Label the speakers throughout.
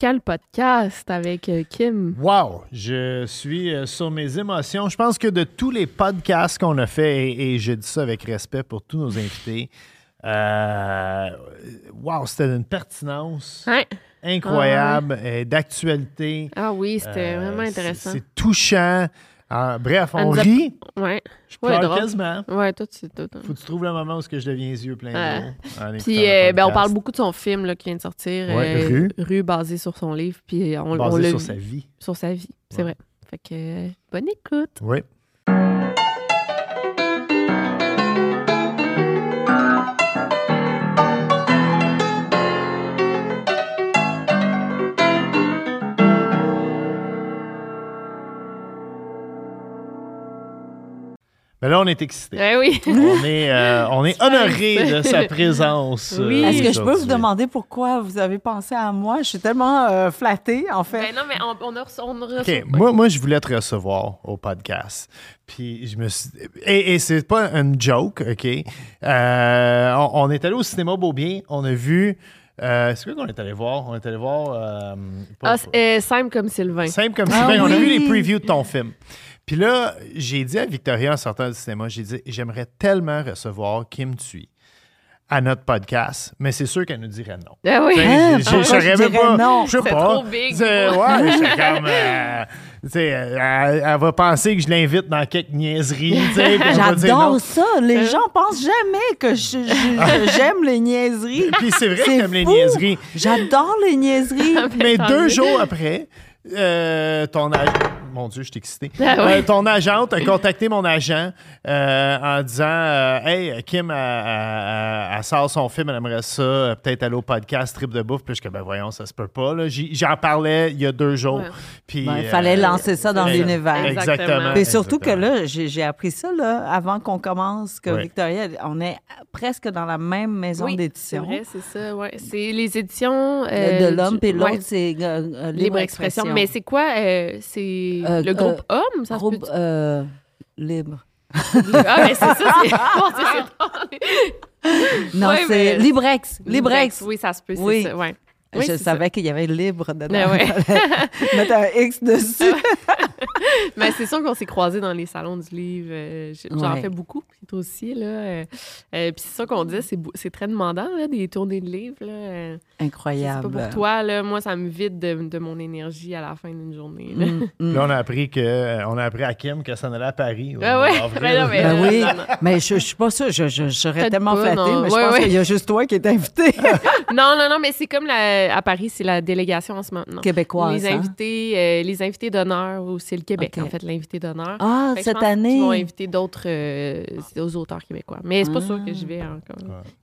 Speaker 1: Quel podcast avec euh, Kim?
Speaker 2: Wow, je suis euh, sur mes émotions. Je pense que de tous les podcasts qu'on a fait, et, et je dis ça avec respect pour tous nos invités, euh, wow, c'était d'une pertinence incroyable, et d'actualité.
Speaker 1: Ah oui, c'était
Speaker 2: Euh,
Speaker 1: vraiment intéressant.
Speaker 2: C'est touchant. Ah, bref,
Speaker 1: Elle
Speaker 2: on
Speaker 1: a-
Speaker 2: rit.
Speaker 1: Ouais.
Speaker 2: Je
Speaker 1: Ouais,
Speaker 2: pleure quasiment.
Speaker 1: Ouais, toi, tu tout.
Speaker 2: Faut que tu trouves le moment où ce que je deviens les yeux pleins
Speaker 1: Ouais.
Speaker 2: d'eau. écoutant
Speaker 1: Puis, euh, ben, on parle beaucoup de son film là, qui vient de sortir.
Speaker 2: Ouais,
Speaker 1: euh,
Speaker 2: Rue.
Speaker 1: Rue, basé sur son livre. Puis, euh, on, on
Speaker 2: Basé
Speaker 1: l'a
Speaker 2: sur
Speaker 1: vu-
Speaker 2: sa vie.
Speaker 1: Sur sa vie, c'est
Speaker 2: Ouais.
Speaker 1: vrai. Fait que, euh, bonne écoute.
Speaker 2: Oui. Mais là, on est excités.
Speaker 1: Ouais, oui.
Speaker 2: On est, euh, on est honoré de sa présence.
Speaker 1: Oui.
Speaker 2: euh,
Speaker 3: Est-ce que je peux vous demander pourquoi vous avez pensé à moi? Je suis tellement euh, flattée, en fait.
Speaker 1: Ben non, mais on, on a reçu. On
Speaker 2: OK, moi, moi, je voulais te recevoir au podcast. Puis je me suis... Et, et c'est pas une joke, OK? Euh, on, on est allé au cinéma Beaubien. On a vu... Euh, c'est quoi qu'on est allé voir? On est allé voir... euh, pas-
Speaker 1: Ah, c'est- euh, simple comme Sylvain.
Speaker 2: Simple comme
Speaker 3: Ah
Speaker 2: Sylvain. On a vu
Speaker 3: oui.
Speaker 2: les previews de ton film. Puis là, j'ai dit à Victoria en sortant du cinéma, j'ai dit, j'aimerais tellement recevoir Kim Thuy à notre podcast, mais c'est sûr qu'elle nous dirait non.
Speaker 1: Ah oui.
Speaker 3: Hein?
Speaker 2: je- je même pas.
Speaker 3: non?
Speaker 2: Je sais
Speaker 1: C'est
Speaker 2: pas.
Speaker 1: trop big.
Speaker 2: C'est- Ouais, c'est comme. euh, elle, elle va penser que je l'invite dans quelques niaiseries.
Speaker 3: J'adore ça. Les gens pensent jamais que je- je- j'aime les niaiseries.
Speaker 2: Puis c'est vrai que t'aimes les
Speaker 3: fou.
Speaker 2: niaiseries.
Speaker 3: J'adore les niaiseries.
Speaker 2: Mais deux jours après, euh, ton agent. Mon Dieu, je suis excité.
Speaker 1: Ah ouais.
Speaker 2: Euh, ton agente a contacté mon agent euh, en disant euh, Hey, Kim, elle, sort son film, elle aimerait ça, peut-être aller au podcast Trip de bouffe. Puis je comme, ben voyons, ça se peut pas. là. J'y- J'en parlais il y a deux jours.
Speaker 1: Ouais.
Speaker 2: Puis,
Speaker 3: Ben, il
Speaker 2: euh,
Speaker 3: fallait lancer ça dans l'univers.
Speaker 2: Exactement.
Speaker 3: Mais surtout que là, j'ai j'ai appris ça là, avant qu'on commence, que. Victoria, on est presque dans la même maison
Speaker 1: Oui, c'est
Speaker 3: d'édition.
Speaker 1: vrai, c'est ça. Ouais. C'est les éditions. Euh,
Speaker 3: de l'homme,
Speaker 1: du-
Speaker 3: puis l'autre,
Speaker 1: ouais,
Speaker 3: c'est
Speaker 1: Libre expression. Mais c'est quoi? euh, c'est
Speaker 3: Euh,
Speaker 1: le groupe
Speaker 3: euh,
Speaker 1: homme, ça
Speaker 3: Groupe euh, libre.
Speaker 1: Ah, mais c'est ça. c'est- drôle.
Speaker 3: Non,
Speaker 1: Ouais,
Speaker 3: c'est
Speaker 1: mais-
Speaker 3: Librex. Librex.
Speaker 1: Oui, ça se peut, c'est
Speaker 3: Oui.
Speaker 1: ça. Ouais. Oui,
Speaker 3: je savais qu'il y avait libre dedans.
Speaker 1: Ben ouais.
Speaker 3: Mettre un X dessus.
Speaker 1: Mais c'est sûr qu'on s'est croisés dans les salons du livre. euh, J'en
Speaker 3: Ouais.
Speaker 1: fais beaucoup, puis toi aussi. Là, euh, euh, puis c'est ça qu'on dit, c'est très demandant, là, des tournées de livres. Là,
Speaker 3: Incroyable.
Speaker 1: pas pour toi, là, moi, ça me vide de, de mon énergie à la fin d'une journée. là.
Speaker 3: Mm, mm.
Speaker 2: Là, on a appris que on a appris à Kim que ça en allait à Paris.
Speaker 1: Ah ouais? Ben non, mais-
Speaker 3: Ben oui,
Speaker 1: non, non.
Speaker 3: mais je, je suis pas sûre. Je, je, je serais tellement flattée, mais je
Speaker 1: Ouais,
Speaker 3: pense
Speaker 1: ouais.
Speaker 3: qu'il y a juste toi qui es invité.
Speaker 1: non, non, non, mais c'est comme la- à Paris, c'est la délégation en ce moment. non?
Speaker 3: Québécoise.
Speaker 1: Les
Speaker 3: hein?
Speaker 1: invités, euh, les invités d'honneur, ou c'est le Québec, en fait, l'invité d'honneur.
Speaker 3: Ah,
Speaker 1: Fait je
Speaker 3: cette année?
Speaker 1: vont inviter d'autres euh, aux auteurs québécois. Mais c'est pas sûr que j'y vais encore.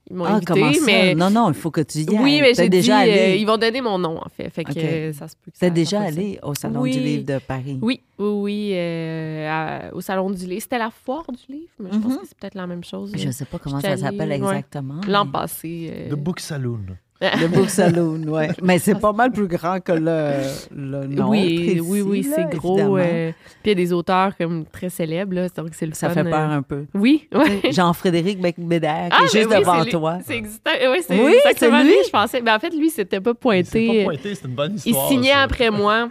Speaker 1: Ils m'ont
Speaker 3: Ah,
Speaker 1: invité,
Speaker 3: comment ça?
Speaker 1: mais.
Speaker 3: Non, non, il faut que tu y ailles.
Speaker 1: Oui, mais j'ai dit,
Speaker 3: déjà
Speaker 1: euh,
Speaker 3: allé.
Speaker 1: ils vont donner mon nom, en fait. Fait que
Speaker 3: Ok.
Speaker 1: euh, ça se peut que
Speaker 3: T'es
Speaker 1: ça-
Speaker 3: déjà allé au Salon
Speaker 1: Oui.
Speaker 3: du Livre de Paris?
Speaker 1: Oui, oui, oui, euh, à- au Salon du Livre. C'était la foire du livre, mais je pense
Speaker 3: Mhm.
Speaker 1: que c'est peut-être la même chose.
Speaker 3: Je sais pas comment ça s'appelle exactement.
Speaker 1: L'an passé. euh,
Speaker 2: The Book Saloon.
Speaker 3: Le Book Saloon, oui. Mais c'est pas mal plus grand que le, le
Speaker 1: oui, oui, oui, c'est gros. euh, Puis il y a des auteurs comme très célèbres, là, donc c'est le
Speaker 3: Ça
Speaker 1: fun,
Speaker 3: fait peur
Speaker 1: euh,
Speaker 3: un peu.
Speaker 1: Oui, oui.
Speaker 3: Jean-Frédéric Becbédère, qui
Speaker 1: Ah,
Speaker 3: est
Speaker 1: mais
Speaker 3: juste
Speaker 1: oui,
Speaker 3: devant toi.
Speaker 1: C'est existant. Oui, c'est
Speaker 3: Oui,
Speaker 1: exactement
Speaker 3: c'est
Speaker 1: lui.
Speaker 3: lui.
Speaker 1: je pensais. Mais en fait, lui, c'était pas
Speaker 2: C'est
Speaker 1: pointé.
Speaker 2: pas pointé, c'est une bonne
Speaker 1: Il
Speaker 2: histoire.
Speaker 1: signait
Speaker 2: ça.
Speaker 1: après moi.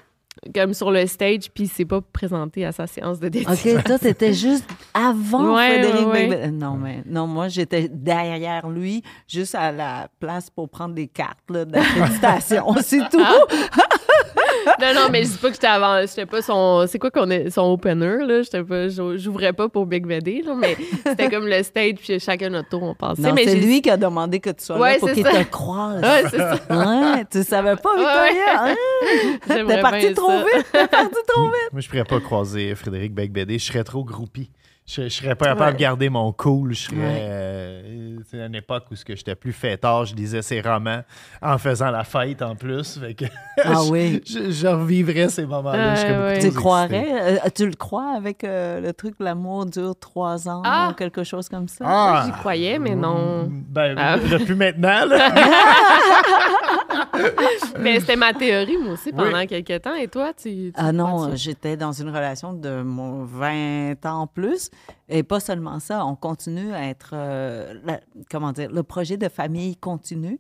Speaker 1: Comme sur le stage, puis il s'est pas présenté à sa séance de dating.
Speaker 3: OK, toi, t'étais juste avant
Speaker 1: Ouais,
Speaker 3: Frédéric
Speaker 1: ouais, ouais.
Speaker 3: Non, mais non, moi, j'étais derrière lui, juste à la place pour prendre des cartes d'accréditation. C'est tout.
Speaker 1: non, non, mais je dis pas que j'étais avant. J'étais pas son. C'est quoi qu'on est son opener, là? J'étais pas. j'ou- J'ouvrais pas pour Big Vedé, là, mais c'était comme le stage, puis chacun notre tour, on passait.
Speaker 3: Non,
Speaker 1: mais
Speaker 3: c'est lui qui a demandé que tu sois
Speaker 1: Ouais,
Speaker 3: là pour qu'il te croise.
Speaker 1: Ouais, c'est ça.
Speaker 3: Ouais, tu savais pas, Victoria? hein?
Speaker 1: J'aimerais
Speaker 3: T'es parti
Speaker 1: bien
Speaker 3: trop
Speaker 1: ça.
Speaker 3: vite, t'es parti trop vite.
Speaker 2: Moi, je pourrais pas croiser Frédéric Becbédé. Je serais trop groupie. Je, je serais pas capable de garder mon cool. Je serais.
Speaker 3: Ouais.
Speaker 2: euh, c'est une époque où ce que j'étais plus fêtard. Je lisais ses romans en faisant la fête en plus. Fait que
Speaker 3: Ah
Speaker 2: je-
Speaker 3: oui.
Speaker 2: Je, je revivrais ces moments-là.
Speaker 1: Ouais,
Speaker 3: Tu croirais? euh, tu le crois avec euh, le truc l'amour dure trois ans
Speaker 1: Ah!
Speaker 3: ou quelque chose comme ça?
Speaker 2: Ah!
Speaker 1: J'y croyais, mais non.
Speaker 2: Ben,
Speaker 1: Ah.
Speaker 2: depuis maintenant, là.
Speaker 1: Mais c'était ma théorie, moi aussi, pendant
Speaker 2: Oui.
Speaker 1: quelques temps. Et toi, tu. tu
Speaker 3: Ah non, j'étais dans une relation de mon 20 ans plus. Et pas seulement ça, on continue à être, euh, la- comment dire, le projet de famille continue.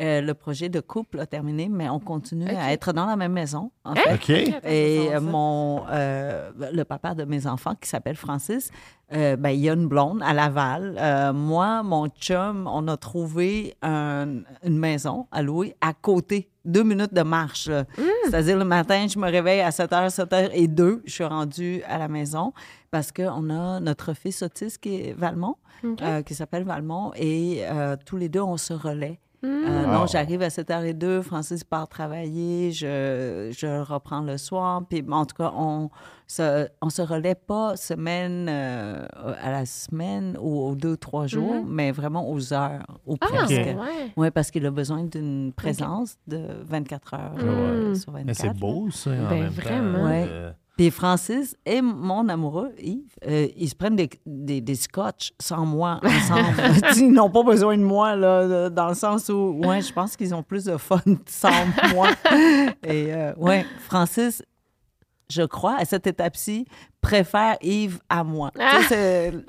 Speaker 3: Euh, le projet de couple a terminé, mais on continue à être dans la même maison, en
Speaker 1: Hein?
Speaker 3: fait.
Speaker 2: OK.
Speaker 3: Et euh, mon, euh, le papa de mes enfants, qui s'appelle Francis, euh, ben, il y a une blonde à Laval. Euh, moi, mon chum, on a trouvé un- une maison à louer à côté, deux minutes de marche. là. C'est-à-dire, le matin, je me réveille à 7h, 7h et 2, je suis rendue à la maison parce qu'on a notre fils autiste qui est Valmont, euh, qui s'appelle Valmont, et euh, tous les deux, on se relaie. Euh,
Speaker 2: Wow.
Speaker 3: Non, j'arrive à 7h02, Francis part travailler, je, je reprends le soir. Puis, en tout cas, on se, on se relaie pas semaine euh, à la semaine ou aux deux, trois jours, mais vraiment aux heures,
Speaker 1: Mm-hmm. Ah,
Speaker 3: presque.
Speaker 1: ouais.
Speaker 3: Oui, parce qu'il a besoin d'une présence de 24 heures euh,
Speaker 1: Mm.
Speaker 3: sur 24.
Speaker 2: Mais c'est beau, ça, en
Speaker 1: Ben,
Speaker 2: même
Speaker 1: vraiment.
Speaker 2: temps.
Speaker 3: Ouais. Puis Francis et mon amoureux, Yves, euh, ils se prennent des, des, des scotch sans moi ensemble. ils n'ont pas besoin de moi, là, dans le sens où, ouais, je pense qu'ils ont plus de fun sans moi. Et, euh, ouais, Francis, je crois, à cette étape-ci, préfère Yves à moi.
Speaker 1: Ah!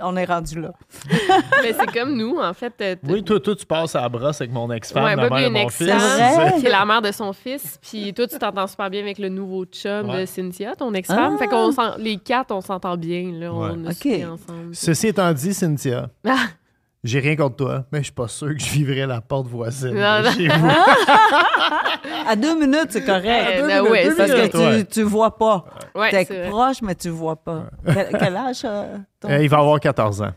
Speaker 3: on est rendu là.
Speaker 1: Mais c'est comme nous, en fait. euh,
Speaker 2: Oui, toi, toi, tu passes à la brosse avec mon ex-femme,
Speaker 1: Ouais,
Speaker 2: la mère de
Speaker 1: une
Speaker 2: mon fils.
Speaker 1: ex-femme,
Speaker 3: C'est
Speaker 1: est la mère de son fils. Puis toi, tu t'entends super bien avec le nouveau chum
Speaker 2: Ouais.
Speaker 1: de Cynthia, ton ex-femme.
Speaker 3: Ah!
Speaker 1: Fait qu'on les quatre, on s'entend bien. Là, on
Speaker 2: Ouais.
Speaker 1: a
Speaker 3: OK.
Speaker 1: soupé ensemble.
Speaker 2: Ceci étant dit, Cynthia,
Speaker 1: Ah!
Speaker 2: J'ai rien contre toi, mais je suis pas sûr que je vivrais la porte voisine
Speaker 1: Non,
Speaker 2: de
Speaker 1: non.
Speaker 2: chez vous.
Speaker 3: À deux minutes, c'est correct. Deux
Speaker 1: ben
Speaker 3: minutes, minutes,
Speaker 2: ça. Ouais.
Speaker 3: tu, tu vois pas.
Speaker 1: Ouais,
Speaker 3: T'es proche, mais tu vois pas. Quel, quel âge euh, ton
Speaker 2: Euh, il va avoir 14 ans.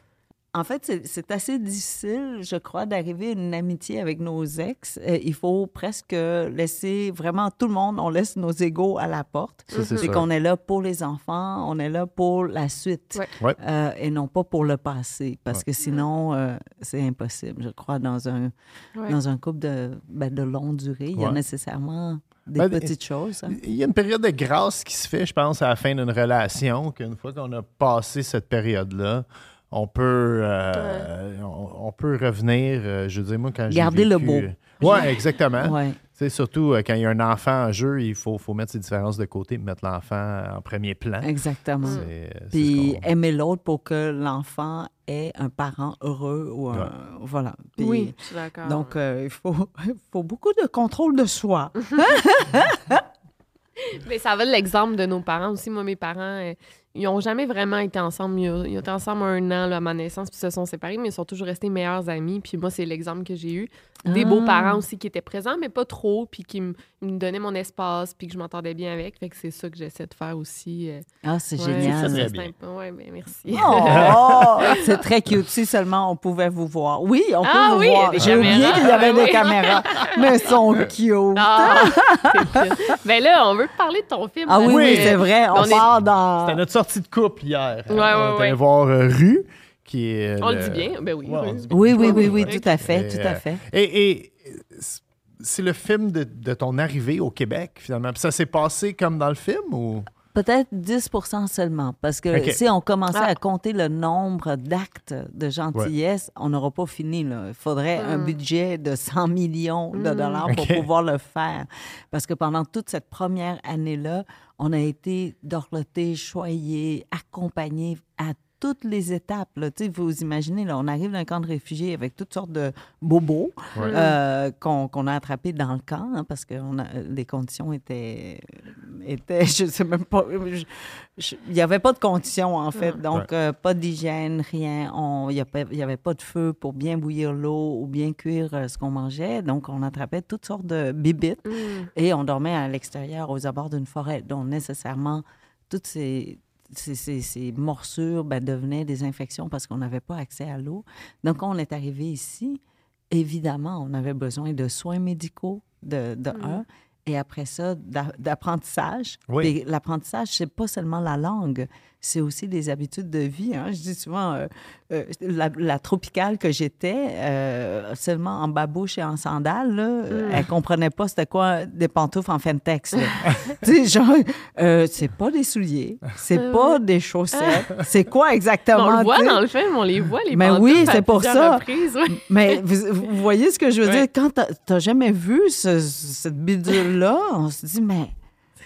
Speaker 3: En fait, c'est- assez difficile, je crois, d'arriver à une amitié avec nos ex. Euh, il faut presque laisser vraiment tout le monde, on laisse nos égaux à la porte.
Speaker 2: Ça, c'est
Speaker 3: qu'on est là pour les enfants, on est là pour la suite
Speaker 1: Ouais.
Speaker 3: Euh, et non pas pour le passé. Parce que sinon, euh, c'est impossible, je crois, dans un,
Speaker 1: Ouais.
Speaker 3: dans un couple de, ben, de longue durée. Il y a nécessairement des
Speaker 2: Ben,
Speaker 3: petites choses. hein.
Speaker 2: Il y a une période de grâce qui se fait, je pense, à la fin d'une relation, qu'une fois qu'on a passé cette période-là, on peut, euh, on, on peut revenir, euh, je veux dire, moi, quand j'ai
Speaker 3: Garder le
Speaker 2: vécu-
Speaker 3: beau.
Speaker 2: Ouais, exactement.
Speaker 3: Ouais.
Speaker 2: C'est surtout euh, quand il y a un enfant en jeu, il faut, faut mettre ses différences de côté, mettre l'enfant en premier plan.
Speaker 3: Exactement.
Speaker 2: C'est- c'est ce
Speaker 3: Puis aimer l'autre pour que l'enfant ait un parent heureux ou un-
Speaker 2: Ouais.
Speaker 3: voilà. Puis,
Speaker 1: Oui, je suis d'accord.
Speaker 3: Donc euh, il faut, il faut beaucoup de contrôle de soi.
Speaker 1: Mais ça va de l'exemple de nos parents aussi. Moi, mes parents, ils ont jamais vraiment été ensemble. Ils ont, ils ont été ensemble un an là, à ma naissance, puis se sont séparés, mais ils sont toujours restés meilleurs amis. Puis moi, c'est l'exemple que j'ai eu. Des
Speaker 3: Ah.
Speaker 1: beaux-parents aussi qui étaient présents, mais pas trop, puis qui me me donnaient mon espace, puis que je m'entendais bien avec. Fait que c'est ça que j'essaie de faire aussi. euh.
Speaker 3: Ah, c'est
Speaker 1: Ouais,
Speaker 3: génial.
Speaker 2: ça, bien.
Speaker 1: Ouais, mais merci.
Speaker 3: Oh, c'est très cute. Si seulement on pouvait vous voir. Oui, on peut
Speaker 1: Ah
Speaker 3: vous
Speaker 1: oui,
Speaker 3: voir. J'ai oublié qu'il y avait des caméras, mais elles sont cute.
Speaker 1: Ah, c'est cute. ben là, on veut parler de ton film.
Speaker 3: Ah oui, c'est vrai. On,
Speaker 1: on est-
Speaker 3: part dans.
Speaker 2: C'était notre sortie de couple hier.
Speaker 1: Ouais,
Speaker 2: on
Speaker 1: ouais,
Speaker 2: est allé
Speaker 1: ouais.
Speaker 2: voir euh, Rue, qui est.
Speaker 1: On le dit bien. Ben oui.
Speaker 2: Ouais,
Speaker 1: oui.
Speaker 2: bien.
Speaker 3: Oui, oui, oui, tout à fait,
Speaker 2: Et,
Speaker 3: tout à
Speaker 2: euh,
Speaker 3: fait.
Speaker 2: Et, et c'est- le film de, de ton arrivée au Québec, finalement? Puis ça s'est passé comme dans le film ou?
Speaker 3: Peut-être 10% seulement, parce que si on commençait
Speaker 1: Ah.
Speaker 3: à compter le nombre d'actes de gentillesse, on n'aura pas fini. Là. Il faudrait un budget de 100 millions de dollars pour pouvoir le faire. Parce que pendant toute cette première année-là, on a été dorlotés, choyés, accompagnés à toutes les étapes. Là. Vous imaginez, là, on arrive d'un camp de réfugiés avec toutes sortes de bobos euh, qu'on a attrapés dans le camp hein, parce que on a- les conditions étaient, était, je sais même pas, il n'y avait pas de conditions, en fait. Donc, euh, pas d'hygiène, rien. Il n'y avait pas de feu pour bien bouillir l'eau ou bien cuire euh, ce qu'on mangeait. Donc, on attrapait toutes sortes de bibites et on dormait à l'extérieur, aux abords d'une forêt. Donc, nécessairement, toutes ces, ces, ces- ces morsures ben, devenaient des infections parce qu'on n'avait pas accès à l'eau. Donc, quand on est arrivé ici, évidemment, on avait besoin de soins médicaux, de, de un, et après ça, d'a- d'apprentissage.
Speaker 2: Oui.
Speaker 3: Et L'apprentissage, c'est pas seulement la langue, c'est aussi des habitudes de vie. hein. Je dis souvent, euh, euh, la, la tropicale que j'étais, euh, seulement en babouche et en sandales, là, elle comprenait pas c'était quoi des pantoufles en Fentex. tu sais, genre, c'est pas des souliers, c'est pas des chaussettes, c'est quoi exactement?
Speaker 1: on le voit dans le film, on les voit, les
Speaker 3: Mais
Speaker 1: pantoufles
Speaker 3: oui, c'est pour ça.
Speaker 1: reprises, ouais.
Speaker 3: Mais vous, vous voyez ce que je veux
Speaker 1: Ouais.
Speaker 3: dire? Quand t'as- jamais vu ce- cette bidule-là, on se dit, mais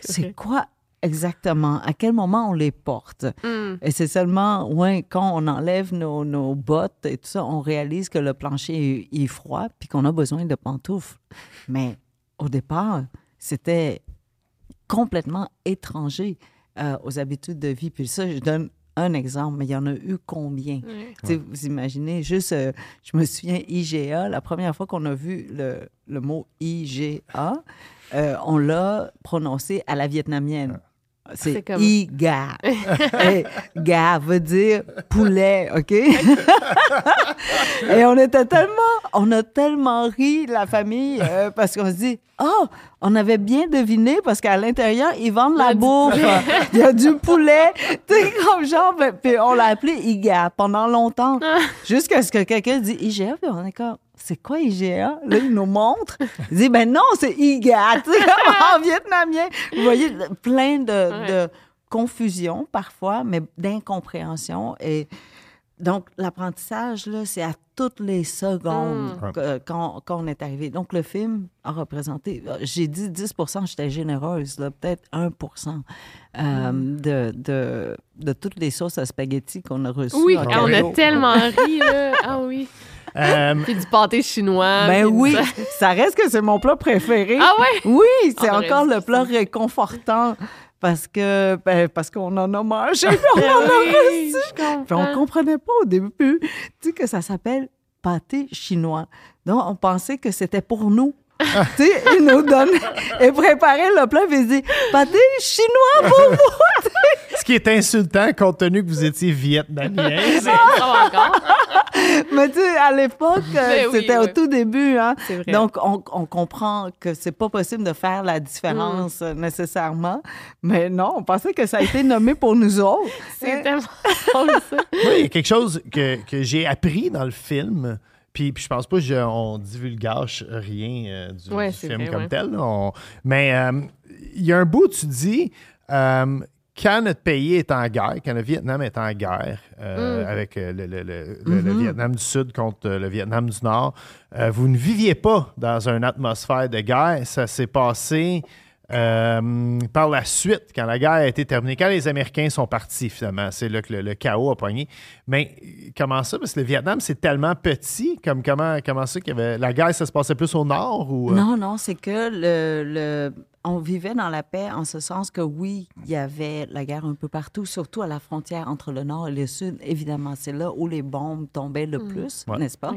Speaker 3: c'est quoi exactement? À quel moment on les porte?
Speaker 1: Mm.
Speaker 3: Et c'est seulement, ouais, quand on enlève nos, nos bottes et tout ça, on réalise que le plancher est, est froid puis qu'on a besoin de pantoufles. Mais au départ, c'était complètement étranger euh, aux habitudes de vie. Puis ça, je donne un exemple, mais il y en a eu combien?
Speaker 1: Ouais.
Speaker 3: Vous imaginez, juste, euh, je me souviens, IGA, la première fois qu'on a vu le, le mot IGA, euh, on l'a prononcé à la vietnamienne.
Speaker 1: C'est comment?
Speaker 3: IGA. Ga veut dire poulet, OK? Et on était tellement, on a tellement ri, la famille, euh, parce qu'on se dit, oh, on avait bien deviné, parce qu'à l'intérieur, ils vendent la bouffe. Il y a du poulet. Tu sais, comme genre, ben, puis on l'a appelé IGA pendant longtemps, jusqu'à ce que quelqu'un dit IGA, puis on est comme, c'est quoi IGA? Là, il nous montre. Il dit, ben non, c'est IGA, tu sais, comme en vietnamien. Vous voyez, plein de, de confusion parfois, mais d'incompréhension. Et donc, l'apprentissage, là, c'est à toutes les secondes
Speaker 2: Mm.
Speaker 3: que- quand, quand on est arrivé. Donc, le film a représenté, euh, j'ai dit 10% j'étais généreuse, là, peut-être 1 euh, de, de, de toutes les sauces à spaghetti qu'on a reçues.
Speaker 1: Oui, on a tellement ri, là. Ah oui.
Speaker 2: Euh,
Speaker 1: Puis du pâté chinois.
Speaker 3: Ben oui,
Speaker 1: ça.
Speaker 3: ça reste que c'est mon plat préféré.
Speaker 1: Ah ouais?
Speaker 3: Oui, c'est
Speaker 1: On aurait
Speaker 3: encore le
Speaker 1: ça.
Speaker 3: plat réconfortant parce que ben, parce qu'on en a mangé, puis on
Speaker 1: Ben
Speaker 3: en a
Speaker 1: oui,
Speaker 3: reçu. Puis on comprenait pas au début, tu sais, que ça s'appelle pâté chinois. Donc, on pensait que c'était pour nous. tu sais, ils nous donnaient et préparaient le plat, puis ils disaient pâté chinois pour vous.
Speaker 2: ce qui est insultant compte tenu que vous étiez vietnamien.
Speaker 3: Mais tu sais, à l'époque,
Speaker 1: Ben oui,
Speaker 3: c'était au tout début. Hein?
Speaker 1: Vrai.
Speaker 3: Donc, on, on comprend que c'est pas possible de faire la différence
Speaker 1: Mm.
Speaker 3: nécessairement. Mais non, on pensait que ça a été nommé pour nous autres.
Speaker 1: C'est tellement drôle, ça.
Speaker 2: Moi, il y a quelque chose que, que j'ai appris dans le film. Puis, puis je pense pas qu'on divulgage rien euh, du,
Speaker 1: Ouais,
Speaker 2: du
Speaker 1: c'est
Speaker 2: film
Speaker 1: vrai,
Speaker 2: comme
Speaker 1: ouais.
Speaker 2: tel. On- mais euh, il y a un bout où tu dis euh, quand notre pays est en guerre, quand le Vietnam est en guerre euh,
Speaker 1: Mm.
Speaker 2: avec euh, le, le- le- le- le Vietnam du Sud contre euh, le Vietnam du Nord, euh, vous ne viviez pas dans une atmosphère de guerre. Ça s'est passé euh, par la suite, quand la guerre a été terminée, quand les Américains sont partis, finalement, c'est là que le, le chaos a pogné. Mais comment ça? Parce que le Vietnam, c'est tellement petit. Comme comment, comment ça qu'il y avait. La guerre, ça se passait plus au nord ou. euh?
Speaker 3: Non, non, c'est que le, le- on vivait dans la paix en ce sens que oui, il y avait la guerre un peu partout, surtout à la frontière entre le nord et le sud. Évidemment, c'est là où les bombes tombaient le plus,
Speaker 2: Ouais.
Speaker 3: n'est-ce pas?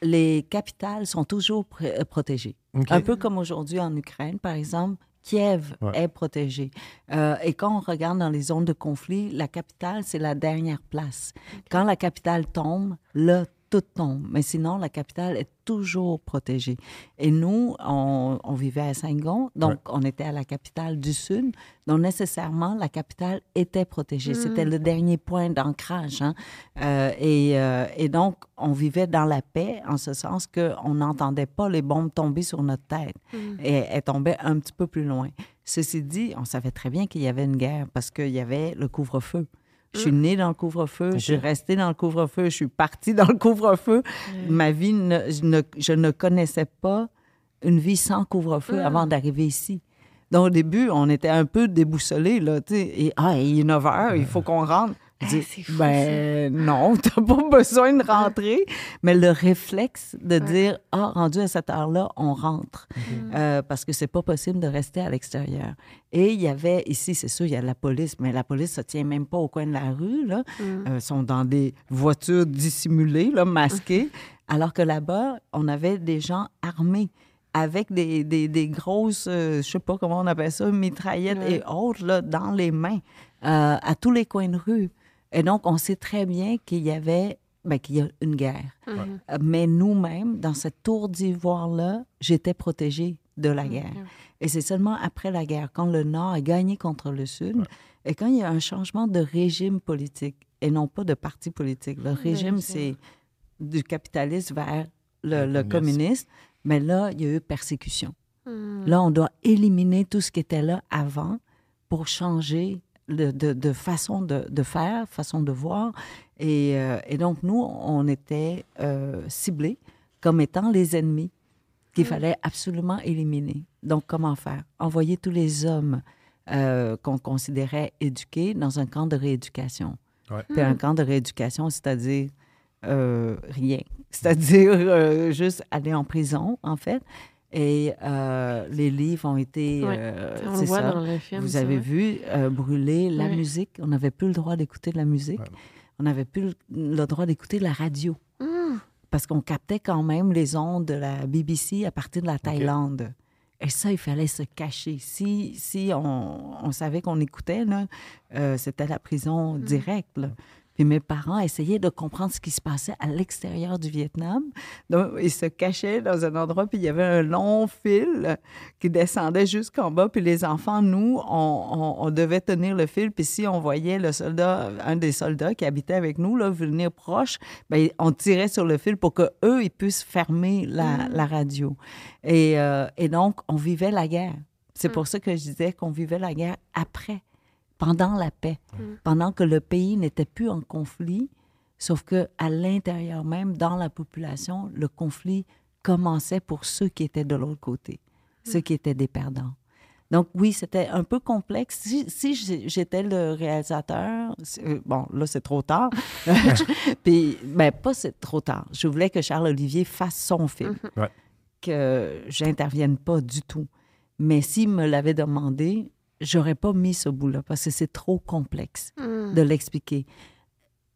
Speaker 3: Les capitales sont toujours pr- euh, protégées. Un peu comme aujourd'hui en Ukraine, par exemple. Kiev
Speaker 2: Ouais.
Speaker 3: est protégée. Euh, et quand on regarde dans les zones de conflit, la capitale, c'est la dernière place. Quand la capitale tombe, là, tout tombe. Mais sinon, la capitale est toujours protégée. Et nous, on, on vivait à Saint-Gon, donc
Speaker 2: Ouais.
Speaker 3: on était à la capitale du Sud. Donc, nécessairement, la capitale était protégée. C'était le dernier point d'ancrage. hein. Euh, et, euh, et donc, on vivait dans la paix, en ce sens qu'on n'entendait pas les bombes tomber sur notre tête. Et elles tombaient un petit peu plus loin. Ceci dit, on savait très bien qu'il y avait une guerre parce qu'il y avait le couvre-feu. Je suis née dans le couvre-feu, je suis restée dans le couvre-feu, je suis partie dans le couvre-feu. Ma vie, ne- je, ne, je ne connaissais pas une vie sans couvre-feu avant d'arriver ici. Donc, au début, on était un peu déboussolés, là, tu sais. Et, ah, il est 9 heures, il faut qu'on rentre.
Speaker 1: C'est fou,
Speaker 3: ben non, t'as pas besoin de rentrer. Mais le réflexe de dire, ah, rendu à cette heure-là, on rentre. Euh, parce que c'est pas possible de rester à l'extérieur. Et il y avait, ici, c'est sûr, il y a la police, mais la police se tient même pas au coin de la rue, là. Euh, sont dans des voitures dissimulées, là, masquées. Alors que là-bas, on avait des gens armés avec des, des, des grosses, euh, je sais pas comment on appelle ça, mitraillettes et autres, là, dans les mains, euh, à tous les coins de rue. Et donc, on sait très bien qu'il y avait, ben, qu'il y a une guerre. Euh, Mais nous-mêmes, dans cette tour d'ivoire-là, j'étais protégée de la guerre. Et c'est seulement après la guerre, quand le Nord a gagné contre le Sud, et quand il y a un changement de régime politique, et non pas de parti politique. Le régime, c'est du capitaliste vers le, le communiste. Mais là, il y a eu persécution. Là, on doit éliminer tout ce qui était là avant pour changer de, de façon de, de faire, façon de voir. Et, euh, et donc, nous, on était euh, ciblés comme étant les ennemis qu'il fallait absolument éliminer. Donc, comment faire? Envoyer tous les hommes euh, qu'on considérait éduqués dans un camp de rééducation.
Speaker 2: Ouais.
Speaker 3: Puis un camp de rééducation, c'est-à-dire euh, rien. C'est-à-dire euh, juste aller en prison, en fait. Et euh, les livres ont été...
Speaker 1: Ouais.
Speaker 3: euh,
Speaker 1: On voit
Speaker 3: ça.
Speaker 1: dans le film.
Speaker 3: Vous
Speaker 1: ça,
Speaker 3: avez
Speaker 1: ouais.
Speaker 3: vu euh, brûler la
Speaker 1: Ouais.
Speaker 3: musique. On n'avait plus le droit d'écouter de la musique.
Speaker 2: Ouais.
Speaker 3: On n'avait plus le, le droit d'écouter la radio. Parce qu'on captait quand même les ondes de la BBC à partir de la Thaïlande. Et ça, il fallait se cacher. Si, si on, on savait qu'on écoutait, là, euh, c'était la prison directe. là. Puis mes parents essayaient de comprendre ce qui se passait à l'extérieur du Vietnam. Donc, ils se cachaient dans un endroit, puis il y avait un long fil qui descendait jusqu'en bas. Puis les enfants, nous, on, on- on devait tenir le fil. Puis si on voyait le soldat, un des soldats qui habitait avec nous, là, venir proche, ben, on tirait sur le fil pour que eux ils puissent fermer la, la radio. Et, euh, et donc, on vivait la guerre. C'est pour ça que je disais qu'on vivait la guerre après, pendant la paix, pendant que le pays n'était plus en conflit, sauf que à l'intérieur même, dans la population, le conflit commençait pour ceux qui étaient de l'autre côté, ceux qui étaient des perdants. Donc oui, c'était un peu complexe. Si, j'étais le réalisateur, euh, bon, là c'est trop tard. Puis, ben pas c'est trop tard. Je voulais que Charles Olivier fasse son film,
Speaker 2: Ouais.
Speaker 3: que j'intervienne pas du tout. Mais s'il me l'avait demandé, j'aurais pas mis ce bout-là parce que c'est trop complexe de l'expliquer.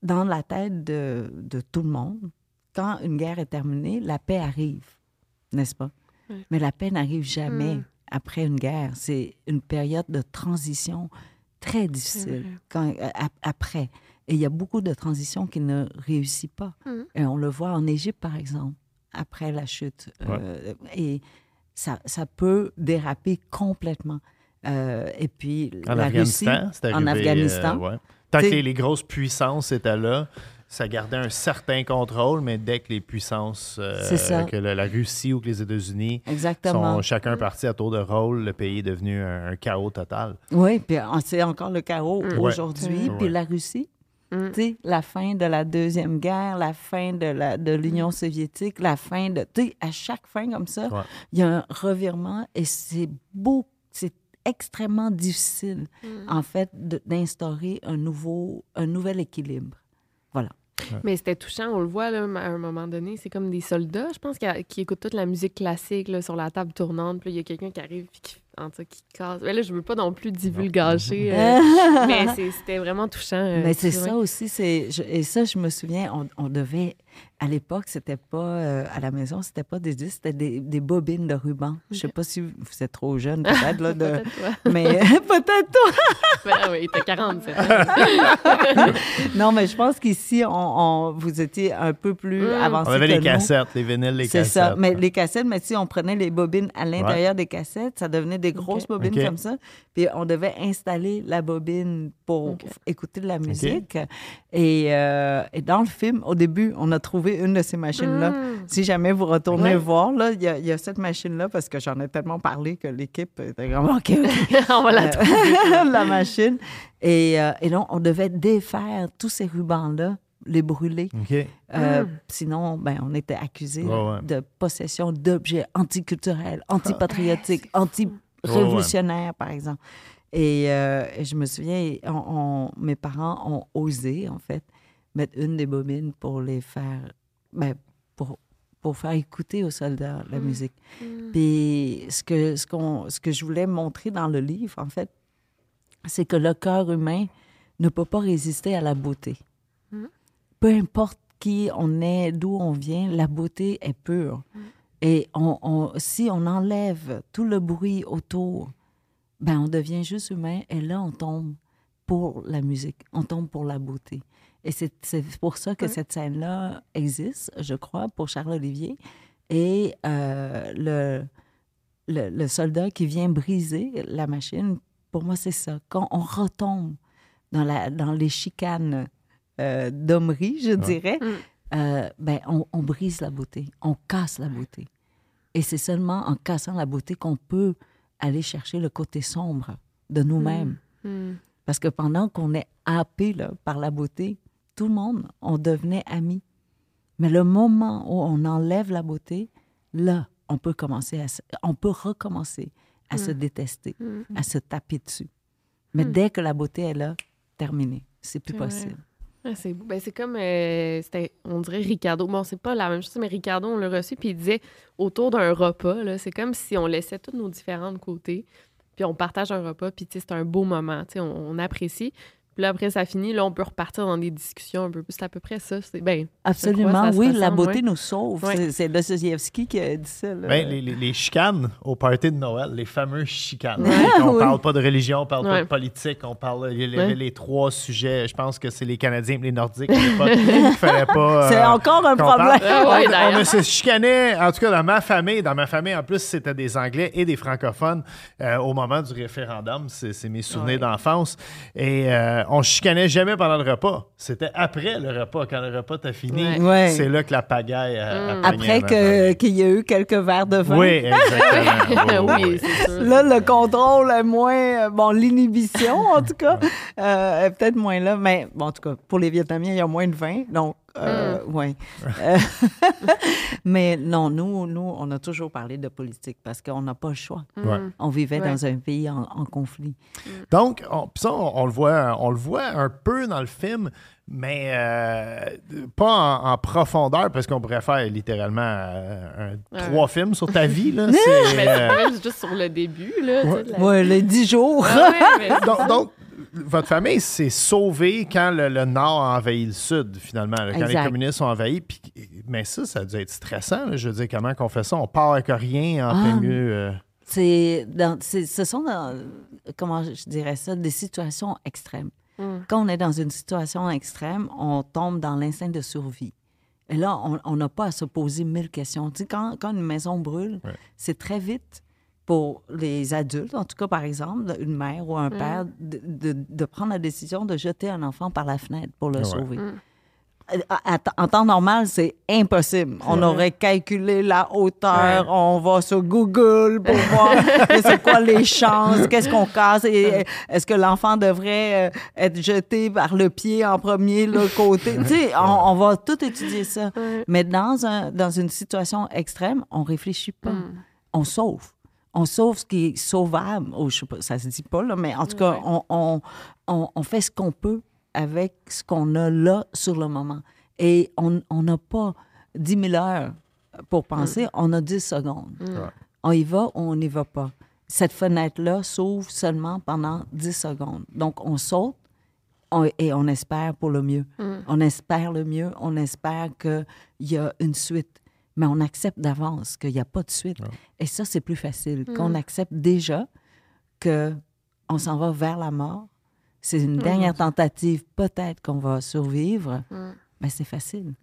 Speaker 3: Dans la tête de, de tout le monde, quand une guerre est terminée, la paix arrive, n'est-ce pas? Mais la paix n'arrive jamais
Speaker 1: Mm.
Speaker 3: après une guerre. C'est une période de transition très difficile quand, a- après. Et il y a beaucoup de transitions qui ne réussissent pas.
Speaker 1: Mm.
Speaker 3: Et on le voit en Égypte, par exemple, après la chute. Euh, et ça, ça peut déraper complètement. Euh, et puis,
Speaker 2: En
Speaker 3: la Russie,
Speaker 2: Afghanistan, c'est
Speaker 3: en Afghanistan,
Speaker 2: euh, ouais. Tant que
Speaker 3: T'sais-
Speaker 2: les, les grosses puissances étaient là, ça gardait un certain contrôle, mais dès que les puissances, euh, que la Russie ou que les États-Unis sont chacun partis à tour de rôle, le pays est devenu un, un chaos total.
Speaker 3: Oui, puis c'est encore le chaos
Speaker 2: Ouais.
Speaker 3: aujourd'hui.
Speaker 2: Ouais.
Speaker 3: Puis la Russie,
Speaker 1: Mm.
Speaker 3: tu sais, la fin de la Deuxième Guerre, la fin de l'Union soviétique, la fin de... Tu sais, à chaque fin comme ça,
Speaker 2: Ouais.
Speaker 3: il y a un revirement et c'est beau, c'est extrêmement difficile, en fait, d'instaurer un nouveau, un nouvel équilibre. Voilà.
Speaker 1: Mais c'était touchant, on le voit là, à un moment donné. C'est comme des soldats, je pense, qui, qui écoutent toute la musique classique là, sur la table tournante. Puis il y a quelqu'un qui arrive et qui, en tout cas, qui casse. Mais là, je veux pas non plus divulgacher, euh, mais c'est- c'était vraiment touchant. euh,
Speaker 3: Mais c'est
Speaker 1: vrai.
Speaker 3: ça aussi, c'est je- et ça je me souviens, on, on devait à l'époque c'était pas euh, à la maison, c'était pas des disques, c'était des, des bobines de ruban. Je sais pas si vous êtes trop jeune peut-être là, de,
Speaker 1: Peut-être toi.
Speaker 3: mais peut-être toi.
Speaker 1: Ben était 40, c'est
Speaker 3: Non, mais je pense qu'ici on, on- vous étiez un peu plus
Speaker 1: Mm.
Speaker 3: avancé
Speaker 2: On avait
Speaker 3: que
Speaker 2: les
Speaker 3: nous.
Speaker 2: cassettes, les vinyles, les
Speaker 3: C'est
Speaker 2: cassettes.
Speaker 3: ça. Mais les cassettes, mais si on prenait les bobines à l'intérieur des cassettes, ça devenait des grosses bobines comme ça. Puis on devait installer la bobine pour écouter de la musique. Et, euh, et dans le film, au début, on a trouvé une de ces machines-là.
Speaker 1: Mm.
Speaker 3: Si jamais vous retournez
Speaker 1: Ouais.
Speaker 3: voir, là, il y, a- il y a cette machine-là parce que j'en ai tellement parlé que l'équipe était vraiment OK,
Speaker 1: on va la
Speaker 3: Euh,
Speaker 1: trouver.
Speaker 3: la machine. Et, euh, et donc, on devait défaire tous ces rubans-là, les brûler.
Speaker 2: OK.
Speaker 3: Euh,
Speaker 1: Mm.
Speaker 3: Sinon, ben, on était accusé
Speaker 2: ouais.
Speaker 3: de possession d'objets anticulturels, antipatriotiques, anti-révolutionnaires, par exemple. Et, euh, je me souviens, on- on- mes parents ont osé, en fait, mettre une des bobines pour les faire, ben, pour, pour faire écouter aux soldats la musique. Puis ce que, ce, qu'on, ce que je voulais montrer dans le livre, en fait, c'est que le cœur humain ne peut pas résister à la beauté. Peu importe qui on est, d'où on vient, la beauté est pure. Et on, on- si on enlève tout le bruit autour, ben on devient juste humain et là, on tombe pour la musique, on tombe pour la beauté. Et c'est pour ça que cette scène-là existe, je crois, pour Charles-Olivier. Et euh, le, le, le soldat qui vient briser la machine, pour moi, c'est ça. Quand on retombe dans, la, dans les chicanes euh, d'hommerie, je dirais, euh, ben, on, on brise la beauté, on casse la beauté. Et c'est seulement en cassant la beauté qu'on peut aller chercher le côté sombre de nous-mêmes.
Speaker 1: Hmm.
Speaker 3: Parce que pendant qu'on est happé là, par la beauté, tout le monde, on devenait amis. Mais le moment où on enlève la beauté, là, on peut commencer à, se- on peut recommencer à se détester, à se taper dessus. Mais dès que la beauté est là, terminé. C'est plus
Speaker 1: vrai. Ah, c'est. Ben, comme, euh, on dirait Ricardo. Bon, c'est pas la même chose, mais Ricardo, on l'a reçu, puis il disait autour d'un repas, c'est comme si on laissait tous nos différents côtés, puis on partage un repas, puis c'est un beau moment, on apprécie. Puis là, après, ça finit, là, on peut repartir dans des discussions un peu plus. C'est à peu près ça. C'est, ben,
Speaker 3: Absolument,
Speaker 1: ça
Speaker 3: oui, la beauté
Speaker 1: ouais.
Speaker 3: nous sauve.
Speaker 1: Ouais.
Speaker 3: C'est- C'est Dostoevsky qui a dit ça. là.
Speaker 2: Ben, les, les- les chicanes au party de Noël, les fameux chicanes. On
Speaker 3: oui.
Speaker 2: parle pas de religion, on parle pas de politique, on parle les trois sujets. Je pense que c'est les Canadiens et les Nordiques à l'époque qu'il fallait pas.
Speaker 3: C'est
Speaker 2: euh,
Speaker 3: encore un problème.
Speaker 1: Ah
Speaker 2: on, on se chicanait, en tout cas dans ma famille. Dans ma famille, en plus, c'était des Anglais et des francophones euh, au moment du référendum. C'est c'est mes souvenirs d'enfance. Et euh, on chicanait jamais pendant le repas. C'était après le repas, quand le repas t'a fini.
Speaker 1: Ouais.
Speaker 3: Ouais.
Speaker 2: C'est là que la pagaille a, a pogné
Speaker 3: Après qu'il y a eu quelques verres de vin.
Speaker 2: Oui, exactement. Oui, oui,
Speaker 1: oui,
Speaker 2: oui.
Speaker 1: c'est sûr.
Speaker 3: Là, le contrôle est moins. euh, Bon, l'inhibition, en tout cas, euh, est peut-être moins là. Mais, bon, en tout cas, pour les Vietnamiens, il y a moins de vin. Donc, euh, ouais. Euh, mais non, nous, nous, on a toujours parlé de politique parce qu'on n'a pas le choix.
Speaker 2: Ouais.
Speaker 3: On vivait
Speaker 1: Ouais.
Speaker 3: dans un pays en, en conflit.
Speaker 2: Donc, on, pis ça, on, on le voit, on le voit un peu dans le film, mais euh, pas en, en profondeur, parce qu'on pourrait faire littéralement euh, un-
Speaker 1: Ouais.
Speaker 2: trois films sur ta vie. Là, C'est,
Speaker 1: Mais
Speaker 2: euh,
Speaker 1: c'est même juste sur le début, là. la-
Speaker 3: Ouais, les dix jours.
Speaker 1: Ah mais
Speaker 2: donc, votre famille s'est sauvée quand le, le Nord a envahi le Sud, finalement, là, quand les communistes ont envahi. Puis, mais ça, ça a dû être stressant. là. Je veux dire, comment qu'on fait ça? On part avec rien en
Speaker 3: Ah.
Speaker 2: plein milieu. euh,
Speaker 3: C'est dans- c'est- ce sont, dans- comment je dirais ça, des situations extrêmes.
Speaker 1: Mm.
Speaker 3: Quand on est dans une situation extrême, on tombe dans l'instinct de survie. Et là, on- on n'a pas à se poser mille questions. Tu sais, quand, quand une maison brûle,
Speaker 2: Ouais.
Speaker 3: c'est très vite pour les adultes, en tout cas, par exemple, une mère ou un père, de, de- de prendre la décision de jeter un enfant par la fenêtre pour le
Speaker 2: Ouais.
Speaker 3: sauver. Euh, à- à- En temps normal, c'est impossible. On aurait calculé la hauteur, on va sur Google pour voir c'est quoi les chances, qu'est-ce qu'on casse, et est-ce que l'enfant devrait euh, être jeté par le pied en premier, le côté? tu sais, on, on va tout étudier ça. Mais dans, un, dans une situation extrême, on réfléchit pas. On sauve. On sauve ce qui est sauvable. Oh, je sais pas, ça se dit pas, là, mais en tout cas,
Speaker 1: Ouais.
Speaker 3: on, on, on, on fait ce qu'on peut avec ce qu'on a là sur le moment. Et on on n'a pas 10 000 heures pour penser, on a 10 secondes. On y va ou on n'y va pas. Cette fenêtre-là s'ouvre seulement pendant 10 secondes. Donc, on saute on- et on espère pour le mieux. On espère le mieux, on espère qu'il y a une suite. Mais on accepte d'avance qu'il n'y a pas de suite. Et ça, c'est plus facile. Quand on accepte déjà que on s'en va vers la mort, c'est une dernière tentative, peut-être qu'on va survivre, mais c'est facile.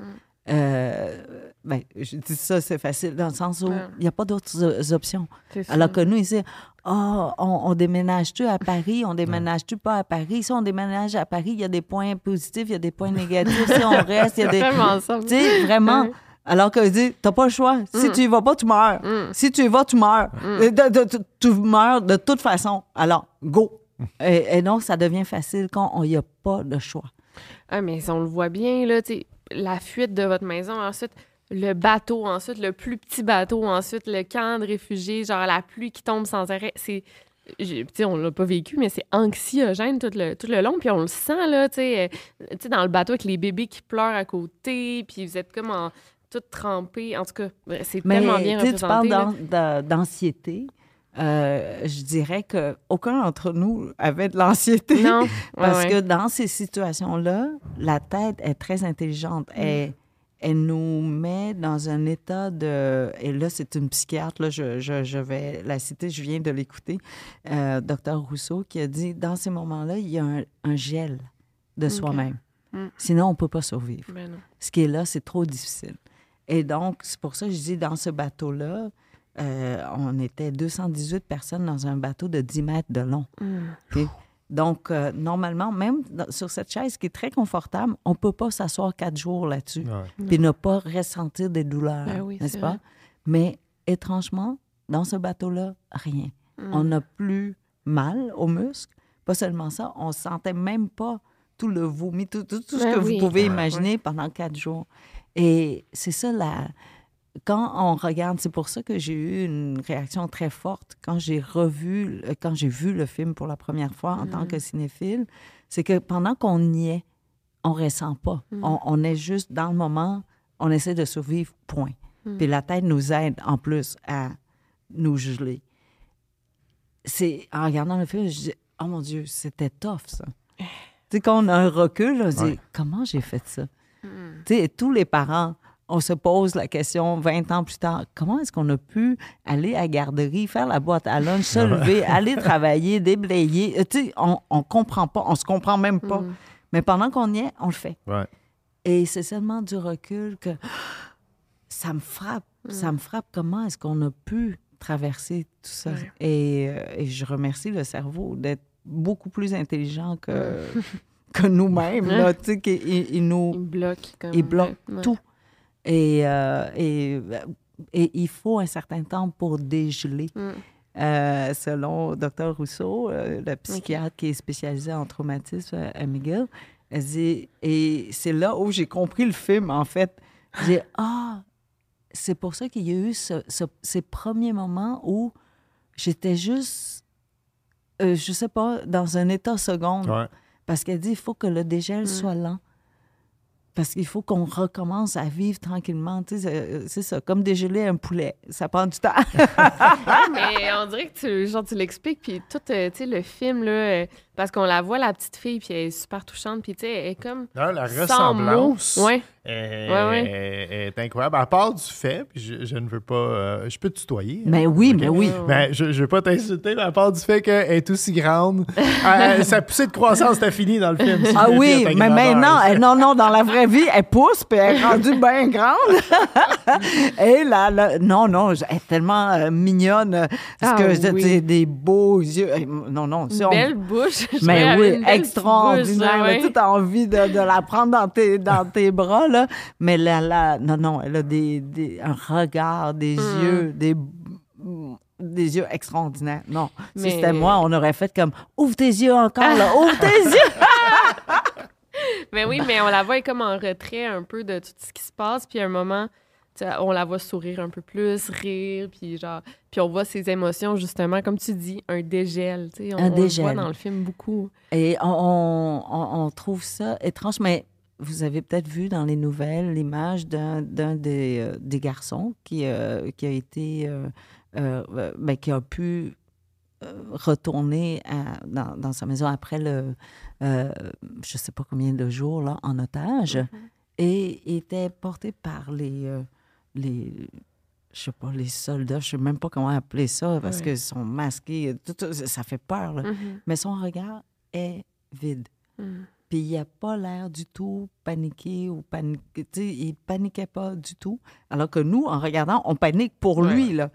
Speaker 3: Euh, ben, je dis ça, c'est facile, dans le sens où il
Speaker 1: Ouais.
Speaker 3: n'y a pas d'autres options. Alors que nous, ici, ah, on, on déménage-tu à Paris, on déménage-tu pas à Paris? Si on déménage à Paris, il y a des points positifs, il y a des points négatifs. si on reste, il y a des...
Speaker 1: Vraiment ça.
Speaker 3: Tu sais, vraiment.
Speaker 1: Ouais.
Speaker 3: Alors que je dis, t'as pas le choix. Si tu y vas pas, tu meurs. Si tu y vas, tu meurs. De- de- de- tu meurs de toute façon. Alors, go. Et, et donc, ça devient facile quand on n'y a pas de choix.
Speaker 1: Ah, mais on le voit bien, là, la fuite de votre maison, ensuite, le bateau, ensuite, le plus petit bateau, ensuite, le camp de réfugiés, genre la pluie qui tombe sans arrêt. C'est sais, on l'a pas vécu, mais c'est anxiogène tout le, tout le long. Puis on le sent, là, tu sais, euh, tu sais, dans le bateau avec les bébés qui pleurent à côté. Puis vous êtes comme en tout trempé. En tout cas, ouais, c'est tellement bien
Speaker 3: tu sais, tu parles
Speaker 1: représenté.
Speaker 3: d'anxiété. Euh, je dirais que aucun d'entre nous avait de l'anxiété.
Speaker 1: Non, ouais,
Speaker 3: Parce
Speaker 1: ouais.
Speaker 3: que dans ces situations-là, la tête est très intelligente.
Speaker 1: Mm.
Speaker 3: Elle, elle nous met dans un état de... Et là, c'est une psychiatre, là, je, je- je vais la citer, je viens de l'écouter, euh, Dr Rousseau, qui a dit, dans ces moments-là, il y a un, un gel de soi-même.
Speaker 1: Mm.
Speaker 3: Sinon, on ne peut pas survivre.
Speaker 1: Ben.
Speaker 3: Ce qui est là, c'est trop difficile. Et donc, c'est pour ça que je dis, dans ce bateau-là, euh, on était 218 personnes dans un bateau de 10 mètres de long.
Speaker 1: Mm.
Speaker 3: Donc, euh, normalement, même dans- sur cette chaise qui est très confortable, on ne peut pas s'asseoir quatre jours là-dessus
Speaker 2: Ouais.
Speaker 3: puis ne pas ressentir des douleurs,
Speaker 1: Ben oui,
Speaker 3: n'est-ce pas?
Speaker 1: vrai.
Speaker 3: Mais étrangement, dans ce bateau-là, rien.
Speaker 1: Mm.
Speaker 3: On n'a plus mal aux muscles. Pas seulement ça, on ne sentait même pas tout le vomi, tout, tout- tout ce
Speaker 1: Ben
Speaker 3: que
Speaker 1: oui.
Speaker 3: vous pouvez
Speaker 1: Ouais,
Speaker 3: imaginer pendant quatre jours. Et c'est ça, la... quand on regarde, c'est pour ça que j'ai eu une réaction très forte quand j'ai revu, quand j'ai vu le film pour la première fois en tant que cinéphile, c'est que pendant qu'on y est, on ressent pas. On, on est juste dans le moment, on essaie de survivre, point. Puis la tête nous aide en plus à nous geler. C'est en regardant le film, je dis oh mon Dieu, c'était tough ça. tu sais quand on a un recul, on se dit
Speaker 2: Ouais.
Speaker 3: comment j'ai fait ça. Tu sais, tous les parents, on se pose la question 20 ans plus tard, comment est-ce qu'on a pu aller à la garderie, faire la boîte à lunch, se lever, aller travailler, déblayer? Euh, Tu sais, on, on comprend pas, on se comprend même pas. Mais pendant qu'on y est, on le fait.
Speaker 2: Ouais.
Speaker 3: Et c'est seulement du recul que ça me frappe. Ça me frappe comment est-ce qu'on a pu traverser tout ça.
Speaker 1: Ouais.
Speaker 3: Et, euh, et je remercie le cerveau d'être beaucoup plus intelligent que, que nous-mêmes. là, tu sais, qu'il- il, il nous
Speaker 1: Il bloque comme.
Speaker 3: il bloque
Speaker 1: ouais.
Speaker 3: tout. Et, euh, et, et il faut un certain temps pour dégeler.
Speaker 1: Mm.
Speaker 3: Euh, selon Dr Rousseau, euh, le psychiatre qui est spécialisé en traumatisme euh, à McGill, elle dit, et c'est là où j'ai compris le film, en fait. J'ai ah, c'est pour ça qu'il y a eu ce- ce- ces premiers moments où j'étais juste, euh, je sais pas, dans un état seconde.
Speaker 2: Ouais.
Speaker 3: Parce qu'elle dit il faut que le dégel soit lent. Parce qu'il faut qu'on recommence à vivre tranquillement. Tu sais, c'est- ça, comme dégeler un poulet. Ça prend du temps.
Speaker 1: Ah, mais on dirait que tu, genre, tu l'expliques, puis tout, euh, tu sais, le film, là, euh, parce qu'on la voit, la petite fille, puis elle est super touchante, puis tu sais, elle est comme.
Speaker 2: Non, la
Speaker 1: sans
Speaker 2: ressemblance
Speaker 1: mots. Ouais.
Speaker 2: est,
Speaker 1: Ouais, ouais.
Speaker 2: est- est incroyable. À part du fait, puis je, je ne veux pas. euh, je peux te tutoyer. hein?
Speaker 3: mais oui,
Speaker 2: Ok?
Speaker 3: mais oui.
Speaker 2: Ben, je ne veux pas t'insulter, mais à part du fait qu'elle est aussi grande, euh, sa poussée de croissance était finie dans le film. si
Speaker 3: Ah oui, mais maintenant, elle- non, non, dans la vraie vie, elle pousse, puis elle est rendue bien grande. Et là, là, non, non, elle est tellement euh, mignonne. euh, Parce
Speaker 1: Ah
Speaker 3: que
Speaker 1: oui.
Speaker 3: des beaux yeux. Non, non, si on-
Speaker 1: belle bouche.
Speaker 3: Mais oui, extraordinaire.
Speaker 1: ouais.
Speaker 3: Tu as envie de, de la prendre dans tes, dans tes bras, là. Mais là, là, non, non, elle a des, des- un regard, des
Speaker 1: Mm.
Speaker 3: yeux, des, des yeux extraordinaires. Non, si c'était moi, on aurait fait comme ouvre tes yeux encore, là, ouvre tes yeux.
Speaker 1: Mais oui, mais on la voit comme en retrait un peu de tout ce qui se passe, puis à un moment, on la voit sourire un peu plus, rire, puis genre, puis on voit ses émotions justement, comme tu dis, un dégel, tu sais, on,
Speaker 3: Un
Speaker 1: on le voit
Speaker 3: dégel.
Speaker 1: dans le film beaucoup.
Speaker 3: Et on, on- trouve ça étrange, mais vous avez peut-être vu dans les nouvelles l'image d'un d'un des, euh, des garçons qui, euh, qui a été, euh, ben, qui a pu retourner à- dans, dans sa maison après le, je sais pas combien de jours là, en otage, et était porté par les, les, je sais pas, les soldats, je sais même pas comment appeler ça parce
Speaker 1: Ouais.
Speaker 3: qu'ils sont masqués, tout- tout- ça fait peur. là.
Speaker 1: Mhm.
Speaker 3: Mais son regard est vide.
Speaker 1: Mhm.
Speaker 3: Puis il n'a pas l'air du tout paniqué ou paniqué. Il paniquait pas du tout. Alors que nous, en regardant, on panique pour
Speaker 1: Ouais,
Speaker 3: lui, là.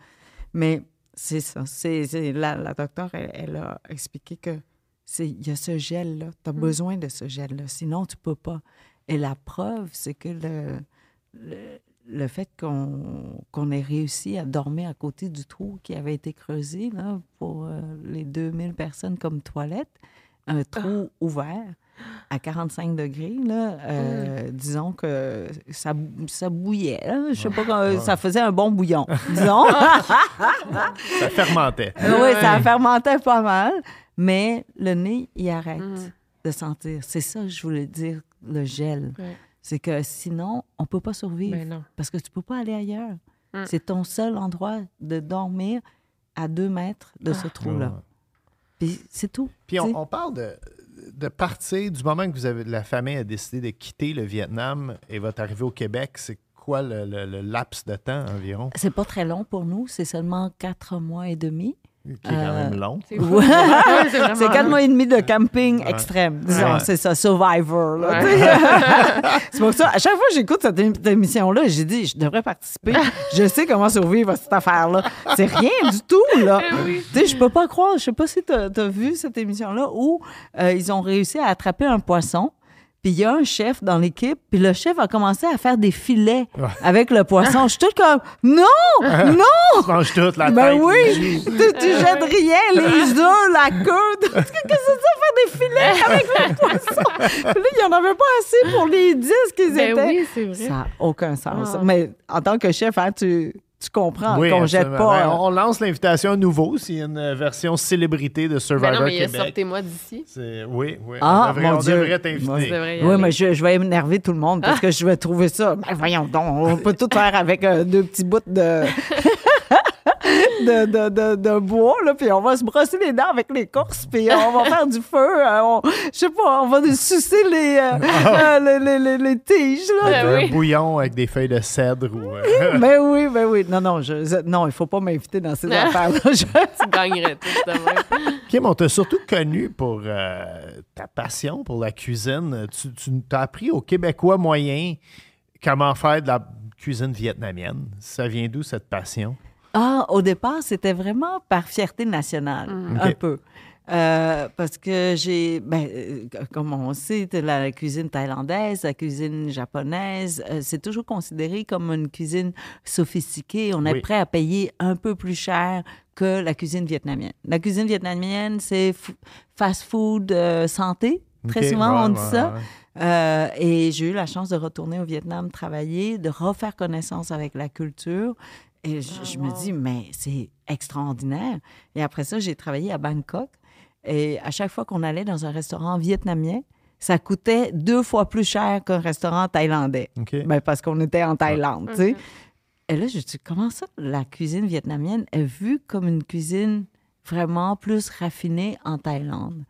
Speaker 3: Mais c'est ça. C'est, la, la docteure, elle, elle a expliqué que c'est, il y a ce gel-là. Tu as
Speaker 1: Mm.
Speaker 3: besoin de ce gel-là. Sinon, tu peux pas. Et la preuve, c'est que le, le, le fait qu'on, qu'on ait réussi à dormir à côté du trou qui avait été creusé là, pour euh, les 2000 personnes comme toilette, un trou ouvert, à 45 degrés, là, euh, disons que ça, ça bouillait. là. Je sais pas, quand- ça faisait un bon bouillon, disons.
Speaker 2: Ça fermentait.
Speaker 3: oui, ça fermentait pas mal, mais le nez, il arrête de sentir. C'est ça que je voulais dire, le gel.
Speaker 1: Ouais.
Speaker 3: C'est que sinon, on peut pas survivre
Speaker 1: Ben non.
Speaker 3: parce que tu peux pas aller ailleurs.
Speaker 1: Mm.
Speaker 3: C'est ton seul endroit de dormir à deux mètres de ce trou-là.
Speaker 2: Ouais.
Speaker 3: Puis c'est tout.
Speaker 2: Puis on, on parle de, de partir du moment que vous avez la famille a décidé de quitter le Vietnam et votre arrivée au Québec. C'est quoi le, le- le laps de temps environ?
Speaker 3: C'est pas très long pour nous, c'est seulement quatre mois et demi.
Speaker 2: Qui est quand
Speaker 3: Euh,
Speaker 2: même long.
Speaker 1: C'est
Speaker 3: quatre mois et demi de camping extrême, disons.
Speaker 2: Ouais.
Speaker 3: C'est ça, Survivor.
Speaker 1: Ouais.
Speaker 3: c'est pour ça, à chaque fois que j'écoute cette, ém- cette émission-là, j'ai dit, je devrais participer. Je sais comment survivre à cette affaire-là. C'est rien du tout, là.
Speaker 1: Oui.
Speaker 3: Tu sais, je peux pas croire. Je sais pas si tu as, vu cette émission-là où euh, ils ont réussi à attraper un poisson. Puis il y a un chef dans l'équipe, puis le chef a commencé à faire des filets
Speaker 2: Ouais.
Speaker 3: avec le poisson. Je suis toute comme non, non,
Speaker 2: Tu manges toute la
Speaker 3: ben
Speaker 2: tête.
Speaker 3: oui, tu, tu jettes rien, les œufs, la queue. Qu'est-ce que c'est ça, faire des filets avec le poisson? Là, il n'y en avait pas assez pour les 10 qu'ils
Speaker 1: Ben
Speaker 3: étaient.
Speaker 1: oui, c'est vrai.
Speaker 3: Ça n'a aucun sens.
Speaker 1: Ah.
Speaker 3: Mais en tant que chef, hein, tu, tu comprends
Speaker 2: Oui,
Speaker 3: qu'on jette pas.
Speaker 2: Ben,
Speaker 3: euh,
Speaker 2: on lance l'invitation à nouveau s'il y a une version célébrité de
Speaker 1: Ben
Speaker 2: Survivor
Speaker 1: non, mais
Speaker 2: Québec.
Speaker 1: Sortez-moi d'ici.
Speaker 2: C'est- Oui, oui.
Speaker 3: Ah,
Speaker 2: on devrait,
Speaker 3: mon
Speaker 2: on
Speaker 3: Dieu.
Speaker 2: devrait
Speaker 1: Tu
Speaker 2: t'inviter.
Speaker 3: Oui, mais je, je vais énerver tout le monde parce que je vais trouver ça. Ben voyons donc, on peut tout faire avec euh, deux petits bouts de. De, de, de, de bois, là, puis on va se brosser les dents avec les courses, puis on va faire du feu. euh, on- je sais pas, on va sucer les, euh, euh, les, les, les- les tiges. Là.
Speaker 1: Ben
Speaker 2: Un
Speaker 1: oui.
Speaker 2: bouillon avec des feuilles de cèdre ou.
Speaker 3: Ben oui, ben oui. Non, non, je, non il faut pas m'inviter dans ces affaires-là. Je-
Speaker 1: Tu gagnerais tout.
Speaker 2: Kim, on t'a surtout connu pour euh, ta passion pour la cuisine. Tu, tu t'as appris aux Québécois moyens comment faire de la cuisine vietnamienne. Ça vient d'où cette passion?
Speaker 3: Ah, au départ, c'était vraiment par fierté nationale, un
Speaker 2: OK.
Speaker 3: peu. Euh, parce que j'ai, ben, euh, comme on sait, la cuisine thaïlandaise, la cuisine japonaise, euh, c'est toujours considéré comme une cuisine sophistiquée. On est
Speaker 2: Oui.
Speaker 3: prêt à payer un peu plus cher que la cuisine vietnamienne. La cuisine vietnamienne, c'est fast-food euh, santé. Très souvent,
Speaker 2: ouais,
Speaker 3: on dit
Speaker 2: ouais,
Speaker 3: ça.
Speaker 2: ouais.
Speaker 3: Euh, et j'ai eu la chance de retourner au Vietnam travailler, de refaire connaissance avec la culture. Et je, je me dis, mais c'est extraordinaire. Et après ça, j'ai travaillé à Bangkok. Et à chaque fois qu'on allait dans un restaurant vietnamien, ça coûtait deux fois plus cher qu'un restaurant thaïlandais.
Speaker 2: OK.
Speaker 3: Ben, parce qu'on était en Thaïlande, tu sais. Et là, je me dis, comment ça, la cuisine vietnamienne est vue comme une cuisine vraiment plus raffinée en Thaïlande?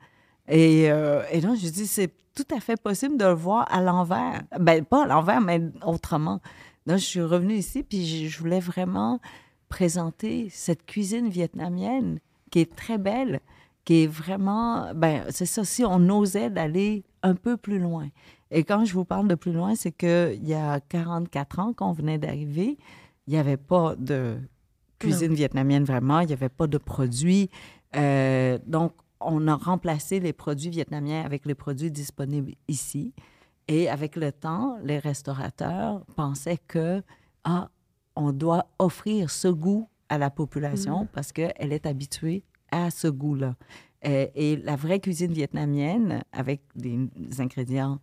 Speaker 3: Et, euh, et là, je dis, c'est tout à fait possible de le voir à l'envers. Ben, pas à l'envers, mais autrement. Donc, je suis revenue ici, puis je, voulais vraiment présenter cette cuisine vietnamienne qui est très belle, qui est vraiment, ben, c'est ça, si on osait d'aller un peu plus loin. Et quand je vous parle de plus loin, c'est qu'il y a 44 ans qu'on venait d'arriver, il n'y avait pas de cuisine vietnamienne vraiment, il n'y avait pas de produits. Euh, donc, on a remplacé les produits vietnamiens avec les produits disponibles ici. Et avec le temps, les restaurateurs pensaient que, ah, on doit offrir ce goût à la population parce qu'elle est habituée à ce goût-là. Et la vraie cuisine vietnamienne, avec des ingrédients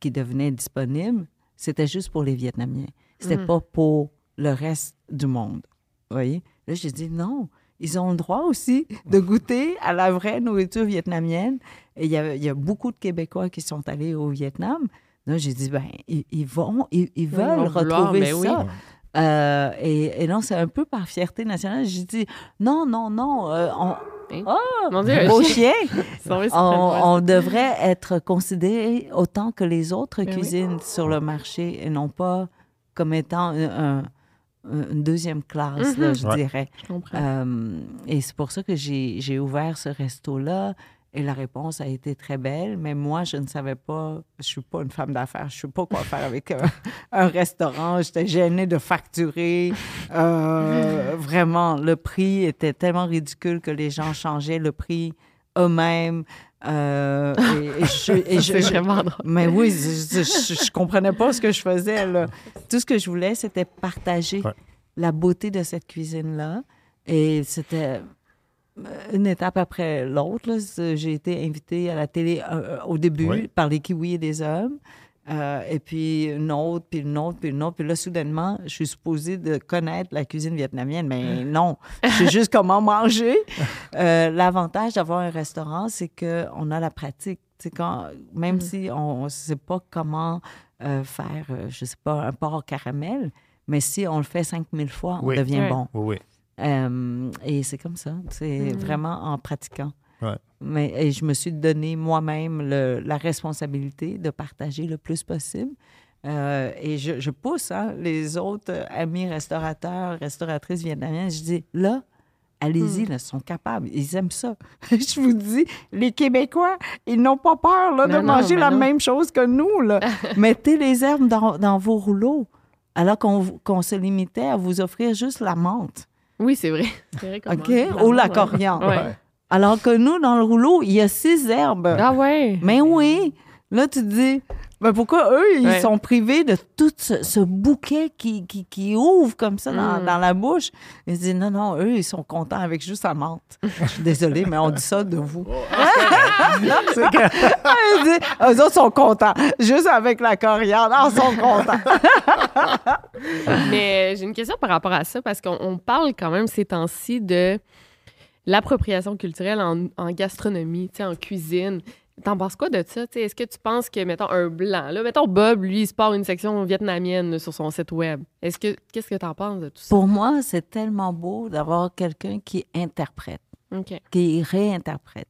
Speaker 3: qui devenaient disponibles, c'était juste pour les Vietnamiens. C'était pas pour le reste du monde. Vous voyez? Là, j'ai dit non. Ils ont le droit aussi de goûter à la vraie nourriture vietnamienne. Et il y a, il y a beaucoup de Québécois qui sont allés au Vietnam. Là, j'ai dit, ben, ils, ils vont, ils, ils
Speaker 1: ils
Speaker 3: veulent
Speaker 1: vouloir,
Speaker 3: retrouver
Speaker 1: ben oui.
Speaker 3: ça. Euh, et, et non, c'est un peu par fierté nationale. J'ai dit, non, non, non, euh, on,
Speaker 1: Hein?
Speaker 3: oh,
Speaker 1: Mon Dieu,
Speaker 3: beau
Speaker 1: chien.
Speaker 3: on, devrait être considéré autant que les autres
Speaker 1: Ben oui.
Speaker 3: cuisines sur le marché et non pas comme étant un- un- une deuxième classe, là,
Speaker 1: Mhm.
Speaker 3: je
Speaker 2: Ouais.
Speaker 3: dirais.
Speaker 1: Je.
Speaker 3: Euh, et c'est pour ça que j'ai j'ai ouvert ce resto-là. Et la réponse a été très belle, mais moi, je ne savais pas, je suis pas une femme d'affaires, je ne sais pas quoi faire avec un, un restaurant. J'étais gênée de facturer. Euh, vraiment, le prix était tellement ridicule que les gens changeaient le prix eux-mêmes. Euh, et, et je, et je-
Speaker 1: C'est
Speaker 3: je-
Speaker 1: vraiment drôle.
Speaker 3: mais oui, je, je, je comprenais pas ce que je faisais. Là. Tout ce que je voulais, c'était partager
Speaker 2: Ouais.
Speaker 3: la beauté de cette cuisine-là. Et c'était une étape après l'autre. J'ai été invitée à la télé euh, euh, au début
Speaker 2: Oui.
Speaker 3: par les Kiwis et des hommes. Euh, et puis une autre, puis une autre, puis une autre. Puis là, soudainement, je suis supposée de connaître la cuisine vietnamienne, mais non. Je sais juste comment manger. Euh, L'avantage d'avoir un restaurant, c'est qu'on a la pratique. C'est quand, même si on ne sait pas comment euh, faire, euh, je sais pas, un porc caramel, mais si on le fait 5000 fois, on
Speaker 2: Oui.
Speaker 3: devient bon.
Speaker 2: Oui, oui.
Speaker 3: Euh, et c'est comme ça. C'est vraiment en pratiquant.
Speaker 2: Ouais.
Speaker 3: Mais et je me suis donné moi-même le- la responsabilité de partager le plus possible. Euh, et je, je pousse hein, les autres amis restaurateurs, restauratrices vietnamiennes. Je dis, là, allez-y, là, ils sont capables. Ils aiment ça. je vous dis, les Québécois, ils n'ont pas peur là, de
Speaker 1: non,
Speaker 3: manger la
Speaker 1: non.
Speaker 3: même chose que nous. Là. Mettez les herbes dans, dans vos rouleaux. Alors qu'on se limitait à vous offrir juste la menthe.
Speaker 1: Oui, c'est vrai. C'est vrai qu'on
Speaker 3: OK? Ou la coriandre.
Speaker 1: Ouais.
Speaker 3: Alors que nous, dans le rouleau, il y a six herbes.
Speaker 1: Ah ouais.
Speaker 3: Mais oui, là, tu te dis, ben pourquoi eux, ils
Speaker 1: Ouais.
Speaker 3: sont privés de tout ce, ce bouquet qui, qui, qui ouvre comme ça dans,
Speaker 1: Mm.
Speaker 3: dans la bouche? Ils se disent, non, non, eux, ils sont contents avec juste la menthe. Je suis désolée, mais on dit ça de vous.
Speaker 2: C'est que-
Speaker 3: Ils disent, eux autres sont contents. Juste avec la coriandre, ils sont contents.
Speaker 1: Mais j'ai une question par rapport à ça parce qu'on on parle quand même ces temps-ci de l'appropriation culturelle en, en gastronomie, en cuisine. T'en penses quoi de ça? Est-ce que tu penses que, mettons, un blanc, là, mettons Bob, lui, il se part une section vietnamienne là, sur son site web. Est-ce que, qu'est-ce que t'en penses de tout ça?
Speaker 3: Pour moi, c'est tellement beau d'avoir quelqu'un qui interprète. Qui réinterprète.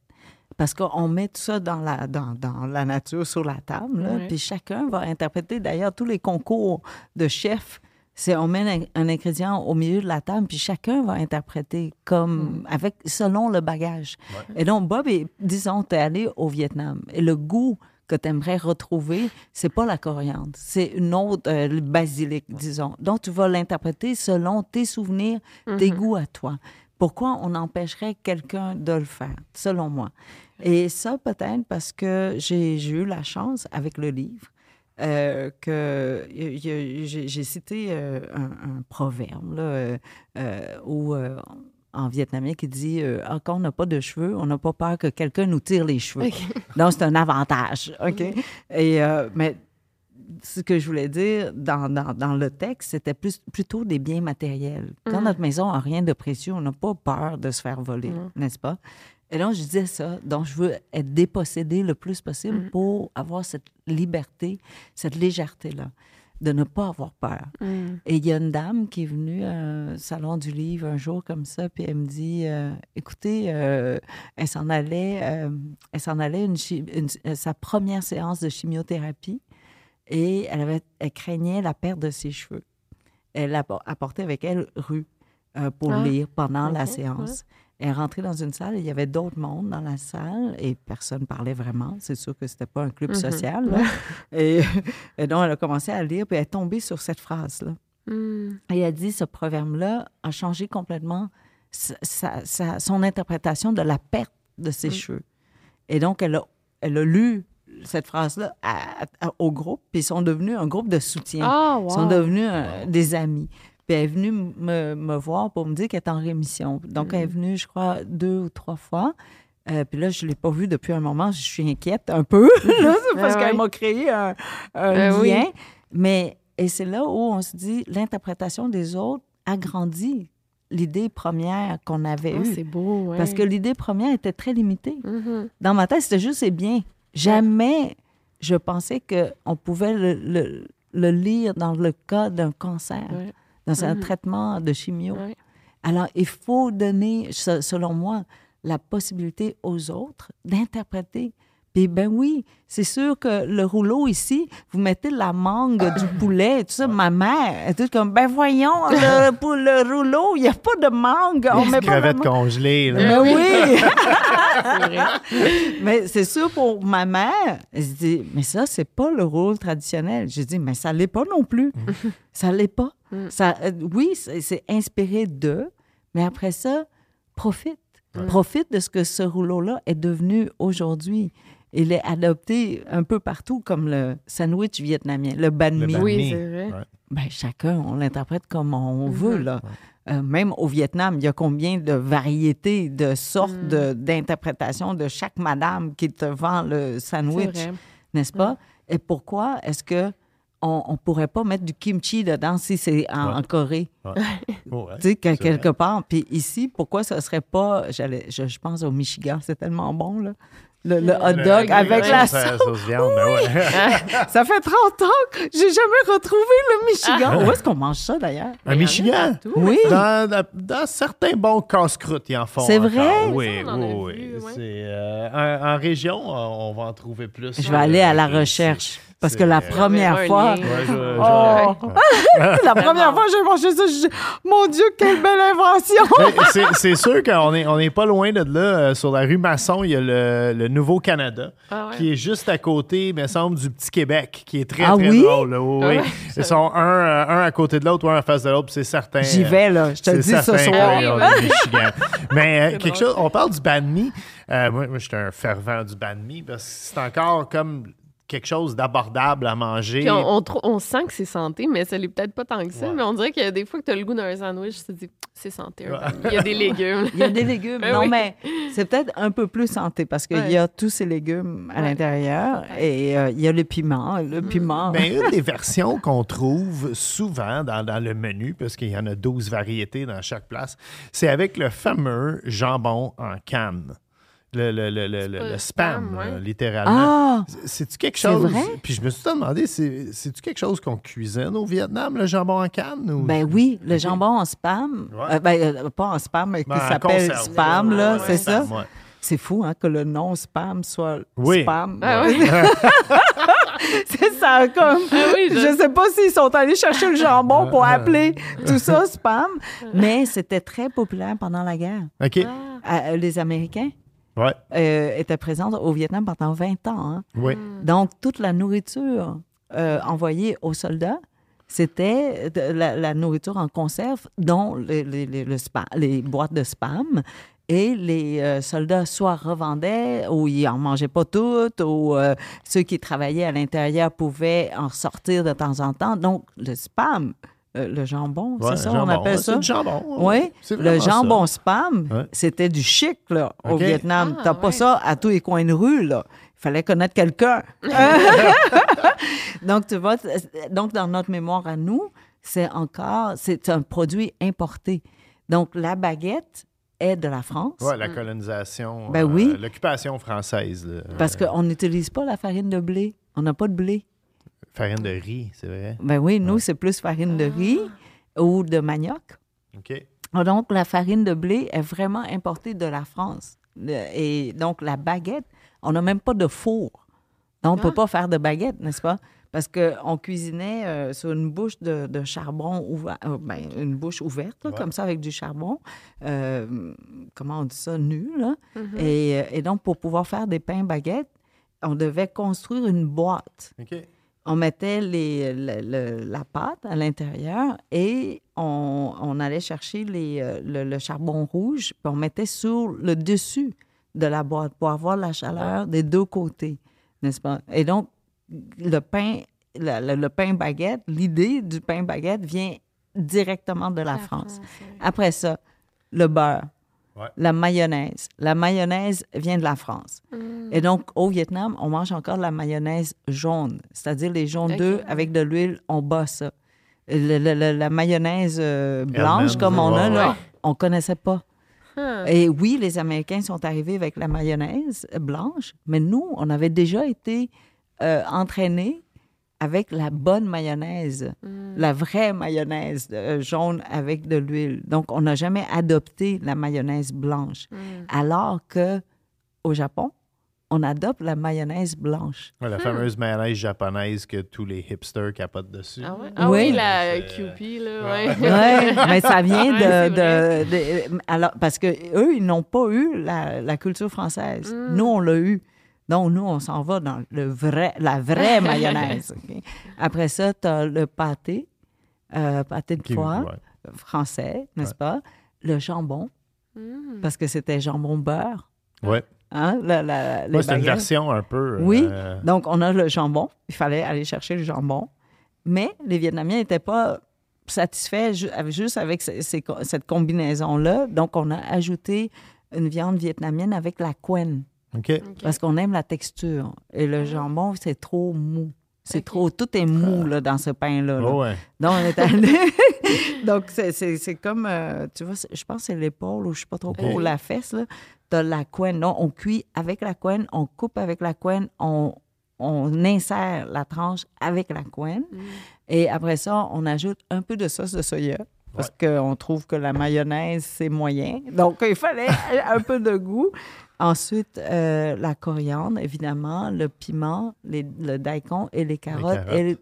Speaker 3: Parce qu'on met tout ça dans la, dans, dans la nature, sur la table, puis chacun va interpréter. D'ailleurs, tous les concours de chefs, c'est on met un, un ingrédient au milieu de la table, puis chacun va interpréter comme, avec, selon le bagage. Et donc, Bob, est- disons, tu es allé au Vietnam, et le goût que tu aimerais retrouver, c'est pas la coriandre, c'est une autre, euh, le basilic, disons. Donc, tu vas l'interpréter selon tes souvenirs, tes goûts à toi. Pourquoi on empêcherait quelqu'un de le faire, selon moi? Et ça, peut-être parce que j'ai eu la chance avec le livre euh, que j'ai cité euh, un, un proverbe là, euh, euh, où, en vietnamien qui dit Ah, quand on n'a pas de cheveux, on n'a pas peur que quelqu'un nous tire les cheveux. Donc, c'est un avantage. OK? Et, mais ce que je voulais dire dans, dans, dans le texte, c'était plus, plutôt des biens matériels. Quand notre maison n'a rien de précieux, on n'a pas peur de se faire voler, n'est-ce pas? Et donc, je disais ça. Donc, je veux être dépossédée le plus possible pour avoir cette liberté, cette légèreté-là, de ne pas avoir peur.
Speaker 1: Mm.
Speaker 3: Et il y a une dame qui est venue au Salon du Livre un jour comme ça, puis elle me dit euh, Écoutez, euh, elle s'en allait, euh, elle s'en allait une, euh, sa première séance de chimiothérapie et elle, avait, elle craignait la perte de ses cheveux. Elle a apporté avec elle rue pour
Speaker 1: Ah,
Speaker 3: lire pendant la séance. Elle est rentrée dans une salle, il y avait d'autres mondes dans la salle et personne parlait vraiment. C'est sûr que c'était pas un club
Speaker 1: Mhm.
Speaker 3: social. là. Et, et donc, elle a commencé à lire, puis elle est tombée sur cette phrase-là.
Speaker 1: Mm.
Speaker 3: Et elle dit, ce proverbe-là a changé complètement sa- sa- sa- son interprétation de la perte de ses cheveux. Et donc, elle a, elle a lu cette phrase-là au groupe, puis ils sont devenus un groupe de soutien.
Speaker 1: Ah,
Speaker 3: Ils
Speaker 1: wow.
Speaker 3: sont devenus euh, des amis. Puis elle est venue me, me voir pour me dire qu'elle est en rémission. Donc, elle est venue, je crois, deux ou trois fois. Euh, puis là, je ne l'ai pas vue depuis un moment. Je suis inquiète un peu, là, parce
Speaker 1: Ah
Speaker 3: qu'elle m'a créé un, un
Speaker 1: oui.
Speaker 3: lien. Mais, et c'est là où on se dit, l'interprétation des autres agrandit l'idée première qu'on avait
Speaker 1: Ah,
Speaker 3: eue.
Speaker 1: c'est beau, ouais.
Speaker 3: Parce que l'idée première était très limitée.
Speaker 1: Mhm.
Speaker 3: Dans ma tête, c'était juste c'est bien. Jamais je pensais qu'on pouvait le, le- le lire dans le cas d'un cancer,
Speaker 1: Ouais.
Speaker 3: Dans un
Speaker 1: Mhm.
Speaker 3: traitement de chimio. Alors, il faut donner, se- selon moi, la possibilité aux autres d'interpréter. Puis, ben oui, c'est sûr que le rouleau ici, vous mettez la mangue du poulet, tout ça. Ma mère, elle était comme, ben voyons, le, pour le rouleau, il n'y a pas de mangue. On met pas de
Speaker 2: crevettes congelées. là.
Speaker 3: Mais oui!
Speaker 1: C'est vrai.
Speaker 3: mais c'est sûr pour ma mère, elle se dit, mais ça, c'est pas le rôle traditionnel. J'ai dit, mais ça l'est pas non plus. ça l'est pas. Ça, euh, oui, c'est c'est inspiré d'eux, mais après ça, profite. Profite de ce que ce rouleau-là est devenu aujourd'hui. Il est adopté un peu partout, comme le sandwich vietnamien, le banh
Speaker 2: Le
Speaker 3: mi.
Speaker 1: Oui, c'est vrai.
Speaker 2: Ouais.
Speaker 3: ben, chacun, on l'interprète comme on veut. Là. Euh, même au Vietnam, il y a combien de variétés, de sortes de- d'interprétations de chaque madame qui te vend le sandwich, n'est-ce pas? Et pourquoi est-ce que on ne pourrait pas mettre du kimchi dedans si c'est en,
Speaker 2: Ouais.
Speaker 3: en Corée?
Speaker 2: Ouais. Ouais.
Speaker 3: Tu sais, que-
Speaker 2: C'est
Speaker 3: quelque
Speaker 2: vrai.
Speaker 3: part. Puis ici, pourquoi ce serait pas. je pense au Michigan, c'est tellement bon, là. Le, le hot dog
Speaker 2: le-
Speaker 3: avec la
Speaker 2: sauce-
Speaker 3: sauce.
Speaker 2: sauce viande, ben ouais.
Speaker 3: Ça fait 30 ans que j'ai jamais retrouvé le Michigan. Où est-ce qu'on mange ça, d'ailleurs?
Speaker 2: Un Michigan?
Speaker 3: Oui.
Speaker 2: Dans, dans- certains bons casse-croûtes, ils en font.
Speaker 3: C'est vrai?
Speaker 2: Oui,
Speaker 1: Ça,
Speaker 2: oui,
Speaker 1: vu,
Speaker 2: oui.
Speaker 1: ouais.
Speaker 2: Euh, en, en région, on va en trouver plus.
Speaker 3: Je vais aller à la
Speaker 2: Euh,
Speaker 3: recherche. Parce que la première fois. Oh! la première fois que j'ai mangé ça, je mon Dieu, quelle belle invention!
Speaker 2: C'est, sûr qu'on n'est on est pas loin de là. Euh, sur la rue Masson, il y a le, le Nouveau-Canada,
Speaker 1: Ah ouais.
Speaker 2: qui est juste à côté, me semble, du Petit Québec, qui est très,
Speaker 3: Ah
Speaker 2: très
Speaker 3: oui?
Speaker 2: drôle. là. Oui,
Speaker 1: Ah
Speaker 2: oui. Ils sont un, euh, un à côté de l'autre ou un en face de l'autre, c'est certain.
Speaker 3: J'y vais, là. Je te le
Speaker 2: c'est
Speaker 3: dis ce
Speaker 2: certain
Speaker 3: soir.
Speaker 2: Mais euh, quelque
Speaker 1: drôle.
Speaker 2: chose, on parle du banh mi. Euh, moi, moi je suis un fervent du banh mi parce que c'est encore comme quelque chose d'abordable à manger.
Speaker 1: Puis on, on, trou- on sent que c'est santé, mais ça l'est peut-être pas tant que ça.
Speaker 2: Ouais.
Speaker 1: Mais on dirait que des fois que tu as le goût d'un sandwich, tu te dis, c'est santé.
Speaker 2: Ouais.
Speaker 1: Il y a des légumes.
Speaker 3: Il y a des légumes.
Speaker 1: Ah
Speaker 3: non,
Speaker 1: oui.
Speaker 3: mais c'est peut-être un peu plus santé parce qu'il
Speaker 1: Ouais.
Speaker 3: y a tous ces légumes à
Speaker 1: Ouais.
Speaker 3: l'intérieur et euh, il y a le piment. Le
Speaker 1: Mm.
Speaker 3: piment.
Speaker 2: Ben, une des versions qu'on trouve souvent dans, dans le menu, parce qu'il y en a 12 variétés dans chaque place, c'est avec le fameux jambon en canne. Le, le, le, le, spam,
Speaker 1: spam, ouais.
Speaker 2: là, littéralement.
Speaker 3: ah!
Speaker 2: C'est-tu quelque chose.
Speaker 3: vrai?
Speaker 2: Puis je me suis demandé, c'est- c'est-tu quelque chose qu'on cuisine au Vietnam, le jambon en canne? Ou...
Speaker 3: Ben oui, le jambon en spam.
Speaker 2: Ouais.
Speaker 3: euh, ben, euh, pas en spam, mais
Speaker 2: Ben,
Speaker 3: qui
Speaker 2: en
Speaker 3: s'appelle spam, là,
Speaker 2: Ouais,
Speaker 3: c'est
Speaker 2: spam,
Speaker 3: ça?
Speaker 2: ouais.
Speaker 3: C'est fou, hein, que le nom spam soit
Speaker 2: Oui.
Speaker 3: spam.
Speaker 1: Ah ouais.
Speaker 3: c'est ça, comme.
Speaker 1: Ah oui,
Speaker 3: je...
Speaker 1: je-
Speaker 3: sais pas s'ils sont allés chercher le jambon pour appeler tout ça spam, mais c'était très populaire pendant la guerre.
Speaker 2: OK.
Speaker 3: Euh, les Américains?
Speaker 2: Ouais.
Speaker 3: euh, étaient présents au Vietnam pendant 20 ans. hein.
Speaker 2: Oui.
Speaker 3: Donc, toute la nourriture euh, envoyée aux soldats, c'était la, la nourriture en conserve, dont les, les- les- le spa- les boîtes de spam. Et les euh, soldats soit revendaient ou ils n'en mangeaient pas toutes, ou euh, ceux qui travaillaient à l'intérieur pouvaient en sortir de temps en temps. Donc, le spam, euh, le jambon,
Speaker 2: Ouais,
Speaker 3: c'est ça,
Speaker 2: jambon.
Speaker 3: on appelle ça?
Speaker 2: C'est du jambon.
Speaker 3: Oui, le
Speaker 2: ça.
Speaker 3: jambon spam,
Speaker 2: Ouais.
Speaker 3: c'était du chic là, au. Vietnam.
Speaker 1: Ah,
Speaker 3: T'as pas ça à tous les coins de rue. Là. Il fallait connaître quelqu'un. donc, tu vois, donc dans notre mémoire à nous, c'est encore, c'est un produit importé. Donc, la baguette est de la France
Speaker 2: Ouais, la colonisation.
Speaker 3: Ben
Speaker 2: euh,
Speaker 3: oui.
Speaker 2: L'occupation française. là.
Speaker 3: parce qu'on n'utilise pas la farine de blé. On n'a pas de blé.
Speaker 2: Farine de riz, c'est vrai.
Speaker 3: Ben oui, nous, c'est plus farine de riz ou de manioc.
Speaker 2: OK.
Speaker 3: Ah, Donc, la farine de blé est vraiment importée de la France. Et donc, la baguette, on n'a même pas de four. Donc, on ne peut pas faire de baguette, n'est-ce pas? Parce qu'on cuisinait euh, sur une bouche de, de charbon ouvert, euh, ben, une bouche ouverte, là,
Speaker 2: Ouais.
Speaker 3: comme ça, avec du charbon. euh, comment on dit ça? Nu, là.
Speaker 1: Mhm.
Speaker 3: et, et donc, pour pouvoir faire des pains baguettes, on devait construire une boîte
Speaker 2: OK.
Speaker 3: On mettait les, le- le- la pâte à l'intérieur et on, on allait chercher les, euh, le, le charbon rouge, puis on mettait sur le dessus de la boîte pour avoir la chaleur des deux côtés, n'est-ce pas? Et donc, le pain, le, pain baguette, l'idée du pain baguette vient directement de la, France. Après ça, le beurre,
Speaker 2: Ouais.
Speaker 3: la mayonnaise. La mayonnaise vient de la France. Et donc, au Vietnam, on mange encore de la mayonnaise jaune, c'est-à-dire les jaunes d'œufs avec de l'huile, on bat ça. Le- le- le- la mayonnaise euh, blanche, comme on a
Speaker 2: ouais,
Speaker 3: là, on connaissait pas. Et oui, les Américains sont arrivés avec la mayonnaise blanche, mais nous, on avait déjà été euh, entraînés avec la bonne mayonnaise, la vraie mayonnaise euh, jaune avec de l'huile. Donc, on n'a jamais adopté la mayonnaise blanche. Alors que au Japon, on adopte la mayonnaise blanche.
Speaker 2: Ouais, la fameuse mayonnaise japonaise que tous les hipsters capotent dessus.
Speaker 1: Ah, ouais? Ah
Speaker 3: Oui.
Speaker 1: oui, la QP, là,
Speaker 2: Ouais.
Speaker 1: ouais.
Speaker 3: Oui, mais ça vient
Speaker 1: Ouais,
Speaker 3: de, alors parce que eux ils n'ont pas eu la, la culture française.
Speaker 1: Mm.
Speaker 3: Nous on l'a eu. Donc nous on s'en va dans le vrai la vraie mayonnaise. Après ça tu as le pâté euh, pâté de foie
Speaker 2: ouais.
Speaker 3: français, n'est-ce pas? Le jambon
Speaker 1: Mm.
Speaker 3: parce que c'était jambon beurre,
Speaker 2: Ouais.
Speaker 3: hein,
Speaker 2: Ouais, c'est une version un peu.
Speaker 3: Oui.
Speaker 2: euh,
Speaker 3: Donc, on a le jambon. Il fallait aller chercher le jambon. Mais les Vietnamiens n'étaient pas satisfaits juste avec ces cette combinaison-là. Donc, on a ajouté une viande vietnamienne avec la quen Parce qu'on aime la texture. Et le jambon, c'est trop mou. C'est trop... Tout est mou là, dans ce pain-là. là.
Speaker 2: Oh, ouais.
Speaker 3: Donc, on est allé... Donc, c'est- c'est c'est comme, euh, tu vois, je pense que c'est l'épaule ou je sais pas trop quoi, ou la fesse, là. T'as la couenne. Non, on cuit avec la couenne, on coupe avec la couenne, on, on insère la tranche avec la couenne. Et après ça, on ajoute un peu de sauce de soya. Parce qu'on trouve que la mayonnaise, c'est moyen. Donc, il fallait un peu de goût. Ensuite, euh, la coriandre, évidemment, le piment, les- le daikon et les carottes,
Speaker 2: carottes.
Speaker 3: Et, le,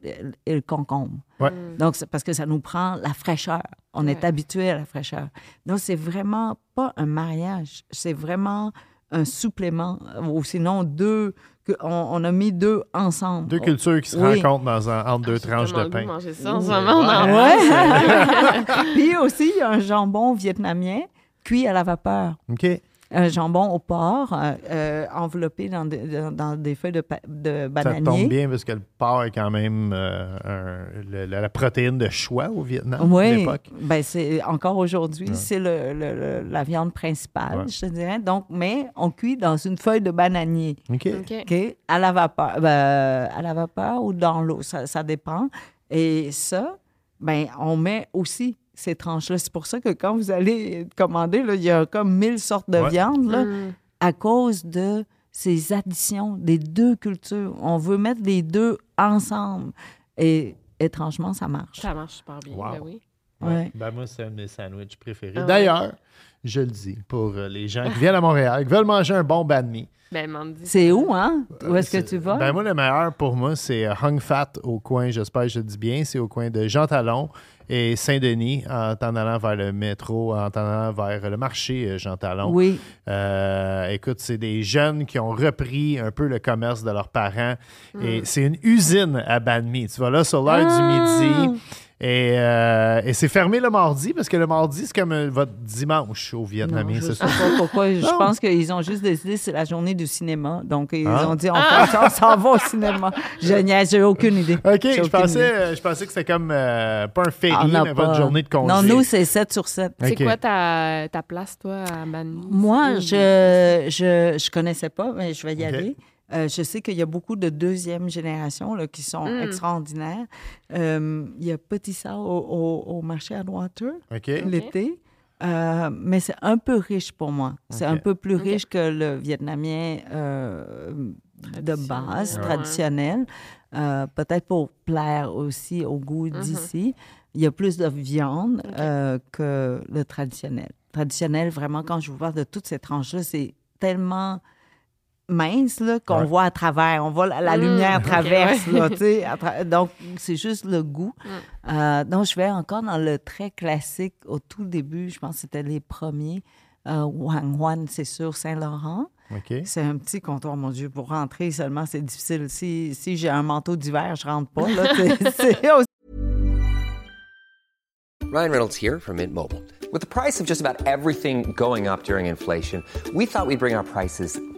Speaker 3: et le concombre.
Speaker 2: Ouais.
Speaker 3: Donc, c'est parce que ça nous prend la fraîcheur. On est habitué à la fraîcheur. Donc, c'est vraiment pas un mariage. C'est vraiment un supplément. Ou sinon, deux. que- on, on a mis deux ensemble.
Speaker 2: Deux cultures qui se
Speaker 3: Oui.
Speaker 2: rencontrent dans un, entre deux
Speaker 1: J'ai
Speaker 2: tranches de pain.
Speaker 1: manger ça en ce moment.
Speaker 3: Puis aussi, il y a un jambon vietnamien cuit à la vapeur.
Speaker 2: OK.
Speaker 3: Un jambon au porc, euh, euh, enveloppé dans, des- dans- dans des feuilles de, de
Speaker 2: Ça
Speaker 3: bananier.
Speaker 2: tombe bien parce que le porc est quand même euh, un- le- la, la protéine de choix au Vietnam à
Speaker 3: Oui,
Speaker 2: l'époque.
Speaker 3: ben c'est encore aujourd'hui,
Speaker 2: Ouais.
Speaker 3: c'est le, le- le- la viande principale,
Speaker 2: Ouais.
Speaker 3: je te dirais. Donc, mais on cuit dans une feuille de bananier,
Speaker 2: OK.
Speaker 1: OK.
Speaker 3: ok, à la vapeur, ben, à la vapeur ou dans l'eau, ça, ça dépend. Et ça, ben on met aussi ces tranches-là. C'est pour ça que quand vous allez commander, là, il y a comme mille sortes de
Speaker 2: Ouais.
Speaker 3: viande là,
Speaker 1: Mm.
Speaker 3: à cause de ces additions des deux cultures. On veut mettre les deux ensemble. Et étrangement, ça marche.
Speaker 1: Ça marche super bien.
Speaker 2: Wow.
Speaker 1: ben oui.
Speaker 3: Ouais.
Speaker 2: Ben moi, c'est un de mes sandwichs préférés.
Speaker 1: Ah ouais.
Speaker 2: D'ailleurs, je le dis pour euh, les gens qui viennent à Montréal, qui veulent manger un bon banh mi.
Speaker 1: Ben.
Speaker 3: C'est où, hein? Où est-ce que tu vas?
Speaker 2: Ben moi, le meilleur pour moi, c'est euh, Hung Fat au coin, j'espère que je le dis bien, c'est au coin de Jean Talon et Saint-Denis, en t'en allant vers le métro, en t'en allant vers le marché euh, Jean Talon.
Speaker 3: oui.
Speaker 2: Euh, écoute, c'est des jeunes qui ont repris un peu le commerce de leurs parents. Et c'est une usine à banh mi. Tu vas là sur l'heure
Speaker 3: Ah!
Speaker 2: du midi. Et, euh, et c'est fermé le mardi parce que le mardi, c'est comme euh, votre dimanche au Vietnamien,
Speaker 3: je
Speaker 2: c'est
Speaker 3: sais
Speaker 2: ça?
Speaker 3: pas pourquoi. Je
Speaker 2: Non.
Speaker 3: pense qu'ils ont juste décidé que c'est la journée du cinéma. Donc, ils
Speaker 2: Ah.
Speaker 3: ont dit, on, fait ça, on s'en va au cinéma. Je niaise, j'ai aucune idée.
Speaker 2: OK, je pensais,
Speaker 3: idée.
Speaker 2: euh, je pensais que c'était comme euh, pas un
Speaker 3: Ah,
Speaker 2: férié,
Speaker 3: n'a
Speaker 2: mais votre
Speaker 3: pas-
Speaker 2: journée de congé.
Speaker 3: Non, nous, c'est 7 sur 7.
Speaker 1: C'est
Speaker 2: OK.
Speaker 1: quoi ta, ta place, toi, à Manny?
Speaker 3: Moi, je je, je connaissais pas, mais je vais y aller. Euh, je sais qu'il y a beaucoup de deuxième génération là, qui sont
Speaker 1: Mm.
Speaker 3: extraordinaires. Euh, il y a Petit Ça au, au- au marché à Water
Speaker 2: OK.
Speaker 3: l'été. Euh, mais c'est un peu riche pour moi. C'est un peu plus riche que le vietnamien euh, de base,
Speaker 1: Ouais.
Speaker 3: traditionnel. Euh, Peut-être pour plaire aussi au goût
Speaker 1: Mm-hmm.
Speaker 3: d'ici. Il y a plus de viande euh, que le traditionnel. Traditionnel, vraiment, quand je vous parle de toutes ces tranches-là, c'est tellement mince là, qu'on
Speaker 2: Ouais.
Speaker 3: voit à travers. On voit la, la
Speaker 1: Mm,
Speaker 3: lumière traverse.
Speaker 1: ouais.
Speaker 3: là, tu sais, à tra- donc, c'est juste le goût.
Speaker 1: Mm.
Speaker 3: Euh, donc, je vais encore dans le très classique au tout début. Je pense que c'était les premiers. Euh, Wang Huan, c'est sur Saint-Laurent.
Speaker 2: OK.
Speaker 3: C'est un petit comptoir, mon Dieu. Pour rentrer seulement, c'est difficile. Si, si j'ai un manteau d'hiver, je rentre pas. Là, C'est- c'est aussi
Speaker 4: Ryan Reynolds here from Mint Mobile. With the price of just about everything going up during inflation, we thought we'd bring our prices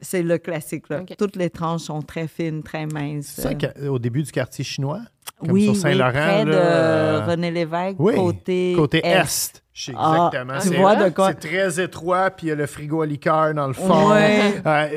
Speaker 3: c'est le classique. Là. Toutes les tranches sont très fines, très minces.
Speaker 2: C'est ça qu'a- au début du quartier chinois? Comme
Speaker 3: oui,
Speaker 2: sur
Speaker 3: oui,
Speaker 2: Saint-Laurent.
Speaker 3: près
Speaker 2: là,
Speaker 3: de
Speaker 2: euh,
Speaker 3: René Lévesque,
Speaker 2: oui,
Speaker 3: côté,
Speaker 2: côté est. sais
Speaker 3: Ah,
Speaker 2: exactement.
Speaker 3: tu
Speaker 2: c'est
Speaker 3: vois de quoi-
Speaker 2: C'est très étroit, puis il y a le frigo à liqueur dans le fond.
Speaker 3: Ouais.
Speaker 2: Euh,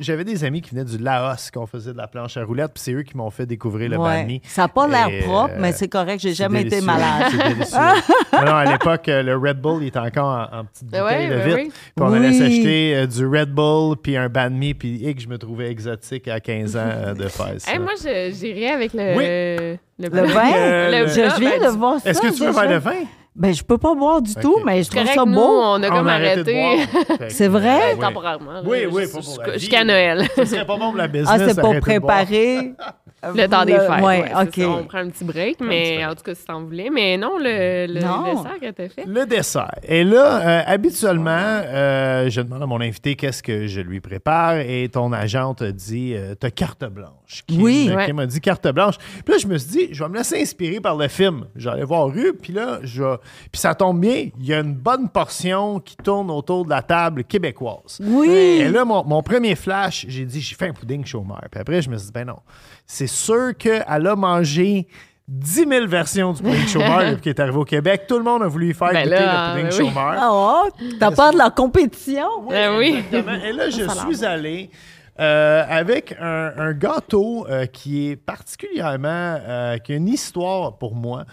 Speaker 2: J'avais des amis qui venaient du Laos, qu'on faisait de la planche à roulettes, puis c'est eux qui m'ont fait découvrir le
Speaker 3: Ouais.
Speaker 2: banh mi.
Speaker 3: Ça n'a pas l'air propre,
Speaker 2: euh,
Speaker 3: mais c'est correct. J'ai jamais été malade.
Speaker 2: C'est délicieux. non, non, à l'époque, euh, le Red Bull, il était encore en, en petite
Speaker 1: Ben
Speaker 2: bouteille
Speaker 1: ouais,
Speaker 2: de
Speaker 1: ben
Speaker 2: vitre.
Speaker 1: oui.
Speaker 2: Puis on allait
Speaker 3: Oui.
Speaker 2: s'acheter euh, du Red Bull, puis un banh mi, puis et que je me trouvais exotique à 15 ans euh, de faire ça.
Speaker 1: Hey, moi, je- j'irais avec le.
Speaker 2: Oui.
Speaker 1: Le,
Speaker 3: Le vin,
Speaker 2: Euh,
Speaker 1: le
Speaker 3: je, viens
Speaker 1: ben,
Speaker 3: de voir ça.
Speaker 2: Est-ce que tu veux verre de vin?
Speaker 3: Ben, je peux pas boire du tout,
Speaker 2: Ok.
Speaker 3: mais je trouve
Speaker 1: correct,
Speaker 3: ça
Speaker 1: nous,
Speaker 3: beau.
Speaker 1: on a
Speaker 2: On
Speaker 1: comme
Speaker 2: a arrêté de
Speaker 1: arrêté.
Speaker 3: C'est vrai?
Speaker 2: Ouais, oui.
Speaker 1: temporairement. là,
Speaker 2: Oui, oui, pas la
Speaker 1: jusqu'à- Noël.
Speaker 2: Ce serait pas bon pour la business.
Speaker 3: Ah, c'est pour
Speaker 2: arrêter de boire.
Speaker 3: préparer.
Speaker 1: Le temps des fêtes.
Speaker 3: ouais,
Speaker 1: ouais, c'est
Speaker 3: OK.
Speaker 1: ça. On prend un petit break,
Speaker 2: petit
Speaker 1: mais
Speaker 2: break.
Speaker 1: en tout cas, si t'en voulais. Mais non, le, le
Speaker 3: Non.
Speaker 1: dessert que t'as fait.
Speaker 2: Le dessert. Et là, euh, habituellement, euh, je demande à mon invité qu'est-ce que je lui prépare et ton agente dit euh, T'as carte blanche. Kim,
Speaker 3: Oui.
Speaker 2: euh,
Speaker 1: Ouais.
Speaker 2: Kim m'a dit carte blanche. Puis là, je me suis dit Je vais me laisser inspirer par le film. J'allais voir rue, puis là, je Puis ça tombe bien, il y a une bonne portion qui tourne autour de la table québécoise.
Speaker 3: Oui.
Speaker 2: Et là, mon, mon premier flash, j'ai dit, j'ai fait un pudding chômeur. Puis après, je me suis dit, ben non, c'est sûr qu'elle a mangé 10 000 versions du pudding chômeur depuis qu'elle est arrivée au Québec. Tout le monde a voulu y faire
Speaker 1: Ben
Speaker 2: goûter
Speaker 1: là,
Speaker 2: le pudding
Speaker 1: oui.
Speaker 2: chômeur.
Speaker 3: Oh, t'as peur de la compétition?
Speaker 1: Ben oui.
Speaker 2: Exactement. Et là, je suis allé euh, avec un, un gâteau euh, qui est particulièrement, euh, qui a une histoire pour moi.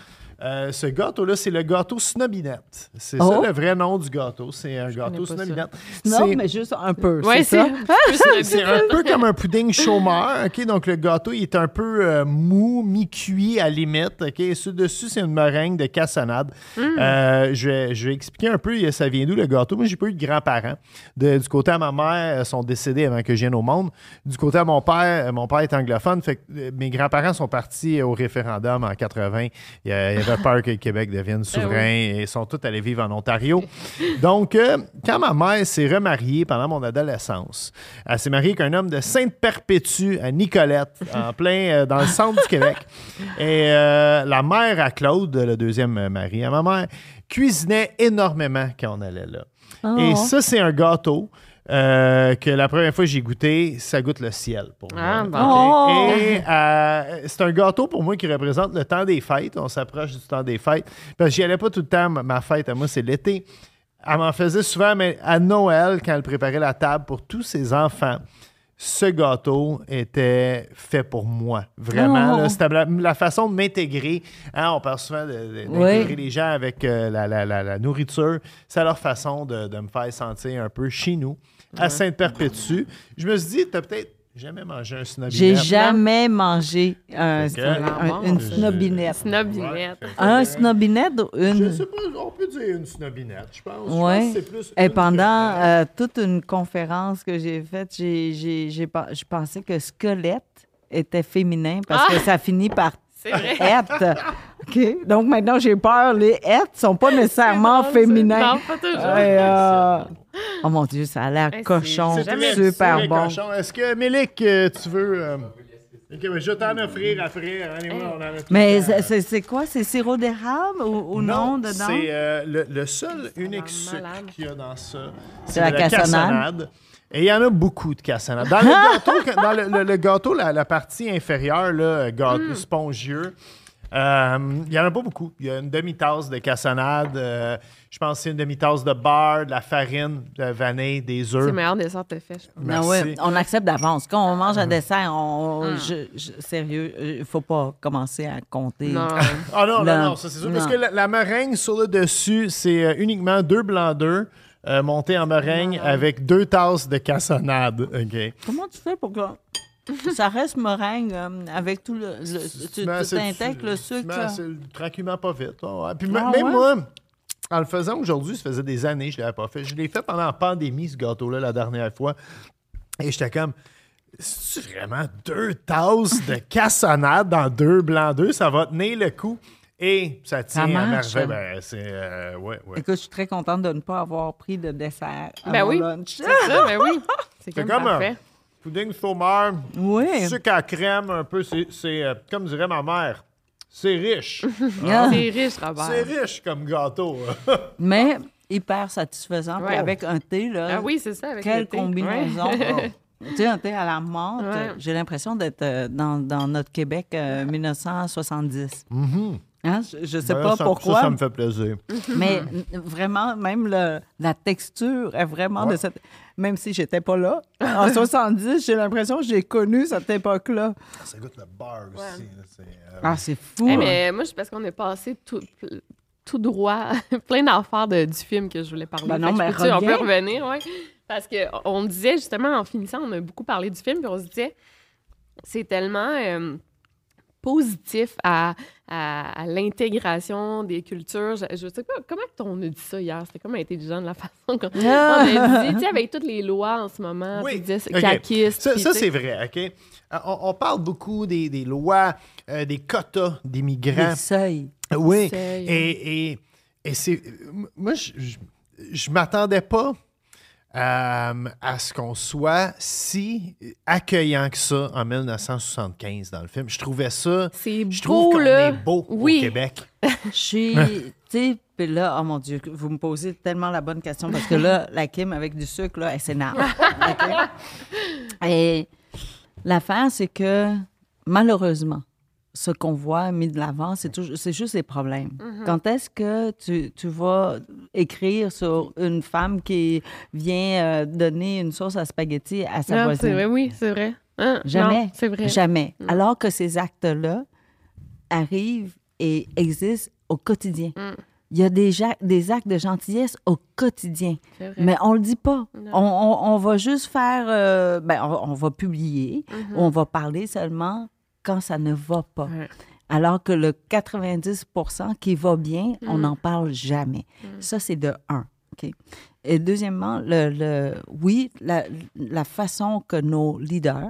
Speaker 2: Euh, ce gâteau-là, c'est le gâteau Snobinette. C'est
Speaker 3: Oh.
Speaker 2: ça le vrai nom du gâteau. C'est un gâteau. Snobinette.
Speaker 3: Non, mais juste un peu.
Speaker 1: Ouais,
Speaker 3: c'est ça?
Speaker 1: c'est.
Speaker 2: un peu comme un pudding chômeur, OK? Donc, le gâteau, il est un peu euh, mou, mi-cuit à limite, OK? Sur dessus, c'est une meringue de cassonade. Euh, je, vais, je vais expliquer un peu ça vient d'où, le gâteau? Moi, j'ai pas eu de grands-parents. Du côté à ma mère, ils sont décédés avant que je vienne au monde. Du côté à mon père, mon père est anglophone, fait que mes grands-parents sont partis au référendum en 80. Il y a- avait peur que le Québec devienne souverain et ils sont tous allés vivre en Ontario. Donc, euh, quand ma mère s'est remariée pendant mon adolescence, elle s'est mariée avec un homme de Sainte-Perpétue à Nicolette, en plein euh, dans le centre du Québec. Et euh, la mère à Claude, le deuxième mari à ma mère, cuisinait énormément quand on allait là. Et ça, c'est un gâteau. Euh, que la première fois que j'ai goûté, ça goûte le ciel pour moi.
Speaker 1: Ah, bon.
Speaker 3: Oh!
Speaker 2: Et euh, c'est un gâteau pour moi qui représente le temps des fêtes. On s'approche du temps des fêtes. Parce que j'y allais pas tout le temps. Ma- Ma fête, à moi, c'est l'été. Elle m'en faisait souvent, mais à Noël, quand elle préparait la table pour tous ses enfants, ce gâteau était fait pour moi. Vraiment.
Speaker 3: Oh.
Speaker 2: C'était la, la façon de m'intégrer. Hein, on parle souvent d'intégrer
Speaker 3: Oui.
Speaker 2: les gens avec euh, la, la- la- la nourriture. C'est leur façon de, de me faire sentir un peu chez nous, à Sainte-Perpétue. Je me suis dit, t'as peut-être jamais mangé un snobinette.
Speaker 3: J'ai jamais mangé un-
Speaker 2: que-
Speaker 3: un- une
Speaker 2: Je-
Speaker 3: snobinette. Un snobinette ou
Speaker 2: Je
Speaker 3: une...
Speaker 2: sais pas, on peut dire une snobinette, je pense. Je pense
Speaker 3: Oui.
Speaker 2: que c'est plus
Speaker 3: Et
Speaker 2: une
Speaker 3: pendant
Speaker 2: que-
Speaker 3: euh, toute une conférence que j'ai faite, j'ai, j'ai, j'ai pen- je pensais que squelette était féminin parce que ça finit par
Speaker 1: C'est vrai.
Speaker 3: être. OK? Donc maintenant, j'ai peur. Les êtres sont pas nécessairement féminins.
Speaker 1: Non, pas toujours.
Speaker 3: Et, euh, Oh mon Dieu, ça a l'air
Speaker 1: c'est-
Speaker 3: cochon,
Speaker 2: C'est
Speaker 3: super bon.
Speaker 2: Est-ce que, Mélic, euh, tu veux... euh, Ok, ben, je vais t'en offrir après. Anyway, on en a tout
Speaker 3: Mais c'est- quoi? C'est sirop d'érable ou, ou non, dedans?
Speaker 2: C'est euh, le, le seul unique sucre qu'il y a dans ça.
Speaker 3: C'est la
Speaker 2: de
Speaker 3: cassonade.
Speaker 2: Et il y en a beaucoup de cassonade. Dans le gâteau, dans le, le- le gâteau, la, la partie inférieure, là, gâteau
Speaker 3: Hmm.
Speaker 2: spongieux, il n'y en a pas beaucoup. Il y a une demi-tasse de cassonade. euh, je pense que c'est une demi-tasse de beurre, de la farine, de la vanille, des
Speaker 1: C'est
Speaker 2: œufs.
Speaker 1: le meilleur dessert que t'as fait, je pense.
Speaker 3: Ah
Speaker 2: Merci.
Speaker 3: ouais, on accepte d'avance. Quand on mange un dessert, on, je- je- sérieux, il ne faut pas commencer à compter.
Speaker 1: Non.
Speaker 2: Ah non, non,
Speaker 3: Non.
Speaker 2: non, ça c'est sûr. Parce que la, la meringue sur le dessus, c'est euh, uniquement deux blancs d'œufs euh, montés en meringue avec deux tasses de cassonade. OK?
Speaker 3: Comment tu fais pour que ça reste meringue euh, avec tout le. le- tu t'intègres le sucre?
Speaker 2: assez- tranquillement pas vite. Puis
Speaker 3: Ah,
Speaker 2: même
Speaker 3: ouais?
Speaker 2: moi, en le faisant aujourd'hui, ça faisait des années que je ne l'avais pas fait. Je l'ai fait pendant la pandémie, ce gâteau-là, la dernière fois. Et j'étais comme. C'est vraiment deux tasses de cassonade dans deux blancs d'œufs? Ça va tenir le coup. Et ça tient à merveille. Ben, c'est. euh, ouais, ouais.
Speaker 3: Écoute, je suis très contente de ne pas avoir pris de dessert à
Speaker 1: Ben
Speaker 3: mon
Speaker 1: oui.
Speaker 3: lunch.
Speaker 1: C'est ça, ben oui. C'est comme,
Speaker 2: comme un
Speaker 1: parfait.
Speaker 2: Pudding saumeur,
Speaker 3: Oui.
Speaker 2: sucre à crème, un peu. C'est, c'est, euh, comme dirait ma mère, c'est riche.
Speaker 3: Ah.
Speaker 1: C'est riche, Robert.
Speaker 2: c'est riche comme gâteau.
Speaker 3: Mais hyper satisfaisant. Puis
Speaker 1: Ouais.
Speaker 3: avec un thé, là.
Speaker 1: Ah oui, c'est ça. Avec
Speaker 3: Quelle
Speaker 1: le thé.
Speaker 3: combinaison.
Speaker 1: Ouais.
Speaker 3: Tu sais, un thé à la menthe,
Speaker 1: Ouais.
Speaker 3: j'ai l'impression d'être euh, dans, dans notre Québec euh, 1970.
Speaker 2: Mm-hmm.
Speaker 3: Hein, Je, je sais
Speaker 2: Ben,
Speaker 3: pas
Speaker 2: ça-
Speaker 3: pourquoi.
Speaker 2: Ça, ça me fait plaisir.
Speaker 3: Mais vraiment, même le- la texture est vraiment de cette. Même si j'étais pas là, en 70, j'ai l'impression que j'ai connu cette époque-là.
Speaker 2: Ça goûte le beurre aussi. là, euh,
Speaker 3: Ah, c'est fou.
Speaker 1: Eh,
Speaker 3: hein.
Speaker 1: mais moi, c'est parce qu'on est passé tout, tout droit, plein d'affaires de- du film que je voulais parler.
Speaker 3: Ben non, mais
Speaker 1: peux-tu- on peut revenir, oui. Parce qu'on disait, justement, en finissant, on a beaucoup parlé du film, puis on se disait, c'est tellement euh, positif à, à- à l'intégration des cultures. Je, je sais pas, comment on a dit ça hier? C'était comme intelligent de la façon qu'on
Speaker 3: Ah!
Speaker 1: on a dit, tu sais, avec toutes les lois en ce moment,
Speaker 2: Oui.
Speaker 1: disaient
Speaker 2: OK.
Speaker 1: caquistes,
Speaker 2: Ça,
Speaker 1: tu
Speaker 2: c'est vrai, OK? Euh, On, on parle beaucoup des, des lois, euh, des quotas des migrants.
Speaker 3: Les seuils.
Speaker 2: Oui. Et, et c'est. Moi, je, je, je m'attendais pas euh, à ce qu'on soit si accueillant que ça en 1975 dans le film. Je trouvais ça.
Speaker 1: C'est
Speaker 2: Je trouve
Speaker 1: beau,
Speaker 2: qu'on
Speaker 1: là.
Speaker 2: est beau
Speaker 1: Oui.
Speaker 2: au Québec.
Speaker 3: Je suis. tu sais, puis là, oh mon Dieu, vous me posez tellement la bonne question parce que là, la Kim avec du sucre, là, elle s'énerve. OK? Et l'affaire, c'est que malheureusement, ce qu'on voit mis de l'avant, c'est toujours, c'est juste des problèmes. Quand est-ce que tu, tu vas écrire sur une femme qui vient euh, donner une sauce à spaghetti à sa
Speaker 1: Non,
Speaker 3: voisine?
Speaker 1: c'est vrai, oui, c'est vrai. Hein?
Speaker 3: Jamais.
Speaker 1: Non, c'est vrai.
Speaker 3: Jamais. Alors que ces actes-là arrivent et existent au quotidien.
Speaker 1: Mm.
Speaker 3: Il y a des, ja- des actes de gentillesse au quotidien.
Speaker 1: C'est vrai.
Speaker 3: Mais on le dit pas. On, on- on va juste faire... euh, ben, on, on va publier,
Speaker 1: Mhm.
Speaker 3: on va parler seulement quand ça ne va pas. Alors que le 90% qui va bien, on
Speaker 1: Mm.
Speaker 3: n'en parle jamais. Ça, c'est de un. Et deuxièmement, le, le- oui, la, la façon que nos leaders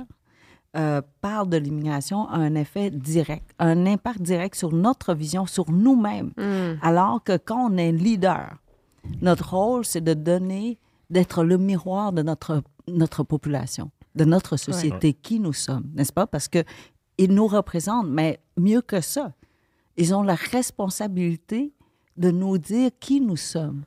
Speaker 3: euh, parlent de l'immigration a un effet direct, un impact direct sur notre vision, sur nous-mêmes.
Speaker 1: Mm.
Speaker 3: Alors que quand on est leader, notre rôle, c'est de donner, d'être le miroir de notre, notre population, de notre société, qui nous sommes, n'est-ce pas? Parce que ils nous représentent, mais mieux que ça, ils ont la responsabilité de nous dire qui nous sommes.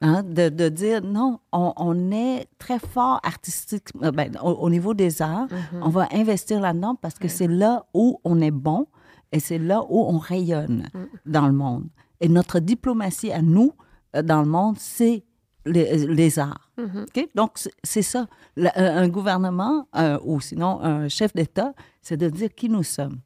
Speaker 3: Hein, de, de dire non, on, on est très fort artistique, euh, ben, au, au niveau des arts, on va investir là-dedans parce que c'est là où on est bon et c'est là où on rayonne dans le monde. Et notre diplomatie à nous, euh, dans le monde, c'est les, les arts. OK? Donc, c'est- ça. Euh, un gouvernement euh, ou sinon un chef d'État, c'est de dire qui nous sommes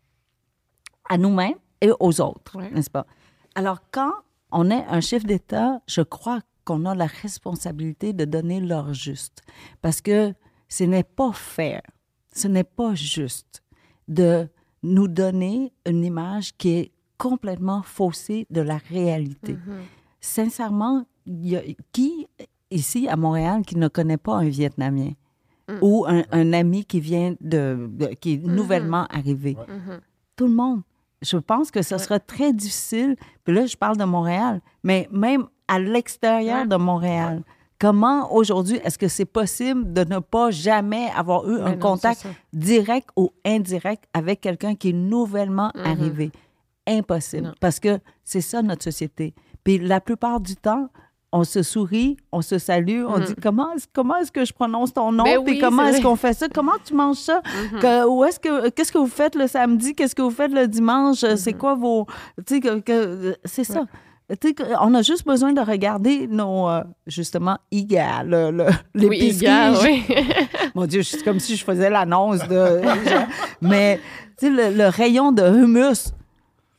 Speaker 3: à nous-mêmes et aux autres, n'est-ce pas? Alors, quand on est un chef d'État, je crois qu'on a la responsabilité de donner l'heure juste. Parce que ce n'est pas fair, ce n'est pas juste de nous donner une image qui est complètement faussée de la réalité. Sincèrement, il y a- qui ici à Montréal qui ne connaît pas un Vietnamien ou un, un ami qui vient de, de- qui est nouvellement arrivé? Tout le monde. Je pense que ce sera très difficile. Puis là, je parle de Montréal, mais même à l'extérieur de Montréal. Comment aujourd'hui est-ce que c'est possible de ne pas jamais avoir eu un
Speaker 1: non,
Speaker 3: contact direct ou indirect avec quelqu'un qui est nouvellement arrivé? Impossible.
Speaker 1: Non.
Speaker 3: Parce que c'est ça notre société. Puis la plupart du temps, on se sourit, on se salue, on dit comment est-ce, comment est-ce que je prononce ton nom,
Speaker 1: Ben
Speaker 3: puis
Speaker 1: oui,
Speaker 3: comment est-ce qu'on fait ça, comment tu manges ça, Que- où est-ce que qu'est-ce que vous faites le samedi, qu'est-ce que vous faites le dimanche, c'est quoi vos, tu sais que, que- c'est ça. On a juste besoin de regarder nos, euh, justement, IGA, le, le,
Speaker 1: Oui, oui.
Speaker 3: Mon Dieu, c'est comme si je faisais l'annonce de... Mais, tu sais, le, le rayon de hummus,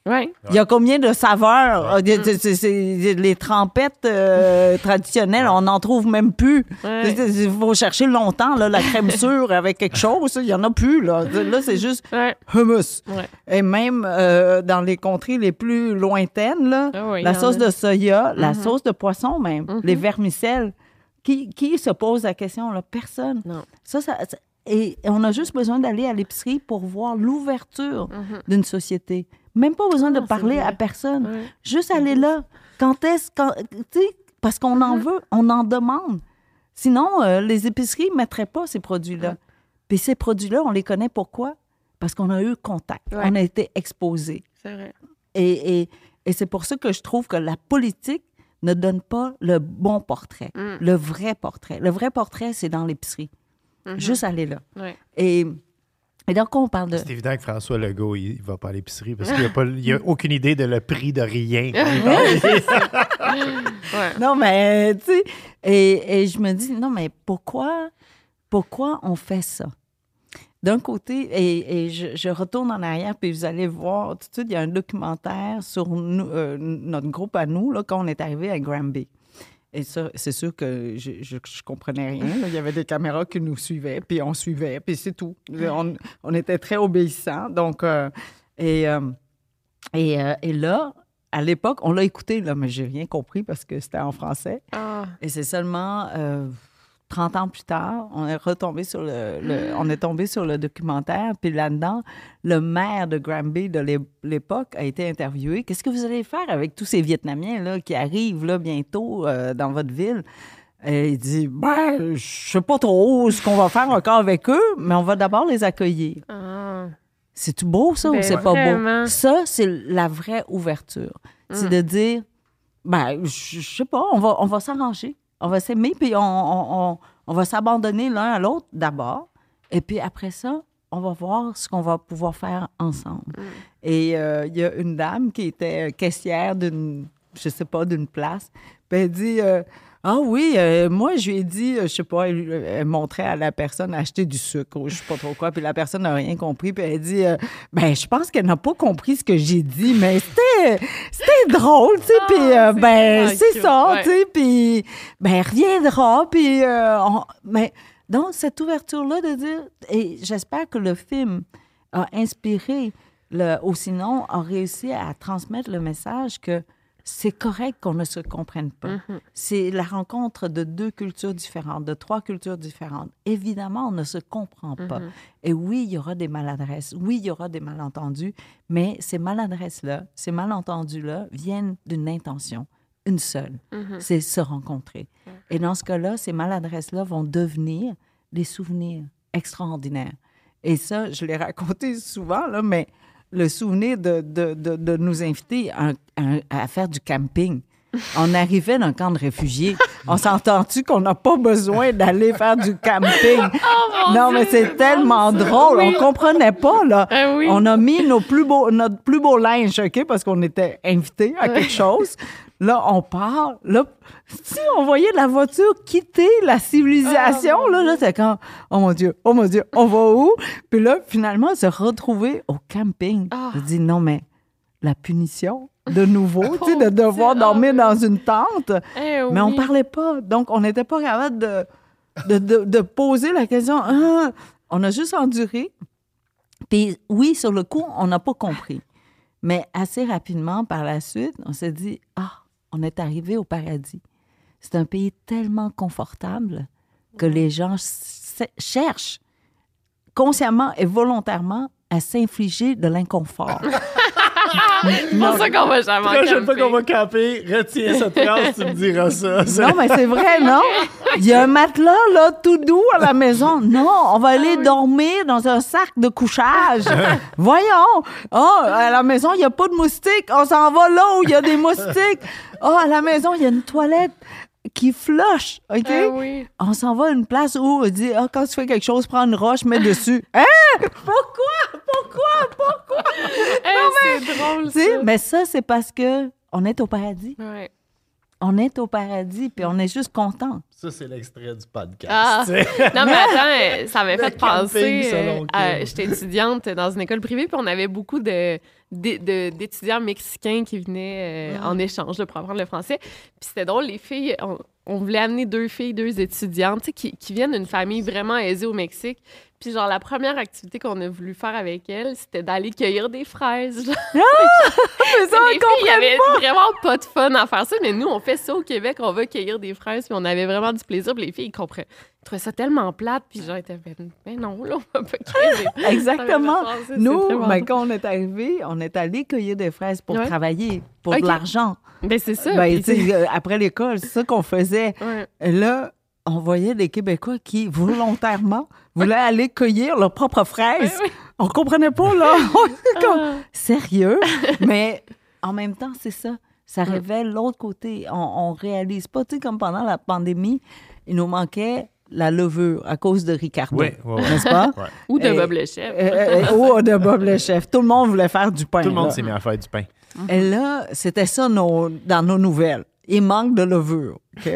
Speaker 1: ouais.
Speaker 3: il y a combien de saveurs? C'est- c'est- c'est- les trempettes euh, traditionnelles, on n'en trouve même plus.
Speaker 1: Ouais.
Speaker 3: Il faut chercher longtemps, là, la crème sûre avec quelque chose. Il n'y en a plus. Là, là c'est juste
Speaker 1: Ouais.
Speaker 3: hummus.
Speaker 1: Ouais.
Speaker 3: Et même euh, dans les contrées les plus lointaines, là,
Speaker 1: Ah oui,
Speaker 3: la sauce
Speaker 1: a.
Speaker 3: de soya, la sauce de poisson même, les vermicelles, qui, qui se pose la question? Là? Personne.
Speaker 1: Non.
Speaker 3: Ça, et on a juste besoin d'aller à l'épicerie pour voir l'ouverture d'une société. Même pas besoin de
Speaker 1: Ah,
Speaker 3: parler à personne. Juste aller là. Quand est-ce... quand- Tu sais, parce qu'on en veut, on en demande. Sinon, euh, les épiceries ne mettraient pas ces produits-là. Puis ces produits-là, on les connaît pourquoi? Parce qu'on a eu contact.
Speaker 1: Ouais.
Speaker 3: On a été exposés.
Speaker 1: C'est vrai.
Speaker 3: Et, et, et c'est pour ça que je trouve que la politique ne donne pas le bon portrait,
Speaker 1: Mm.
Speaker 3: le vrai portrait. Le vrai portrait, c'est dans l'épicerie. Juste aller là.
Speaker 1: Ouais.
Speaker 3: Et Et donc, on parle de...
Speaker 2: C'est évident que François Legault, il, va pas à l'épicerie parce qu'il n'a a aucune idée de le prix de rien.
Speaker 1: Ouais.
Speaker 3: Non, mais, tu sais, et, et je me dis, non, mais pourquoi, pourquoi on fait ça? D'un côté, et, et je, je retourne en arrière, puis vous allez voir, tout de suite, il y a un documentaire sur nous- euh, notre groupe à nous, là, quand on est arrivé à Granby. Et ça, c'est sûr que je, je, je comprenais rien. là. Il y avait des caméras qui nous suivaient, puis on suivait, puis c'est tout. On, on était très obéissants. Donc, euh, et, euh, et, euh, et là, à l'époque, on l'a écouté, là, mais j'ai rien compris parce que c'était en français.
Speaker 1: Ah,
Speaker 3: Et c'est seulement 30 ans plus tard, on est retombé sur le, le- on est tombé sur le documentaire, puis là-dedans, le maire de Granby de l'é- l'époque a été interviewé. Qu'est-ce que vous allez faire avec tous ces Vietnamiens là, qui arrivent là, bientôt euh, dans votre ville? Et il dit, ben, je sais pas trop ce qu'on va faire encore avec eux, mais on va d'abord les accueillir.
Speaker 1: ah.
Speaker 3: C'est tout beau, ça, ou
Speaker 1: Ben,
Speaker 3: c'est pas beau? Ça, c'est la vraie ouverture. C'est
Speaker 1: Mm.
Speaker 3: de dire, ben, je je sais pas, on va, on va s'arranger. On va s'aimer, puis on, on, on- on va s'abandonner l'un à l'autre d'abord. Et puis après ça, on va voir ce qu'on va pouvoir faire ensemble.
Speaker 1: Mm.
Speaker 3: Et euh, il y a une dame qui était caissière d'une, je sais pas, d'une place. Puis elle dit, euh, ah oui, euh, moi, je lui ai dit, euh, je sais pas, elle, elle montrait à la personne acheter du sucre ou je sais pas trop quoi. Puis la personne n'a rien compris. Puis elle dit, euh, ben, je pense qu'elle n'a pas compris ce que j'ai dit, mais c'était, c'était drôle, tu sais. puis, euh,
Speaker 1: c'est
Speaker 3: ben, c'est ça,
Speaker 1: ouais.
Speaker 3: tu sais. Puis, ben, elle reviendra. Puis, euh, on- mais, donc, cette ouverture-là de dire, et j'espère que le film a inspiré, le, ou sinon, a réussi à transmettre le message que c'est correct qu'on ne se comprenne pas.
Speaker 1: Mm-hmm.
Speaker 3: C'est la rencontre de deux cultures différentes, de trois cultures différentes. Évidemment, on ne se comprend pas. Et oui, il y aura des maladresses, oui, il y aura des malentendus, mais ces maladresses-là, ces malentendus-là viennent d'une intention, une seule, c'est se rencontrer. Et dans ce cas-là, ces maladresses-là vont devenir des souvenirs extraordinaires. Et ça, je l'ai raconté souvent, là, mais le souvenir de, de, de, nous inviter à- à faire du camping. On arrivait dans un camp de réfugiés. On s'entend-tu qu'on n'a pas besoin d'aller faire du camping? non, mais c'est tellement drôle. On comprenait pas, là.
Speaker 1: Ah oui.
Speaker 3: On a mis nos plus beaux, notre plus beau linge, OK, parce qu'on était invités à quelque chose. Là, on part. Là, si on voyait la voiture quitter la civilisation, là, là, c'est quand, oh mon Dieu, oh mon Dieu, on va où? Puis là, finalement, se retrouver au camping.
Speaker 1: Ah.
Speaker 3: Je dis, non, mais la punition, de nouveau, sais, de
Speaker 1: Oh,
Speaker 3: devoir dormir dans une tente.
Speaker 1: Eh
Speaker 3: Mais on
Speaker 1: oui.
Speaker 3: parlait pas. Donc, on n'était pas capable de, de, de- de poser la question. Ah! on a juste enduré. Puis oui, sur le coup, on n'a pas compris. Mais assez rapidement, par la suite, on s'est dit, ah, on est arrivé au paradis. C'est un pays tellement confortable que les gens cherchent consciemment et volontairement à s'infliger de l'inconfort.
Speaker 1: C'est pour ça qu'on va jamais en
Speaker 2: prochaine fois qu'on va camper, retiens cette phrase, tu me diras ça.
Speaker 3: Non, mais c'est vrai, non? Il y a un matelas, là, tout doux à la maison. Non, on va aller dormir dans un sac de couchage. Voyons. Oh, à la maison, il n'y a pas de moustiques. On s'en va là où il y a des moustiques. Oh, à la maison, il y a une toilette qui flush, OK?
Speaker 1: Ah oui.
Speaker 3: On s'en va à une place où on dit, ah, quand tu fais quelque chose, prends une roche, mets dessus. Hein? Pourquoi? Pourquoi? Pourquoi?
Speaker 1: Eh, c'est drôle,
Speaker 3: Tu sais,
Speaker 1: ça.
Speaker 3: mais ça, c'est parce que on est au paradis.
Speaker 1: Ouais.
Speaker 3: On est au paradis, puis on est juste content.
Speaker 2: Ça, c'est l'extrait du podcast.
Speaker 1: Ah. Non, mais attends, ça m'a fait penser.
Speaker 2: selon
Speaker 1: euh. J'étais étudiante dans une école privée, puis on avait beaucoup de- d'étudiants mexicains qui venaient euh, en échange là, pour apprendre le français. Puis c'était drôle, les filles, on, on voulait amener deux filles, deux étudiantes, tu sais, qui, qui viennent d'une famille vraiment aisée au Mexique. Puis genre, la première activité qu'on a voulu faire avec elles, c'était d'aller cueillir des fraises. genre.
Speaker 3: Mais ça,
Speaker 1: il y avait vraiment pas de fun à faire ça, mais nous, on fait ça au Québec, on va cueillir des fraises, puis on avait vraiment du plaisir. Puis les filles, ils comprenaient. Ils trouvaient ça tellement plate, puis genre, ils étaient ben, ben non, là, on va pas cueillir des
Speaker 3: Exactement. Nous, ben, quand on est arrivé, on est allé cueillir des fraises pour
Speaker 1: Ouais.
Speaker 3: travailler, pour de l'argent.
Speaker 1: Ben, c'est ça.
Speaker 3: Ben,
Speaker 1: puis
Speaker 3: euh, après l'école, c'est ça qu'on faisait.
Speaker 1: Ouais.
Speaker 3: Là, on voyait des Québécois qui, volontairement, voulaient aller cueillir leurs propres fraises.
Speaker 1: Ouais, ouais.
Speaker 3: On comprenait pas, là. On était comme,
Speaker 1: Ah.
Speaker 3: sérieux? Mais en même temps, c'est ça. Ça révèle l'autre côté. On, on réalise pas, tu sais, comme pendant la pandémie, il nous manquait la levure à cause de Ricardo.
Speaker 2: Oui, oui, oui.
Speaker 3: N'est-ce pas?
Speaker 2: Ouais.
Speaker 1: Ou de Bob le chef.
Speaker 3: Euh, euh, ou de Bob le chef. Tout le monde voulait faire du pain.
Speaker 2: Tout le monde s'est mis à faire du pain.
Speaker 3: Et là, c'était ça nos- dans nos nouvelles. Il manque de levure. OK?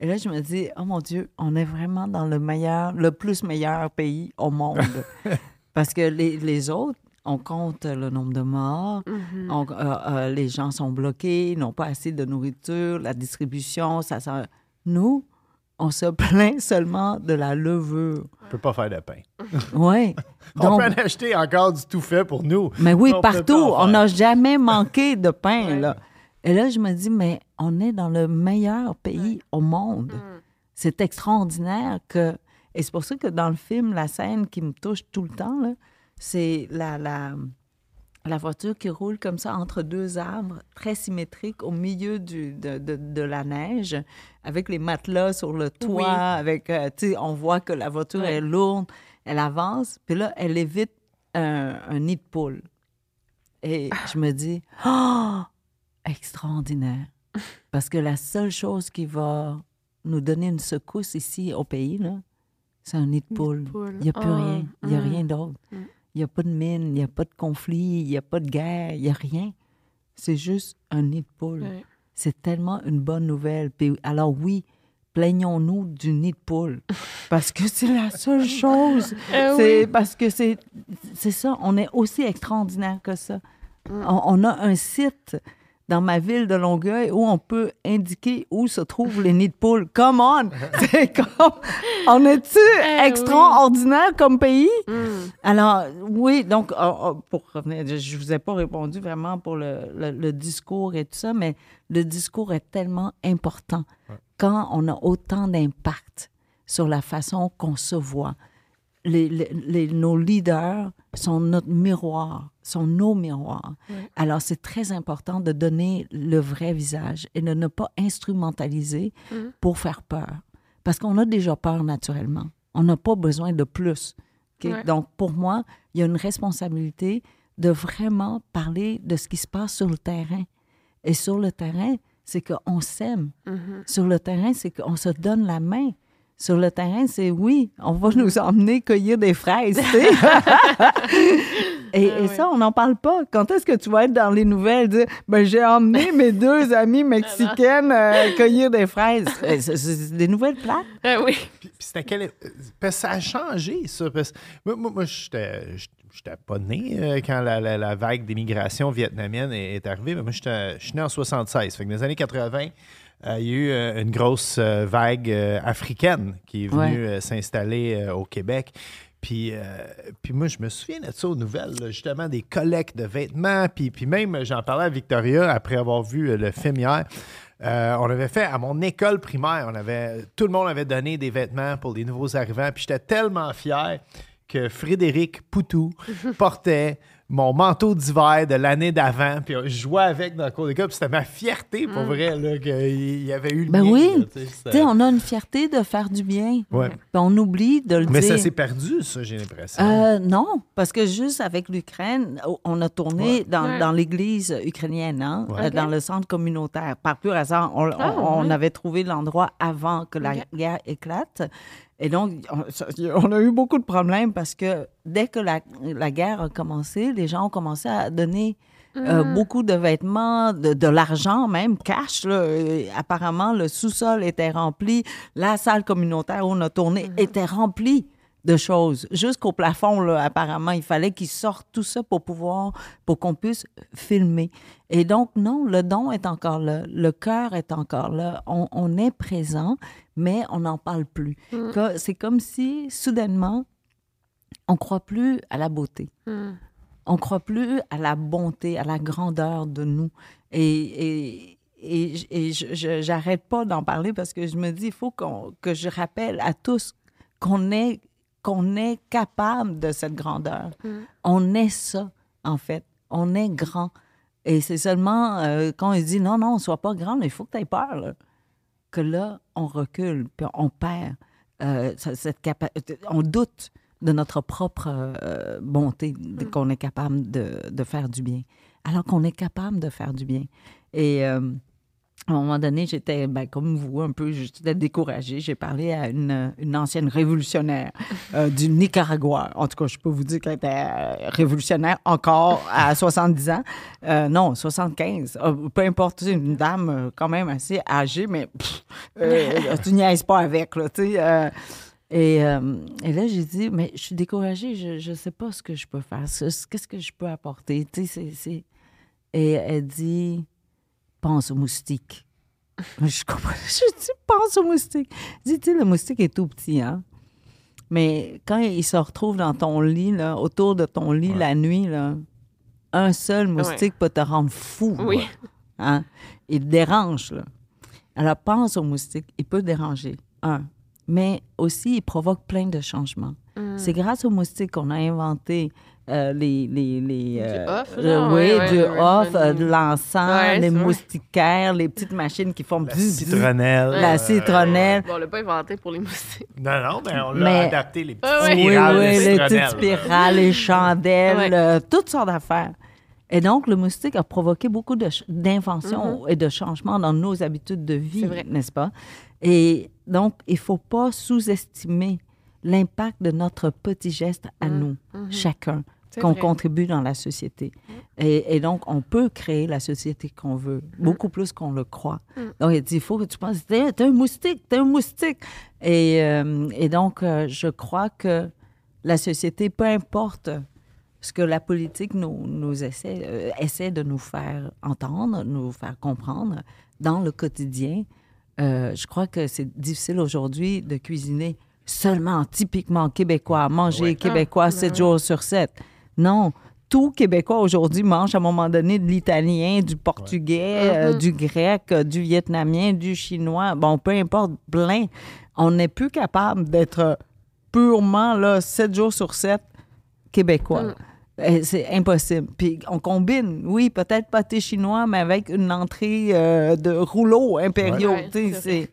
Speaker 3: Et là, je me dis, oh mon Dieu, on est vraiment dans le meilleur, le plus meilleur pays au monde. Parce que les, les autres, on compte le nombre de morts, on- euh, euh, les gens sont bloqués, ils n'ont pas assez de nourriture, la distribution, ça sent. Nous, on se plaint seulement de la levure.
Speaker 2: On peut pas faire de pain.
Speaker 3: Oui.
Speaker 2: On peut en acheter encore du tout fait pour nous.
Speaker 3: Mais oui,
Speaker 2: On
Speaker 3: partout. On n'a jamais manqué de pain, là. Et là, je me dis, mais on est dans le meilleur pays au monde. C'est extraordinaire que... Et c'est pour ça que dans le film, la scène qui me touche tout le temps, c'est la, la, la voiture qui roule comme ça entre deux arbres, très symétriques, au milieu du, de, de- de la neige, avec les matelas sur le toit,
Speaker 1: Oui.
Speaker 3: avec, euh, on voit que la voiture est lourde, elle avance, puis là, elle évite un, un nid de poule. Et je me dis, oh, extraordinaire. Parce que la seule chose qui va nous donner une secousse ici au pays, c'est un nid de poule. Il n'y a plus
Speaker 1: Ah,
Speaker 3: rien. Il n'y a
Speaker 1: mm.
Speaker 3: rien d'autre.
Speaker 1: Mm.
Speaker 3: Il n'y a pas de mine, il n'y a pas de conflit, il n'y a pas de guerre, il n'y a rien. C'est juste un nid de poule. C'est tellement une bonne nouvelle. Puis, alors oui, plaignons-nous du nid de poule. Parce que c'est la seule chose.
Speaker 1: Euh,
Speaker 3: c'est
Speaker 1: oui.
Speaker 3: parce que c'est c'est ça. On est aussi extraordinaire que ça.
Speaker 1: Mm.
Speaker 3: On, on a un site dans ma ville de Longueuil où on peut indiquer où se trouvent les nids de poules. Come on! C'est comme... On est-tu
Speaker 1: Eh
Speaker 3: extraordinaire comme pays?
Speaker 1: Mm.
Speaker 3: Alors, oui, donc, oh, oh, pour revenir, je ne vous ai pas répondu vraiment pour le, le- le discours et tout ça, mais le discours est tellement important quand on a autant d'impact sur la façon qu'on se voit. Les, les- les- nos leaders sont notre miroir, sont nos miroirs. Alors, c'est très important de donner le vrai visage et de ne pas instrumentaliser pour faire peur. Parce qu'on a déjà peur naturellement. On n'a pas besoin de plus. Donc, pour moi, il y a une responsabilité de vraiment parler de ce qui se passe sur le terrain. Et sur le terrain, c'est qu'on s'aime. Sur le terrain, c'est qu'on se donne la main. Sur le terrain, c'est oui, on va nous emmener cueillir des fraises. tu sais. et, et ça, on n'en parle pas. Quand est-ce que tu vas être dans les nouvelles dire ben, j'ai emmené mes deux amies mexicaines euh, cueillir des fraises? C'est c'est des nouvelles plates.
Speaker 1: Ah oui.
Speaker 2: Puis, puis c'était quel... euh, Parce que ça a changé, ça. Parce... Moi, moi, moi, j'étais j'étais pas né euh, quand la, la- la vague d'immigration vietnamienne est, est arrivée. Mais moi, j'étais- je suis né en 76. Fait que dans les années 80, euh, il y a eu euh, une grosse euh, vague euh, africaine qui est venue euh, s'installer euh, au Québec. Puis, euh, puis moi, je me souviens de ça aux nouvelles, là, justement, des collectes de vêtements. Puis, puis même, euh, j'en parlais à Victoria après avoir vu euh, le film hier. Euh, on avait fait à mon école primaire, on avait, tout le monde avait donné des vêtements pour les nouveaux arrivants. Puis j'étais tellement fier que Frédéric Poutou portait mon manteau d'hiver de l'année d'avant. Puis je jouais avec dans le cours d'école. Puis c'était ma fierté, pour vrai, là, qu'il y avait eu le
Speaker 3: Ben
Speaker 2: mien,
Speaker 3: oui.
Speaker 2: là, tu sais,
Speaker 3: on a une fierté de faire du bien.
Speaker 2: Ouais.
Speaker 3: Puis on oublie de le
Speaker 2: Mais
Speaker 3: dire.
Speaker 2: ça s'est perdu, ça, j'ai l'impression.
Speaker 3: Euh, non, parce que juste avec l'Ukraine, on a tourné
Speaker 2: Ouais.
Speaker 3: dans,
Speaker 1: Ouais.
Speaker 3: dans l'église ukrainienne, hein,
Speaker 2: Ouais.
Speaker 3: euh, dans le centre communautaire. Par pur hasard, on,
Speaker 1: Ah,
Speaker 3: on- avait trouvé l'endroit avant que la guerre éclate. Et donc, on, a eu beaucoup de problèmes parce que dès que la, la guerre a commencé, les gens ont commencé à donner euh, beaucoup de vêtements, de, de l'argent même, cash. là. Apparemment, le sous-sol était rempli, la salle communautaire où on a tourné était remplie de choses. Jusqu'au plafond, là, apparemment, il fallait qu'ils sortent tout ça pour pouvoir, pour qu'on puisse filmer. Et donc, non, le don est encore là, le cœur est encore là, on, on est présent, mais on n'en parle plus. Que- C'est comme si, soudainement, on croit plus à la beauté. On croit plus à la bonté, à la grandeur de nous. Et, et, et, j'arrête pas d'en parler parce que je me dis, il faut que je rappelle à tous qu'on est, qu'on est capable de cette grandeur. On est ça, en fait. On est grand. Et c'est seulement euh, quand il dit, non, non, sois pas grand, mais il faut que tu aies peur. là. Que là, on recule, puis on perd euh, ce- cette capacité. On doute de notre propre euh, bonté, de- qu'on est capable de, de faire du bien. Alors qu'on est capable de faire du bien. Et, à un moment donné, j'étais ben, comme vous, un peu, j'étais découragée. J'ai parlé à une, une ancienne révolutionnaire euh, du Nicaragua. En tout cas, je peux vous dire qu'elle était euh, révolutionnaire encore à 70 ans. Euh, non, 75. Euh, peu importe, c'est une dame quand même assez âgée, mais pff, tu niaises pas avec, là, tu sais. et, euh, et là, j'ai dit, mais je suis découragée, je ne sais pas ce que je peux faire, ce- qu'est-ce que je peux apporter. Tu sais, Et elle dit, pense au moustique. je comprends. Je dis, pense au moustique. Je dis, tu le moustique est tout petit, hein? Mais quand il se retrouve dans ton lit, là, autour de ton lit la nuit, là, un seul moustique peut te rendre fou.
Speaker 1: Oui.
Speaker 3: Hein? Il te dérange, là. Alors, pense au moustique. Il peut déranger, un. Mais aussi, il provoque plein de changements.
Speaker 1: Mm.
Speaker 3: C'est grâce au moustique qu'on a inventé euh, les... les, les
Speaker 1: off,
Speaker 3: euh, oui,
Speaker 1: ouais,
Speaker 3: du
Speaker 1: ouais,
Speaker 3: off,
Speaker 1: ouais.
Speaker 3: euh, de l'encens,
Speaker 1: Ouais,
Speaker 3: les moustiquaires, les petites machines qui font...
Speaker 2: La
Speaker 3: bzz,
Speaker 2: citronnelle.
Speaker 3: La
Speaker 2: euh,
Speaker 3: citronnelle.
Speaker 1: Bon, on l'a pas inventé pour les moustiques.
Speaker 2: Non, non, mais on l'a
Speaker 3: Mais-
Speaker 2: adapté, les petites
Speaker 1: ouais.
Speaker 3: Oui,
Speaker 2: spirales de
Speaker 3: oui, les petites spirales, les chandelles,
Speaker 1: Ouais.
Speaker 3: euh, toutes sortes d'affaires. Et donc, le moustique a provoqué beaucoup d'inventions et de changements dans nos habitudes de vie,
Speaker 1: Mm-hmm. C'est vrai.
Speaker 3: n'est-ce pas? Et donc, il ne faut pas sous-estimer l'impact de notre petit geste à nous, chacun,
Speaker 1: Mm-hmm. C'est
Speaker 3: qu'on contribue dans la société. Et, et donc, on peut créer la société qu'on veut, beaucoup plus qu'on le croit. Donc, il dit, il faut que tu penses, t'es t'es un moustique, t'es un moustique. Et, euh, et donc, euh, je crois que la société, peu importe ce que la politique nous, nous essaie, euh, essaie de nous faire entendre, nous faire comprendre dans le quotidien, je crois que c'est difficile aujourd'hui de cuisiner seulement typiquement québécois, manger
Speaker 2: Ouais.
Speaker 3: québécois
Speaker 1: Ah,
Speaker 3: 7 jours sur 7. Non, tout Québécois aujourd'hui mange à un moment donné de l'italien, du portugais, euh, du grec, euh, du vietnamien, du chinois. Bon, peu importe, plein. On n'est plus capable d'être purement là, 7 jours sur 7 québécois. Euh, C'est impossible. Puis on combine, oui, peut-être pâté chinois, mais avec une entrée euh, de rouleaux impériaux.
Speaker 1: Ouais, c'est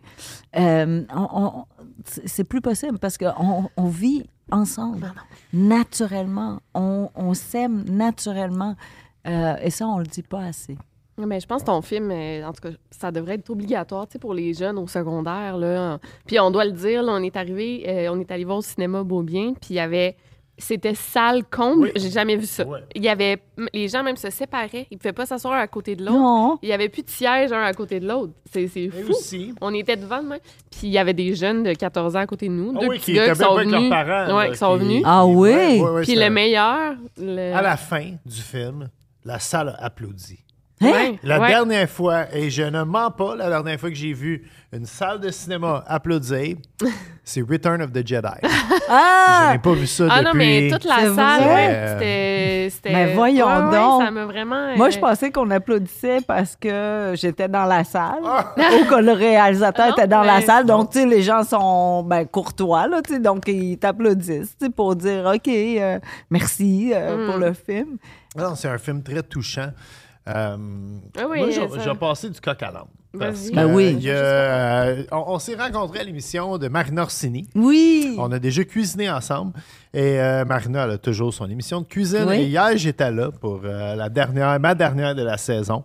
Speaker 3: euh, on- c'est plus possible parce qu'on on vit ensemble, naturellement. On, on s'aime naturellement. Euh, et ça, on le dit pas assez.
Speaker 1: Mais je pense que ton film, euh, en tout cas, ça devrait être obligatoire, pour les jeunes au secondaire, là. Puis on doit le dire, là, on est arrivé, euh, on est allé voir au cinéma Beaubien, puis il y avait... C'était salle comble.
Speaker 2: Oui.
Speaker 1: J'ai jamais vu ça.
Speaker 2: Ouais.
Speaker 1: Il y avait... Les gens même se séparaient. Ils pouvaient pas s'asseoir un à côté de l'autre.
Speaker 3: Non.
Speaker 1: Il y avait plus de sièges un à côté de l'autre. C'est fou.
Speaker 2: aussi,
Speaker 1: On était devant le même. Puis il y avait des jeunes de 14 ans à côté de nous.
Speaker 2: Ah
Speaker 1: deux
Speaker 2: oui,
Speaker 1: petits
Speaker 2: qui
Speaker 1: gars
Speaker 2: étaient
Speaker 1: qui sont venus.
Speaker 2: leurs parents.
Speaker 1: Ouais,
Speaker 2: là,
Speaker 1: qui sont venus.
Speaker 3: Ah oui?
Speaker 2: Ouais, ouais, ouais,
Speaker 1: Puis le meilleur... le-
Speaker 2: À la fin du film, la salle a
Speaker 1: Ouais,
Speaker 2: La
Speaker 1: ouais.
Speaker 2: dernière fois, et je ne mens pas, la dernière fois que j'ai vu une salle de cinéma applaudir, c'est Return of the Jedi.
Speaker 3: Ah!
Speaker 2: Je n'ai pas vu ça
Speaker 1: Ah
Speaker 2: depuis.
Speaker 1: non, mais toute la
Speaker 3: C'est
Speaker 1: salle, ouais, c'était- c'était...
Speaker 3: Mais voyons
Speaker 1: Ouais, ouais,
Speaker 3: donc.
Speaker 1: ça m'a vraiment...
Speaker 3: Moi,
Speaker 1: euh,
Speaker 3: je pensais qu'on applaudissait parce que j'étais dans la salle ou que le réalisateur
Speaker 1: Ah non,
Speaker 3: était dans la salle. Donc, tu sais, les gens sont ben, courtois, là, tu sais, donc ils t'applaudissent tu sais, pour dire OK, euh, merci euh,
Speaker 1: Mm.
Speaker 3: pour le film.
Speaker 2: Non, c'est un film très touchant. Euh,
Speaker 1: Ah oui,
Speaker 2: moi, vais passer du coq à l'âne. Parce que,
Speaker 3: Ben oui.
Speaker 2: a, euh, on on s'est rencontrés à l'émission de Marina Orsini.
Speaker 3: Oui.
Speaker 2: On a déjà cuisiné ensemble. Et euh, Marina elle a toujours son émission de cuisine.
Speaker 3: Oui.
Speaker 2: Et hier, j'étais là pour euh, la dernière, ma dernière de la saison.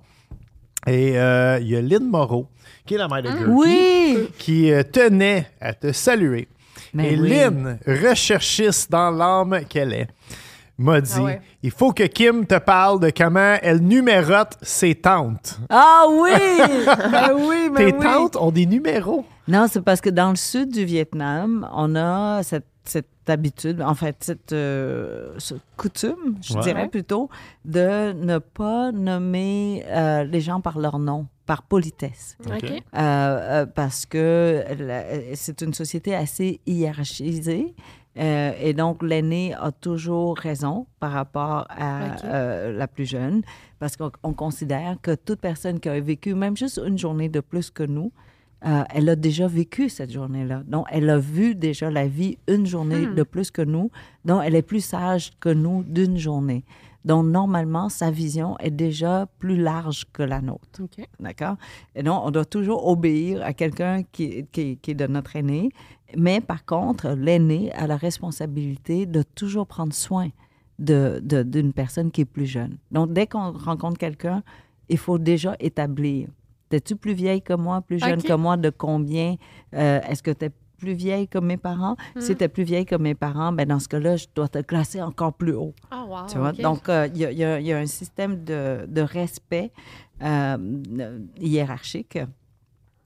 Speaker 2: Et euh, il y a Lynn Moreau, qui est la mère de Gertie,
Speaker 3: Oui.
Speaker 2: qui euh, tenait à te saluer.
Speaker 3: Mais
Speaker 2: et
Speaker 3: oui.
Speaker 2: Lynn, recherchiste dans l'âme qu'elle est, m'a dit
Speaker 1: Ah ouais.
Speaker 2: il faut que Kim te parle de comment elle numérote ses tantes.
Speaker 3: Ah oui! ben oui, mais
Speaker 2: Tes
Speaker 3: oui.
Speaker 2: tantes ont des numéros.
Speaker 3: Non, c'est parce que dans le sud du Vietnam, on a cette, cette habitude, en fait, cette euh, ce coutume, je
Speaker 2: Ouais.
Speaker 3: dirais plutôt, de ne pas nommer euh, les gens par leur nom, par politesse.
Speaker 1: OK.
Speaker 2: OK.
Speaker 3: Euh, euh, parce que c'est une société assez hiérarchisée. Euh, et donc, l'aîné a toujours raison par rapport à euh, la plus jeune, parce qu'on on considère que toute personne qui a vécu même juste une journée de plus que nous, euh, elle a déjà vécu cette journée-là. Donc, elle a vu déjà la vie une journée de plus que nous. Donc, elle est plus sage que nous d'une journée. Donc, normalement, sa vision est déjà plus large que la nôtre. D'accord? Et donc, on doit toujours obéir à quelqu'un qui, qui, qui est de notre aîné. Mais par contre, l'aîné a la responsabilité de toujours prendre soin de- de- d'une personne qui est plus jeune. Donc, dès qu'on rencontre quelqu'un, il faut déjà établir T'es-tu plus vieille que moi, plus jeune que moi, de combien? Euh, Est-ce que t'es plus vieille que mes parents?
Speaker 1: Hmm.
Speaker 3: Si t'es plus vieille que mes parents, ben dans ce cas-là, je dois te classer encore plus haut.
Speaker 1: Ah, wow.
Speaker 3: Tu vois? Donc, euh, il y, y il y a un système de, de respect euh, hiérarchique.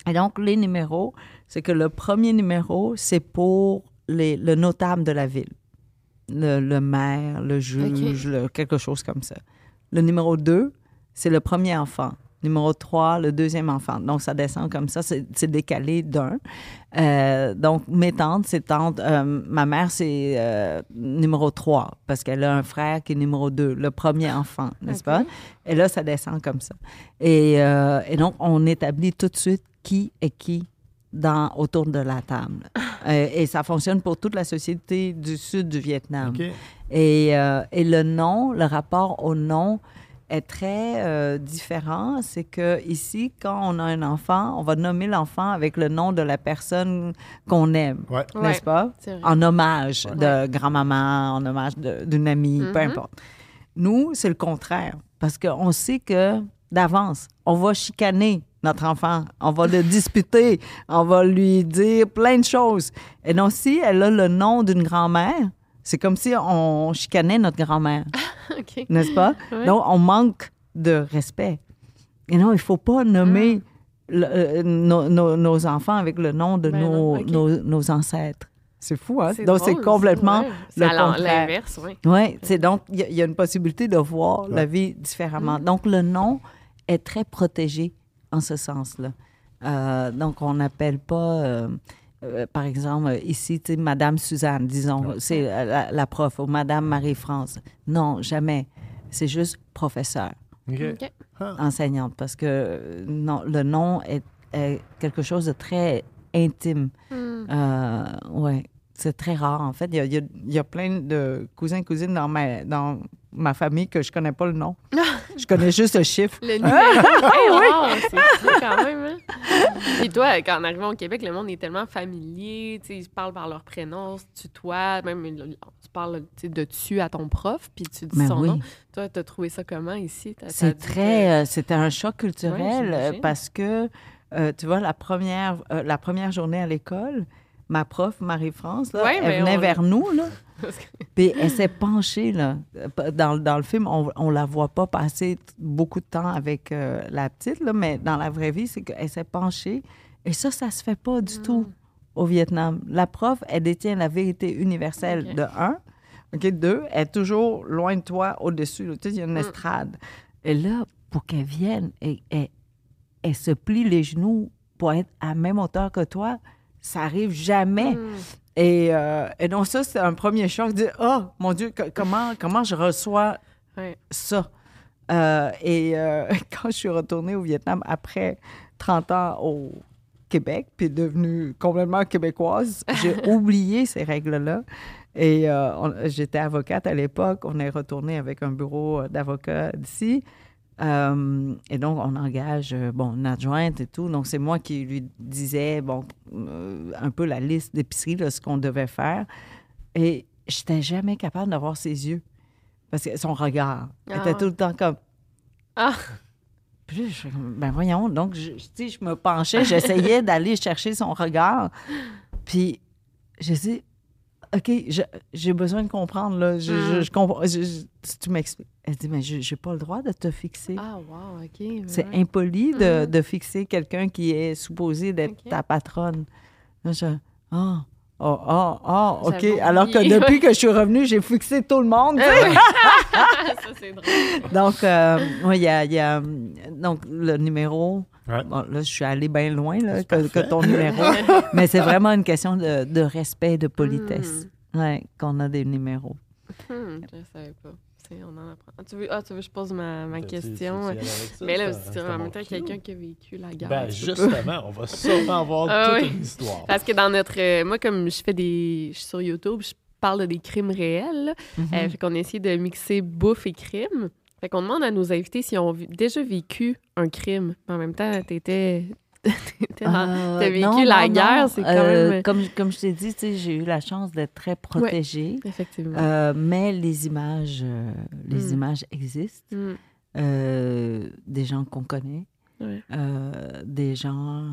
Speaker 3: Et donc, les numéros, c'est que le premier numéro, c'est pour les, le notable de la ville. Le, le maire, le juge, le- quelque chose comme ça. Le numéro 2, c'est le premier enfant. Numéro 3, le deuxième enfant. Donc, ça descend comme ça. C'est décalé d'un. Euh, donc, mes tantes, c'est tante. euh, ma mère, c'est euh, numéro 3 parce qu'elle a un frère qui est numéro 2, le premier enfant, n'est-ce pas? Et là, ça descend comme ça. Et, et donc, on établit tout de suite qui est qui dans, autour de la table. Euh, et ça fonctionne pour toute la société du sud du Vietnam. Et, euh, et le nom, le rapport au nom est très euh, différent. C'est que ici, quand on a un enfant, on va nommer l'enfant avec le nom de la personne qu'on aime,
Speaker 2: Ouais.
Speaker 3: N'est-ce pas? En hommage
Speaker 2: Ouais.
Speaker 3: de grand-maman, en hommage de- d'une amie, peu
Speaker 1: Mhm.
Speaker 3: importe. Nous, c'est le contraire, parce qu'on sait que d'avance, on va chicaner notre enfant, on va le disputer, on va lui dire plein de choses. Et donc, si elle a le nom d'une grand-mère, c'est comme si on chicanait notre grand-mère, n'est-ce pas? Donc, on manque de respect. Et non, il ne faut pas nommer le- euh, nos, enfants avec le nom de
Speaker 1: Ben
Speaker 3: nos,
Speaker 1: non, ok.
Speaker 3: nos, nos ancêtres. C'est fou, hein? Donc, c'est complètement
Speaker 1: ouais.
Speaker 3: Le
Speaker 1: l'inverse, oui.
Speaker 3: Oui, c'est donc, il y, a- il y a une possibilité de voir la vie différemment. Donc, le nom est très protégé en ce sens-là. Euh, donc, on n'appelle pas, euh, euh, par exemple, ici, tu sais, Madame Suzanne, disons, c'est la, la prof, ou Madame Marie-France. Non, jamais. C'est juste professeur,
Speaker 2: OK.
Speaker 1: OK.
Speaker 3: enseignante, parce que non, le nom est, est quelque chose de très intime. Euh, ouais, c'est très rare. En fait, il y a, il y a- il y a plein de cousins cousines dans ma, dans ma famille que je connais pas le nom. je connais juste le chiffre.
Speaker 1: Le numéro. Hey, wow, c'est fou quand même. Hein? Puis toi, quand on arrive au Québec, le monde est tellement familier. tu sais, Ils se parlent par leur prénom, se tutoient, même tu parles tu sais, de tu à ton prof, puis tu dis
Speaker 3: Ben
Speaker 1: son
Speaker 3: oui.
Speaker 1: nom. Toi, tu as trouvé ça comment ici?
Speaker 3: C'est très, euh, c'était un choc culturel
Speaker 1: Ouais,
Speaker 3: parce que, euh, tu vois, la première, euh, la première journée à l'école, ma prof, Marie-France, là,
Speaker 1: Ouais,
Speaker 3: elle venait
Speaker 1: on-
Speaker 3: vers nous, là, puis elle s'est penchée, là. Dans, dans le film, on, on la voit pas passer beaucoup de temps avec euh, la petite, là, mais dans la vraie vie, c'est qu'elle s'est penchée. Et ça, ça se fait pas du tout au Vietnam. La prof, elle détient la vérité universelle de un. OK, deux, elle est toujours loin de toi, au-dessus. Tu sais, il y a une estrade. Et là, pour qu'elle vienne, et, elle se plie les genoux pour être à la même hauteur que toi, ça arrive jamais.
Speaker 1: Hmm.
Speaker 3: Et, euh, et donc ça, c'est un premier choc. de oh, mon Dieu, co- comment, comment je reçois ça? Euh, et euh, quand je suis retournée au Vietnam après 30 ans au Québec, puis devenue complètement québécoise, j'ai oublié ces règles-là. Et j'étais avocate à l'époque. On est retourné avec un bureau d'avocats d'ici. Euh, et donc, on engage, euh, bon, une adjointe et tout. Donc, c'est moi qui lui disais, bon, euh, un peu la liste d'épicerie, là, ce qu'on devait faire. Et j'étais jamais capable d'avoir ses yeux. Parce que son regard
Speaker 1: Ah
Speaker 3: était tout le temps comme.
Speaker 1: Ah.
Speaker 3: Puis je ben voyons. Donc, je, je- tu sais, je me penchais, j'essayais d'aller chercher son regard. Puis, je dis, OK, j'ai besoin de comprendre, là. Je, je-
Speaker 1: Mm.
Speaker 3: je comprends. tu m'expliques. Elle dit, mais je n'ai pas le droit de te fixer.
Speaker 1: Ah, wow, OK.
Speaker 3: C'est impoli de,
Speaker 1: Mhm.
Speaker 3: de fixer quelqu'un qui est supposé d'être ta patronne. Là, je. Ah, oh, oh, oh, OK.
Speaker 1: J'avais
Speaker 3: Alors que
Speaker 1: oublié,
Speaker 3: depuis que je suis revenue, j'ai fixé tout le monde.
Speaker 1: ça, c'est drôle.
Speaker 3: Donc, euh, ouais, il y a, il y a, donc, le numéro.
Speaker 2: Ouais.
Speaker 3: Bon, là, je suis allée bien loin là, que, ton numéro. Mais c'est vraiment une question de, de respect et de politesse
Speaker 1: Hmm.
Speaker 3: ouais, qu'on a des numéros.
Speaker 1: Hmm, je savais pas. On en apprend. Ah, tu veux, ah, tu veux que je pose ma, ma
Speaker 2: Tu- tu- tu-
Speaker 1: question?
Speaker 2: ça,
Speaker 1: Mais là,
Speaker 2: c'est
Speaker 1: en même temps quelqu'un qui a vécu la guerre.
Speaker 2: Ben, justement, on va sûrement avoir
Speaker 1: Ah
Speaker 2: toute
Speaker 1: oui.
Speaker 2: une histoire.
Speaker 1: Parce que dans notre. euh, moi, comme je fais des. Je suis sur YouTube, je parle de des crimes réels.
Speaker 3: Mhm.
Speaker 1: Euh, fait qu'on a essayé de mixer bouffe et crime. Fait qu'on demande à nos invités s'ils ont déjà vécu un crime. Mais en même temps, t'étais.
Speaker 3: Euh,
Speaker 1: t'as vécu
Speaker 3: non,
Speaker 1: la
Speaker 3: non,
Speaker 1: guerre, c'est quand
Speaker 3: Euh,
Speaker 1: même.
Speaker 3: Comme, comme je t'ai dit, j'ai eu la chance d'être très protégée.
Speaker 1: Effectivement.
Speaker 3: Euh, mais les images, les
Speaker 1: Mm.
Speaker 3: images existent.
Speaker 1: Hmm.
Speaker 3: Euh, des gens qu'on connaît. Euh, des gens,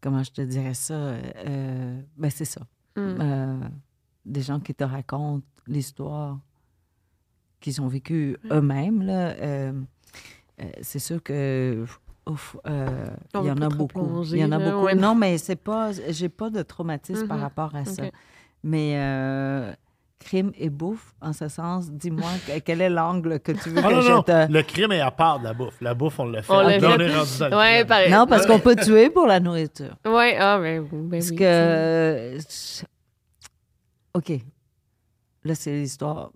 Speaker 3: comment je te dirais ça? Euh, ben, c'est ça.
Speaker 1: Mm.
Speaker 3: Euh, des gens qui te racontent l'histoire qu'ils ont vécue eux-mêmes. c'est sûr que. Ouf, euh, il y en a beaucoup. Il y en a
Speaker 1: là,
Speaker 3: beaucoup.
Speaker 1: ouais.
Speaker 3: Non, mais c'est pas. J'ai pas de traumatisme par
Speaker 1: Mhm.
Speaker 3: rapport à ça. Mais euh, crime et bouffe, en ce sens, dis-moi que- quel est l'angle que tu veux
Speaker 2: Ah
Speaker 3: que
Speaker 2: non,
Speaker 3: je
Speaker 2: non,
Speaker 3: te.
Speaker 2: le crime est à part de la bouffe. La bouffe, on l'a fait.
Speaker 1: On
Speaker 2: on
Speaker 1: fait.
Speaker 2: est rendu dans le
Speaker 1: Ouais, pareil.
Speaker 3: Non, parce qu'on peut tuer pour la nourriture.
Speaker 1: Ouais, ah, ben, oui, ben
Speaker 3: Parce
Speaker 1: oui,
Speaker 3: que. OK. Là, c'est l'histoire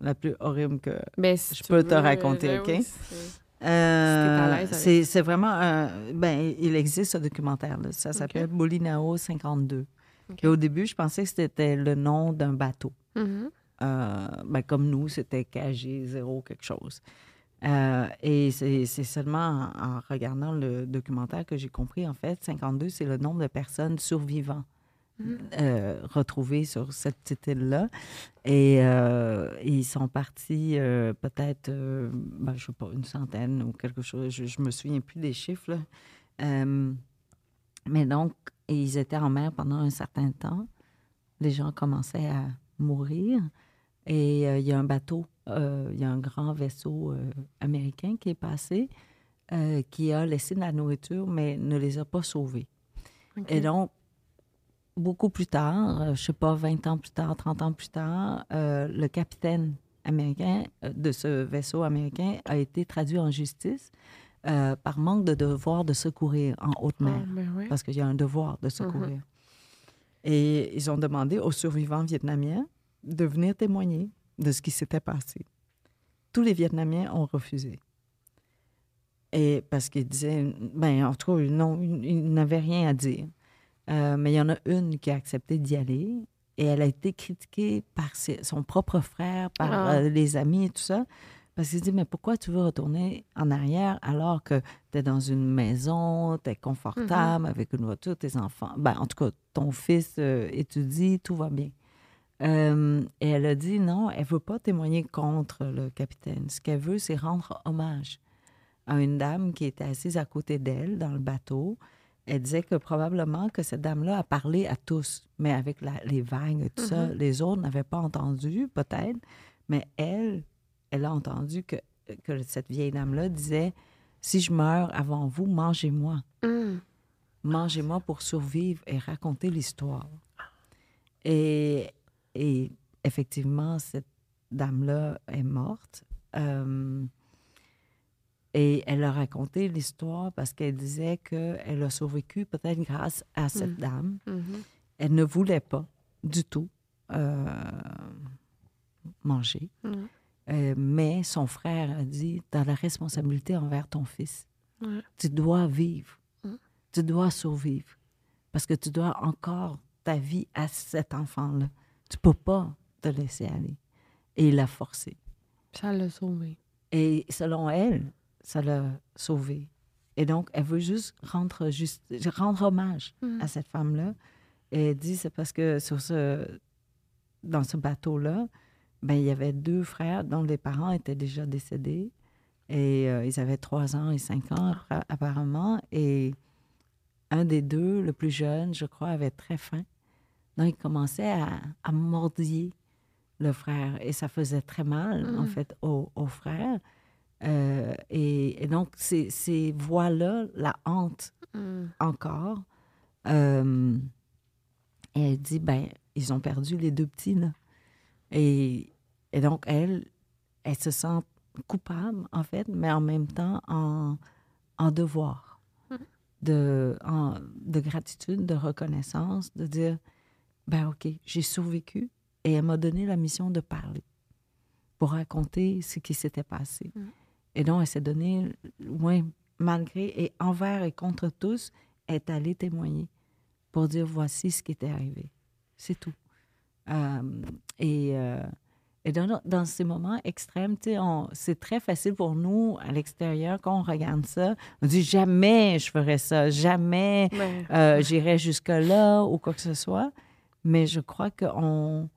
Speaker 3: la plus horrible que.
Speaker 1: Ben, si
Speaker 3: je peux te raconter,
Speaker 1: ben
Speaker 3: OK?
Speaker 1: oui,
Speaker 3: Euh, c'est vraiment un. Ben, il existe ce documentaire. là. Ça s'appelle Bolinao 52.
Speaker 1: OK.
Speaker 3: Et au début, je pensais que c'était le nom d'un bateau.
Speaker 1: Mhm.
Speaker 3: Euh, ben, comme nous, c'était KG 0 quelque chose. Euh, et c'est seulement en, en regardant le documentaire que j'ai compris, en fait, 52, c'est le nombre de personnes survivantes euh, retrouvées sur cette petite île-là. Et euh, ils sont partis euh, peut-être, ben, je sais pas, une centaine ou quelque chose. Je, je me souviens plus des chiffres. là. Mais donc, ils étaient en mer pendant un certain temps. Les gens commençaient à mourir. Et il y a un bateau, il y a un grand vaisseau américain qui est passé, qui a laissé de la nourriture, mais ne les a pas sauvés. Et donc, beaucoup plus tard, euh, je sais pas, 20 ans plus tard, 30 ans plus tard, euh, le capitaine américain euh, de ce vaisseau américain a été traduit en justice euh, par manque de devoir de secourir en haute
Speaker 1: Ah,
Speaker 3: mer
Speaker 1: ben oui.
Speaker 3: parce qu'il y a un devoir de secourir. Et ils ont demandé aux survivants vietnamiens de venir témoigner de ce qui s'était passé. Tous les Vietnamiens ont refusé. Et parce qu'ils disaient, ben, en tout cas, ils n'avaient rien à dire. Euh, mais il y en a une qui a accepté d'y aller et elle a été critiquée par ses- son propre frère, par
Speaker 1: Ah.
Speaker 3: euh, les amis et tout ça. Parce qu'il dit, mais pourquoi tu veux retourner en arrière alors que tu es dans une maison, tu es confortable avec une voiture, tes enfants? Ben, en tout cas, ton fils euh, étudie, tout va bien. Euh, et elle a dit non, elle veut pas témoigner contre le capitaine. Ce qu'elle veut, c'est rendre hommage à une dame qui était assise à côté d'elle dans le bateau. Elle disait que probablement que cette dame-là a parlé à tous, mais avec la- les vagues et tout ça, les autres n'avaient pas entendu, peut-être, mais elle, elle a entendu que, que cette vieille dame-là disait Si je meurs avant vous, mangez-moi.
Speaker 1: Mm.
Speaker 3: Mangez-moi pour survivre et raconter l'histoire. Et, et effectivement, cette dame-là est morte. Euh, et elle a raconté l'histoire parce qu'elle disait qu'elle a survécu peut-être grâce à cette dame.
Speaker 1: Mhm.
Speaker 3: Elle ne voulait pas du tout euh, manger.
Speaker 1: Mhm.
Speaker 3: Euh, mais son frère a dit, tu as la responsabilité envers ton fils. Tu dois vivre. Tu dois survivre. Parce que tu dois encore ta vie à cet enfant-là. Tu peux pas te laisser aller. Et il l'a forcé.
Speaker 1: Ça l'a sauvé.
Speaker 3: Et selon elle, ça l'a sauvé. Et donc, elle veut juste rendre, juste, rendre hommage à cette femme-là. Et elle dit, c'est parce que sur ce, dans ce bateau-là, ben, il y avait deux frères dont les parents étaient déjà décédés. Et euh, ils avaient trois ans et cinq ans, appa- apparemment. Et un des deux, le plus jeune, je crois, avait très faim. Donc, il commençait à, à mordiller le frère. Et ça faisait très mal, en fait, au, au frère. Euh, et, et donc, ces, ces voix-là la hantent
Speaker 1: Mm.
Speaker 3: encore. Euh, et elle dit, ben, ils ont perdu les deux petits, là. Et, et donc, elle, elle se sent coupable, en fait, mais en même temps en, en devoir de, en- de gratitude, de reconnaissance, de dire, ben OK, j'ai survécu et elle m'a donné la mission de parler pour raconter ce qui s'était passé. Et donc, elle s'est donnée, ouais, malgré et envers et contre tous, est allée témoigner pour dire voici ce qui était arrivé. C'est tout. Euh, et euh, et dans, dans ces moments extrêmes, c'est très facile pour nous, à l'extérieur, quand on regarde ça, on dit jamais je ferais ça, jamais
Speaker 1: Ouais.
Speaker 3: euh, j'irai jusque-là ou quoi que ce soit. Mais je crois qu'on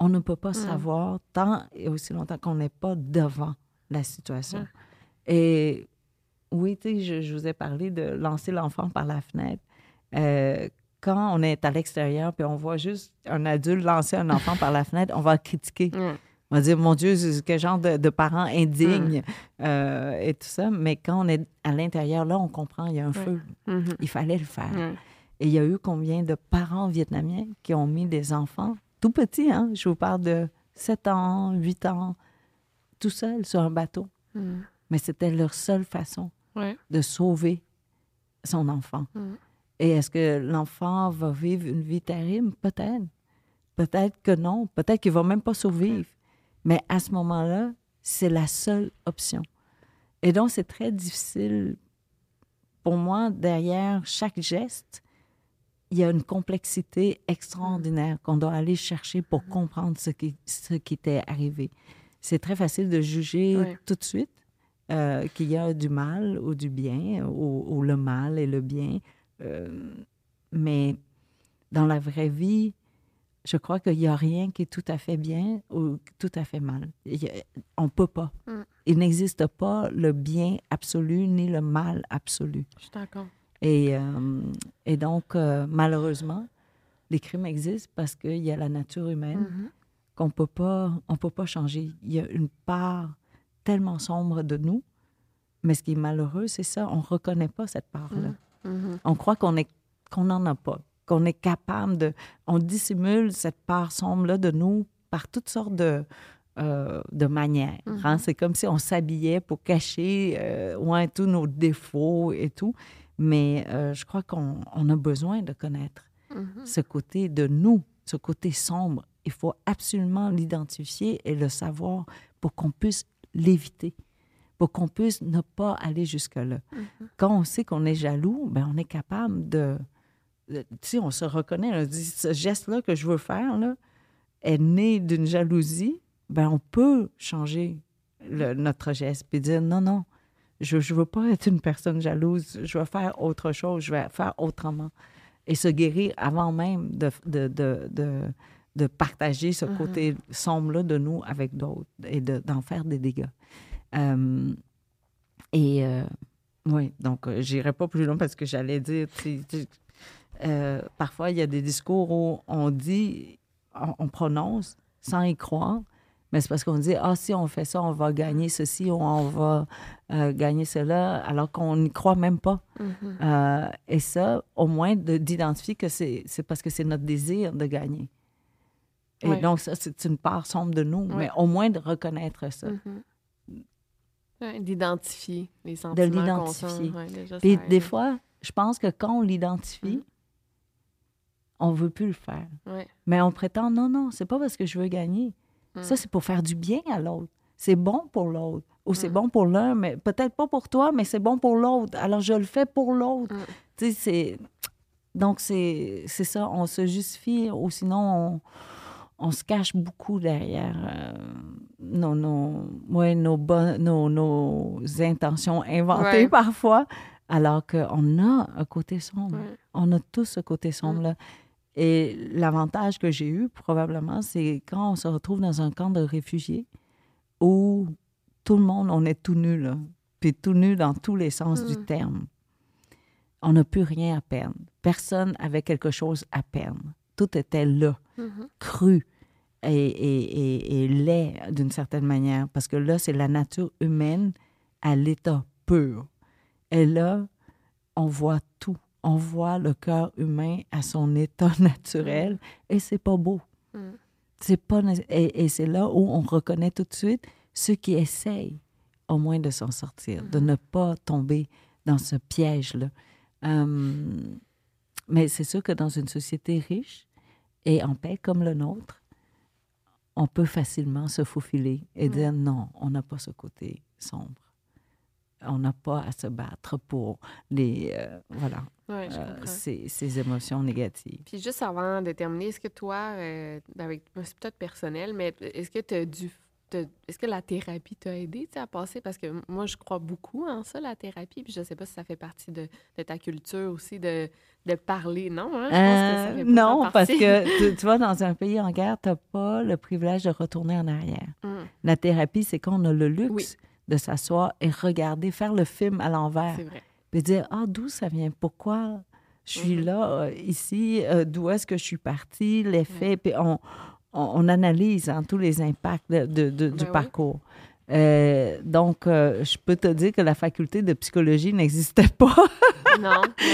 Speaker 3: on ne peut pas savoir tant et aussi longtemps qu'on n'est pas devant la situation. Et oui, tu sais, je, je vous ai parlé de lancer l'enfant par la fenêtre. Euh, quand on est à l'extérieur puis on voit juste un adulte lancer un enfant par la fenêtre, on va critiquer. On va dire, mon Dieu, quel genre de, de parents indignes euh, et tout ça. Mais quand on est à l'intérieur, là, on comprend, il y a un feu.
Speaker 1: Mhm.
Speaker 3: Il fallait le faire. Et il y a eu combien de parents vietnamiens qui ont mis des enfants tout petits, hein? Je vous parle de 7 ans, 8 ans, tout seuls sur un bateau.
Speaker 1: Mm.
Speaker 3: Mais c'était leur seule façon
Speaker 1: Ouais.
Speaker 3: de sauver son enfant.
Speaker 1: Mm.
Speaker 3: Et est-ce que l'enfant va vivre une vie terrible? Peut-être. Peut-être que non. Peut-être qu'il va même pas survivre. Mais à ce moment-là, c'est la seule option. Et donc, c'est très difficile pour moi, derrière chaque geste, il y a une complexité extraordinaire qu'on doit aller chercher pour comprendre ce qui, ce qui était arrivé. C'est très facile de juger tout de suite euh, qu'il y a du mal ou du bien, ou, ou le mal et le bien. Euh, mais dans la vraie vie, je crois qu'il n'y a rien qui est tout à fait bien ou tout à fait mal. Il y a- on ne peut pas.
Speaker 1: Mm.
Speaker 3: Il n'existe pas le bien absolu ni le mal absolu.
Speaker 1: Je suis d'accord.
Speaker 3: Et, euh, et donc, malheureusement, les crimes existent parce qu'il y a la nature humaine
Speaker 1: Mhm.
Speaker 3: Qu'on peut pas, on peut pas changer. Il y a une part tellement sombre de nous, mais ce qui est malheureux, c'est ça, on reconnaît pas cette part-là.
Speaker 1: Mhm.
Speaker 3: On croit qu'on est qu'on n'en a pas, qu'on est capable de, on dissimule cette part sombre-là de nous par toutes sortes de euh, de manières. hein. C'est comme si on s'habillait pour cacher euh, ouais, tous nos défauts et tout. Mais euh, je crois qu'on on a besoin de connaître ce côté de nous, ce côté sombre. Il faut absolument l'identifier et le savoir pour qu'on puisse l'éviter, pour qu'on puisse ne pas aller jusque-là. Quand on sait qu'on est jaloux, ben on est capable de... de- Tu sais, on se reconnaît, on dit, ce geste-là que je veux faire, là, est né d'une jalousie, ben on peut changer le- notre geste puis dire non, non, je ne veux pas être une personne jalouse, je veux faire autre chose, je vais faire autrement. Et se guérir avant même de, de, de, de, de partager ce côté sombre-là de nous avec d'autres et de- d'en faire des dégâts. Euh, et euh, oui, donc euh, j'irai pas plus loin parce que j'allais dire, tu tu euh, parfois il y a des discours où on dit, on, on prononce sans y croire, mais c'est parce qu'on dit, ah si on fait ça, on va gagner ceci ou on va gagner cela, alors qu'on n'y croit même pas.
Speaker 1: Mhm.
Speaker 3: Euh, et ça, au moins de- d'identifier que c'est c'est parce que c'est notre désir de gagner. Et
Speaker 1: Ouais.
Speaker 3: donc, ça, c'est une part sombre de nous, mais au moins de reconnaître ça.
Speaker 1: Mhm. Ouais, D'identifier les sentiments. qu'on
Speaker 3: l'identifier.
Speaker 1: déjà,
Speaker 3: Puis des fois, je pense que quand on l'identifie, on veut plus le faire. Mais on prétend, non, non, c'est pas parce que je veux gagner. Ça, c'est pour faire du bien à l'autre. C'est bon pour l'autre. Ou c'est bon pour l'un, mais peut-être pas pour toi, mais c'est bon pour l'autre. Alors, je le fais pour l'autre. Tu sais, c'est... Donc, c'est c'est ça. On se justifie ou sinon, on, on se cache beaucoup derrière euh, nos, nos, ouais, nos, bonnes- nos, nos intentions inventées
Speaker 1: Ouais.
Speaker 3: parfois, alors qu'on a un côté sombre.
Speaker 1: Ouais.
Speaker 3: On a tous ce côté sombre-là. Et l'avantage que j'ai eu, probablement, c'est quand on se retrouve dans un camp de réfugiés où tout le monde, on est tout nu, là. Puis tout nu dans tous les sens du terme. On n'a plus rien à perdre. Personne avait quelque chose à perdre. Tout était là, cru et, et, et, et laid d'une certaine manière. Parce que là, c'est la nature humaine à l'état pur. Et là, on voit tout. On voit le cœur humain à son état naturel et c'est pas beau. C'est pas et, et c'est là où on reconnaît tout de suite ceux qui essayent au moins de s'en sortir, de ne pas tomber dans ce piège-là. Euh, mais c'est sûr que dans une société riche et en paix comme le nôtre, on peut facilement se faufiler et dire non, on n'a pas ce côté sombre. On n'a pas à se battre pour les, euh, voilà,
Speaker 1: Ouais,
Speaker 3: euh, ces, ces émotions négatives.
Speaker 1: Puis juste avant de terminer, est-ce que toi, euh, avec c'est peut-être personnel, mais est-ce que tu as dû est-ce que la thérapie t'a aidé à passer? Parce que moi, je crois beaucoup en ça, la thérapie. Puis je sais pas si ça fait partie de, de ta culture aussi de, de parler. Non, hein? Je pense que ça
Speaker 3: Euh,
Speaker 1: fait
Speaker 3: non, parce que tu, tu vois, dans un pays en guerre, tu n'as pas le privilège de retourner en arrière.
Speaker 1: Mm.
Speaker 3: La thérapie, c'est qu'on a le luxe
Speaker 1: Oui.
Speaker 3: de s'asseoir et regarder, faire le film à l'envers.
Speaker 1: C'est vrai.
Speaker 3: Puis dire, ah, d'où ça vient? Pourquoi je suis là, euh, ici? Euh, d'où est-ce que je suis partie? L'effet. Puis on, on, on analyse hein, tous les impacts de, de- de- du
Speaker 1: oui.
Speaker 3: parcours. Euh, donc, euh, je peux te dire que la faculté de psychologie n'existait pas
Speaker 1: Non,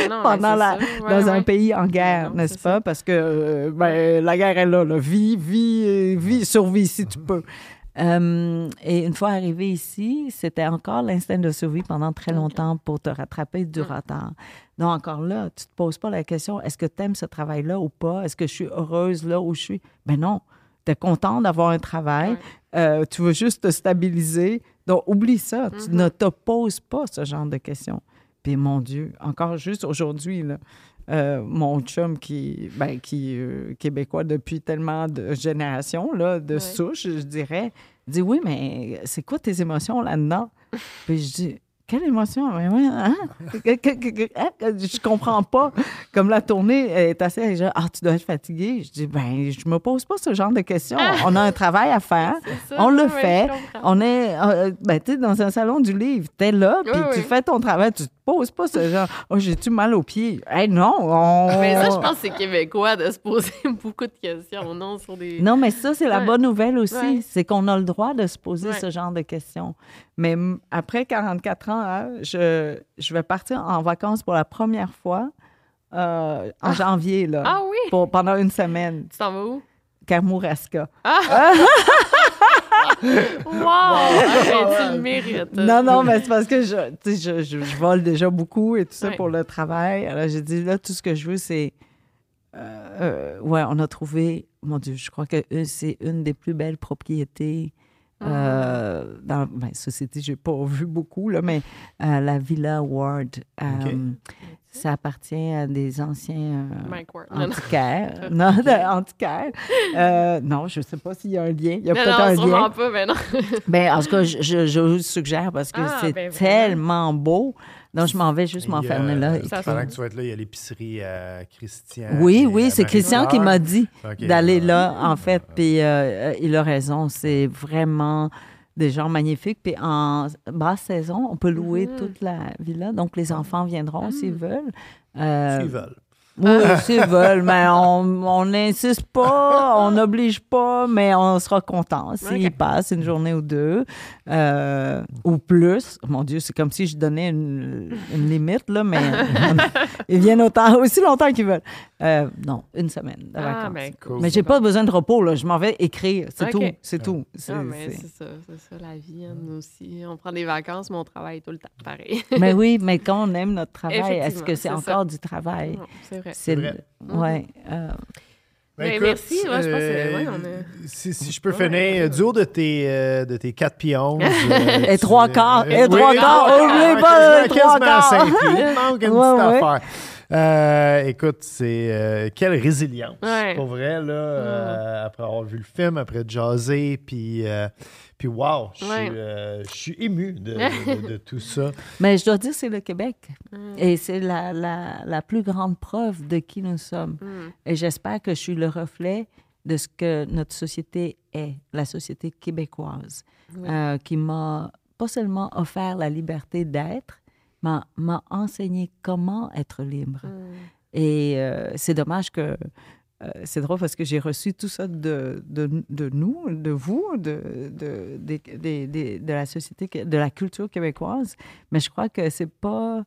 Speaker 1: non,
Speaker 3: pendant la.
Speaker 1: Ouais,
Speaker 3: dans un pays en guerre,
Speaker 1: Non,
Speaker 3: n'est-ce pas?
Speaker 1: ça.
Speaker 3: Parce que euh, ben, la guerre est là, là. Vie, vie, vie, survie si tu peux. Euh, et une fois arrivé ici, c'était encore l'instinct de survie pendant très longtemps pour te rattraper du retard. Donc, encore là, tu te poses pas la question est-ce que tu aimes ce travail-là ou pas? Est-ce que je suis heureuse là où je suis? Ben non. Tu es content d'avoir un travail. Euh, tu veux juste te stabiliser. Donc, oublie ça. Tu ne te poses pas ce genre de questions. Puis, mon Dieu, encore juste aujourd'hui, là, euh, mon chum qui, ben, qui est québécois depuis tellement de générations, là, de
Speaker 1: Ouais.
Speaker 3: souches, je dirais, dit Oui, mais c'est quoi tes émotions là-dedans? Puis je dis Quelle émotion? Mais ouais, hein? Hein? Je comprends pas. Comme la tournée est assez. Ah, tu dois être fatigué. Je dis Ben, je me pose pas ce genre de questions. On a un travail à faire.
Speaker 1: ça,
Speaker 3: On le fait. On est, euh, ben, tu dans un salon du livre. Tu es là, puis
Speaker 1: Oui,
Speaker 3: tu
Speaker 1: oui.
Speaker 3: fais ton travail. Tu te poses pas ce genre, oh, j'ai-tu mal aux pieds? Hey, non, on...
Speaker 1: Mais ça, je pense que c'est québécois de se poser beaucoup de questions, non, sur des...
Speaker 3: Non, mais ça, c'est la
Speaker 1: Ouais.
Speaker 3: bonne nouvelle aussi.
Speaker 1: Ouais.
Speaker 3: C'est qu'on a le droit de se poser
Speaker 1: Ouais.
Speaker 3: ce genre de questions. Mais après 44 ans, hein, je, je vais partir en vacances pour la première fois euh, en janvier, là,
Speaker 1: Ah oui?
Speaker 3: pour, pendant une semaine.
Speaker 1: Tu t'en vas où?
Speaker 3: Kamouraska.
Speaker 1: Wow! Ah, tu le mérites.
Speaker 3: Non, non, mais c'est parce que je, tu sais, je, je, je vole déjà beaucoup et tout ça
Speaker 1: Ouais.
Speaker 3: pour le travail. Alors, j'ai dit, là, tout ce que je veux, c'est. euh, euh, ouais, on a trouvé, mon Dieu, je crois que euh, c'est une des plus belles propriétés. Euh, dans ben, société, j'ai pas vu beaucoup, là, mais euh, la Villa Ward, euh. Ça appartient à des anciens euh,
Speaker 1: Ward. Non, non.
Speaker 3: antiquaires. non, antiquaires. Euh, non, je sais pas s'il y a un lien. Il y a peut-être
Speaker 1: non,
Speaker 3: un
Speaker 1: sûrement
Speaker 3: lien.
Speaker 1: pas, mais non.
Speaker 3: Ben, en tout cas, je, je, je vous le suggère parce que
Speaker 1: Ah,
Speaker 3: c'est
Speaker 1: ben,
Speaker 3: tellement beau. Donc, je m'en vais juste m'enfermer là.
Speaker 2: euh. Pendant que tu vas être là, il y a l'épicerie euh, Christian.
Speaker 3: Oui, oui, c'est Christian qui m'a dit d'aller là, en fait. Puis euh, il a raison, c'est vraiment des gens magnifiques. Puis en basse saison, on peut louer
Speaker 1: Mhm.
Speaker 3: toute la villa. Donc les enfants viendront s'ils veulent. Euh,
Speaker 2: S'ils veulent.
Speaker 3: Oui, s'ils veulent, mais on on n'insiste pas, on n'oblige pas, mais on sera content s'ils passent une journée ou deux euh, ou plus. Mon Dieu, c'est comme si je donnais une, une limite, là, mais ils viennent autant, aussi longtemps qu'ils veulent. Euh, non, une semaine de
Speaker 1: Ah,
Speaker 3: vacances.
Speaker 1: ben,
Speaker 2: Cool.
Speaker 3: Mais j'ai pas besoin de repos, là. Je m'en vais écrire. C'est tout. C'est tout. C'est-
Speaker 1: Ah, mais
Speaker 3: c'est-
Speaker 1: c'est ça, c'est ça, la vie, hein, nous aussi. On prend des vacances, mais on travaille tout le temps, pareil.
Speaker 3: mais oui, mais quand on aime notre travail, est-ce que c'est
Speaker 1: c'est ça.
Speaker 3: encore du travail?
Speaker 1: Non, c'est vrai.
Speaker 3: C'est
Speaker 2: vrai.
Speaker 3: le- ouais. euh,
Speaker 2: Ben,
Speaker 1: Ben,
Speaker 2: écoute,
Speaker 1: merci, ouais, je pense que,
Speaker 2: euh,
Speaker 1: ouais, on a-
Speaker 2: si, si je peux
Speaker 1: Ouais.
Speaker 2: finir, euh, du haut de tes, euh, de tes 4 pieds 11.
Speaker 3: Et trois quarts, et trois quarts, oubliez pas
Speaker 2: quasiment- pieds. Il manque une
Speaker 3: Ouais,
Speaker 2: petite
Speaker 3: ouais.
Speaker 2: affaire. Euh, écoute, c'est euh, quelle résilience.
Speaker 1: Ouais.
Speaker 2: Pour vrai, là, euh, après avoir vu le film, après jaser, puis, euh, puis wow, je suis,
Speaker 1: Ouais.
Speaker 2: euh, ému de, de- de tout ça.
Speaker 3: Mais je dois dire, c'est le Québec.
Speaker 1: Mm.
Speaker 3: Et c'est la, la, la plus grande preuve de qui nous sommes.
Speaker 1: Mm.
Speaker 3: Et j'espère que je suis le reflet de ce que notre société est, la société québécoise, euh, qui m'a pas seulement offert la liberté d'être, m'a enseigné comment être libre.
Speaker 1: Mm.
Speaker 3: Et euh, c'est dommage que. euh, c'est drôle parce que j'ai reçu tout ça de, de, de nous, de vous, de, de, la société, de la culture québécoise. Mais je crois que c'est pas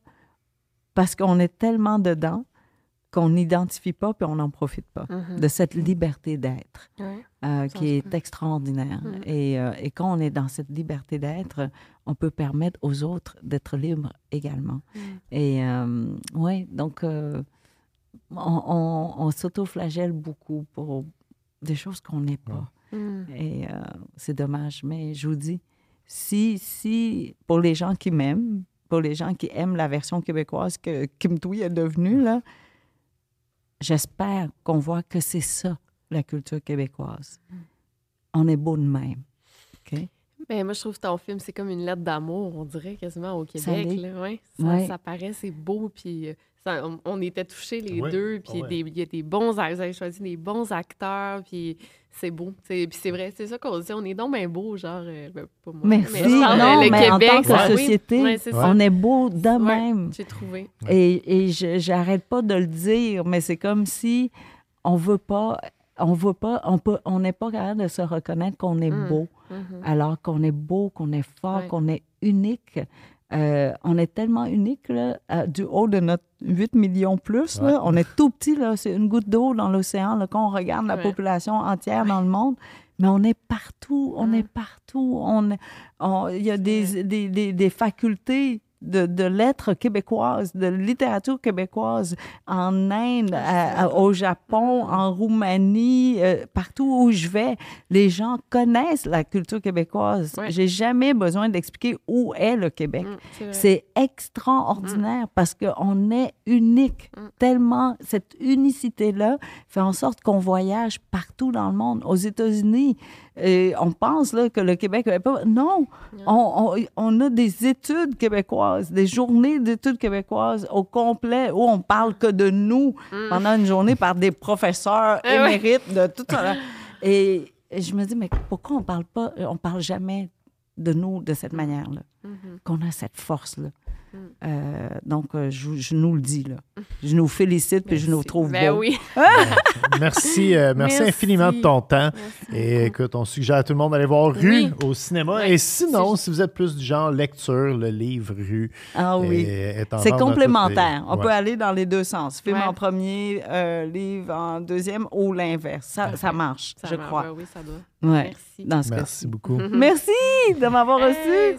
Speaker 3: parce qu'on est tellement dedans qu'on n'identifie pas puis on n'en profite pas
Speaker 1: Mhm.
Speaker 3: de cette liberté d'être
Speaker 1: Ouais.
Speaker 3: euh, qui est extraordinaire.
Speaker 1: Mhm.
Speaker 3: Et, euh, et quand on est dans cette liberté d'être, on peut permettre aux autres d'être libres également.
Speaker 1: Mhm.
Speaker 3: Et oui, donc euh, on, on, on s'auto-flagelle beaucoup pour des choses qu'on n'est pas.
Speaker 1: Mm.
Speaker 3: Et euh, c'est dommage, mais je vous dis, si, si, pour les gens qui m'aiment, pour les gens qui aiment la version québécoise que Kim Thuy est devenue, là, j'espère qu'on voit que c'est ça, la culture québécoise. On est beau de même. OK?
Speaker 1: Ben, moi, je trouve que ton film, c'est comme une lettre d'amour, on dirait quasiment au Québec.
Speaker 3: l'est.
Speaker 1: Là, ouais. ça,
Speaker 3: Ouais.
Speaker 1: ça paraît, c'est beau, puis euh, ça, on, on était touchés les
Speaker 2: Ouais.
Speaker 1: deux, puis il y a des bons acteurs, vous avez choisi des bons acteurs, puis c'est beau. c'est- Puis c'est vrai, c'est ça qu'on se dit, on est donc bien beau, genre, euh, ben, pas moi,
Speaker 3: Merci.
Speaker 1: mais
Speaker 3: non,
Speaker 1: le
Speaker 3: mais en
Speaker 1: Québec,
Speaker 3: tant que société,
Speaker 1: Ouais, c'est ça.
Speaker 3: on est beau de
Speaker 1: Ouais,
Speaker 3: même.
Speaker 1: J'ai trouvé.
Speaker 3: Et, et je j'arrête pas de le dire, mais c'est comme si on veut pas, on veut pas, on peut, on n'est pas capable de se reconnaître qu'on est
Speaker 1: Mm.
Speaker 3: beau, alors qu'on est beau, qu'on est fort, qu'on est unique. Euh, on est tellement unique là, du haut de notre 8 millions plus. là. on est tout petit, là, c'est une goutte d'eau dans l'océan là, quand on regarde la
Speaker 1: Ouais.
Speaker 3: population entière dans le monde. Mais on est partout, on est partout. On, est- on- il y a des, des, des, des facultés de, de lettres québécoises, de littérature québécoise en Inde, à- à- au Japon, en Roumanie, euh, partout où je vais, les gens connaissent la culture québécoise.
Speaker 1: Ouais.
Speaker 3: J'ai jamais besoin d'expliquer où est le Québec.
Speaker 1: Mm, c'est
Speaker 3: extraordinaire parce qu'on est unique.
Speaker 1: Mm.
Speaker 3: Tellement, cette unicité-là fait en sorte qu'on voyage partout dans le monde. Aux États-Unis, et on pense là, que le Québec n'est pas. Non, on, on- on a des études québécoises, des journées d'études québécoises au complet où on parle que de nous pendant une journée par des professeurs
Speaker 1: Eh
Speaker 3: émérites de tout ça. Et, et je me dis, mais pourquoi on parle pas, on parle jamais de nous de cette manière-là?
Speaker 1: Mhm.
Speaker 3: qu'on a cette force-là. Euh, donc, euh, je, je nous le dis, là. Je nous félicite puis je nous trouve
Speaker 1: Ben oui.
Speaker 2: Merci, euh, merci,
Speaker 1: Merci.
Speaker 2: infiniment de ton temps.
Speaker 1: Merci
Speaker 2: Et
Speaker 1: beaucoup.
Speaker 2: écoute, on suggère à tout le monde d'aller voir Rue
Speaker 1: Oui.
Speaker 2: au cinéma. Et sinon, si vous êtes plus du genre lecture, le livre Rue
Speaker 3: Ah oui.
Speaker 2: est, est en
Speaker 3: C'est complémentaire.
Speaker 2: les-
Speaker 3: On
Speaker 2: Ouais.
Speaker 3: peut aller dans les deux sens. Film
Speaker 1: Ouais.
Speaker 3: en premier, euh, livre en deuxième ou l'inverse. Ça, ça marche,
Speaker 1: Ça
Speaker 3: je
Speaker 1: marche.
Speaker 3: crois.
Speaker 1: Ben oui, ça doit.
Speaker 3: Ouais.
Speaker 1: Merci.
Speaker 3: Dans ce
Speaker 2: Merci beaucoup.
Speaker 3: Merci de m'avoir reçu.
Speaker 1: Hey,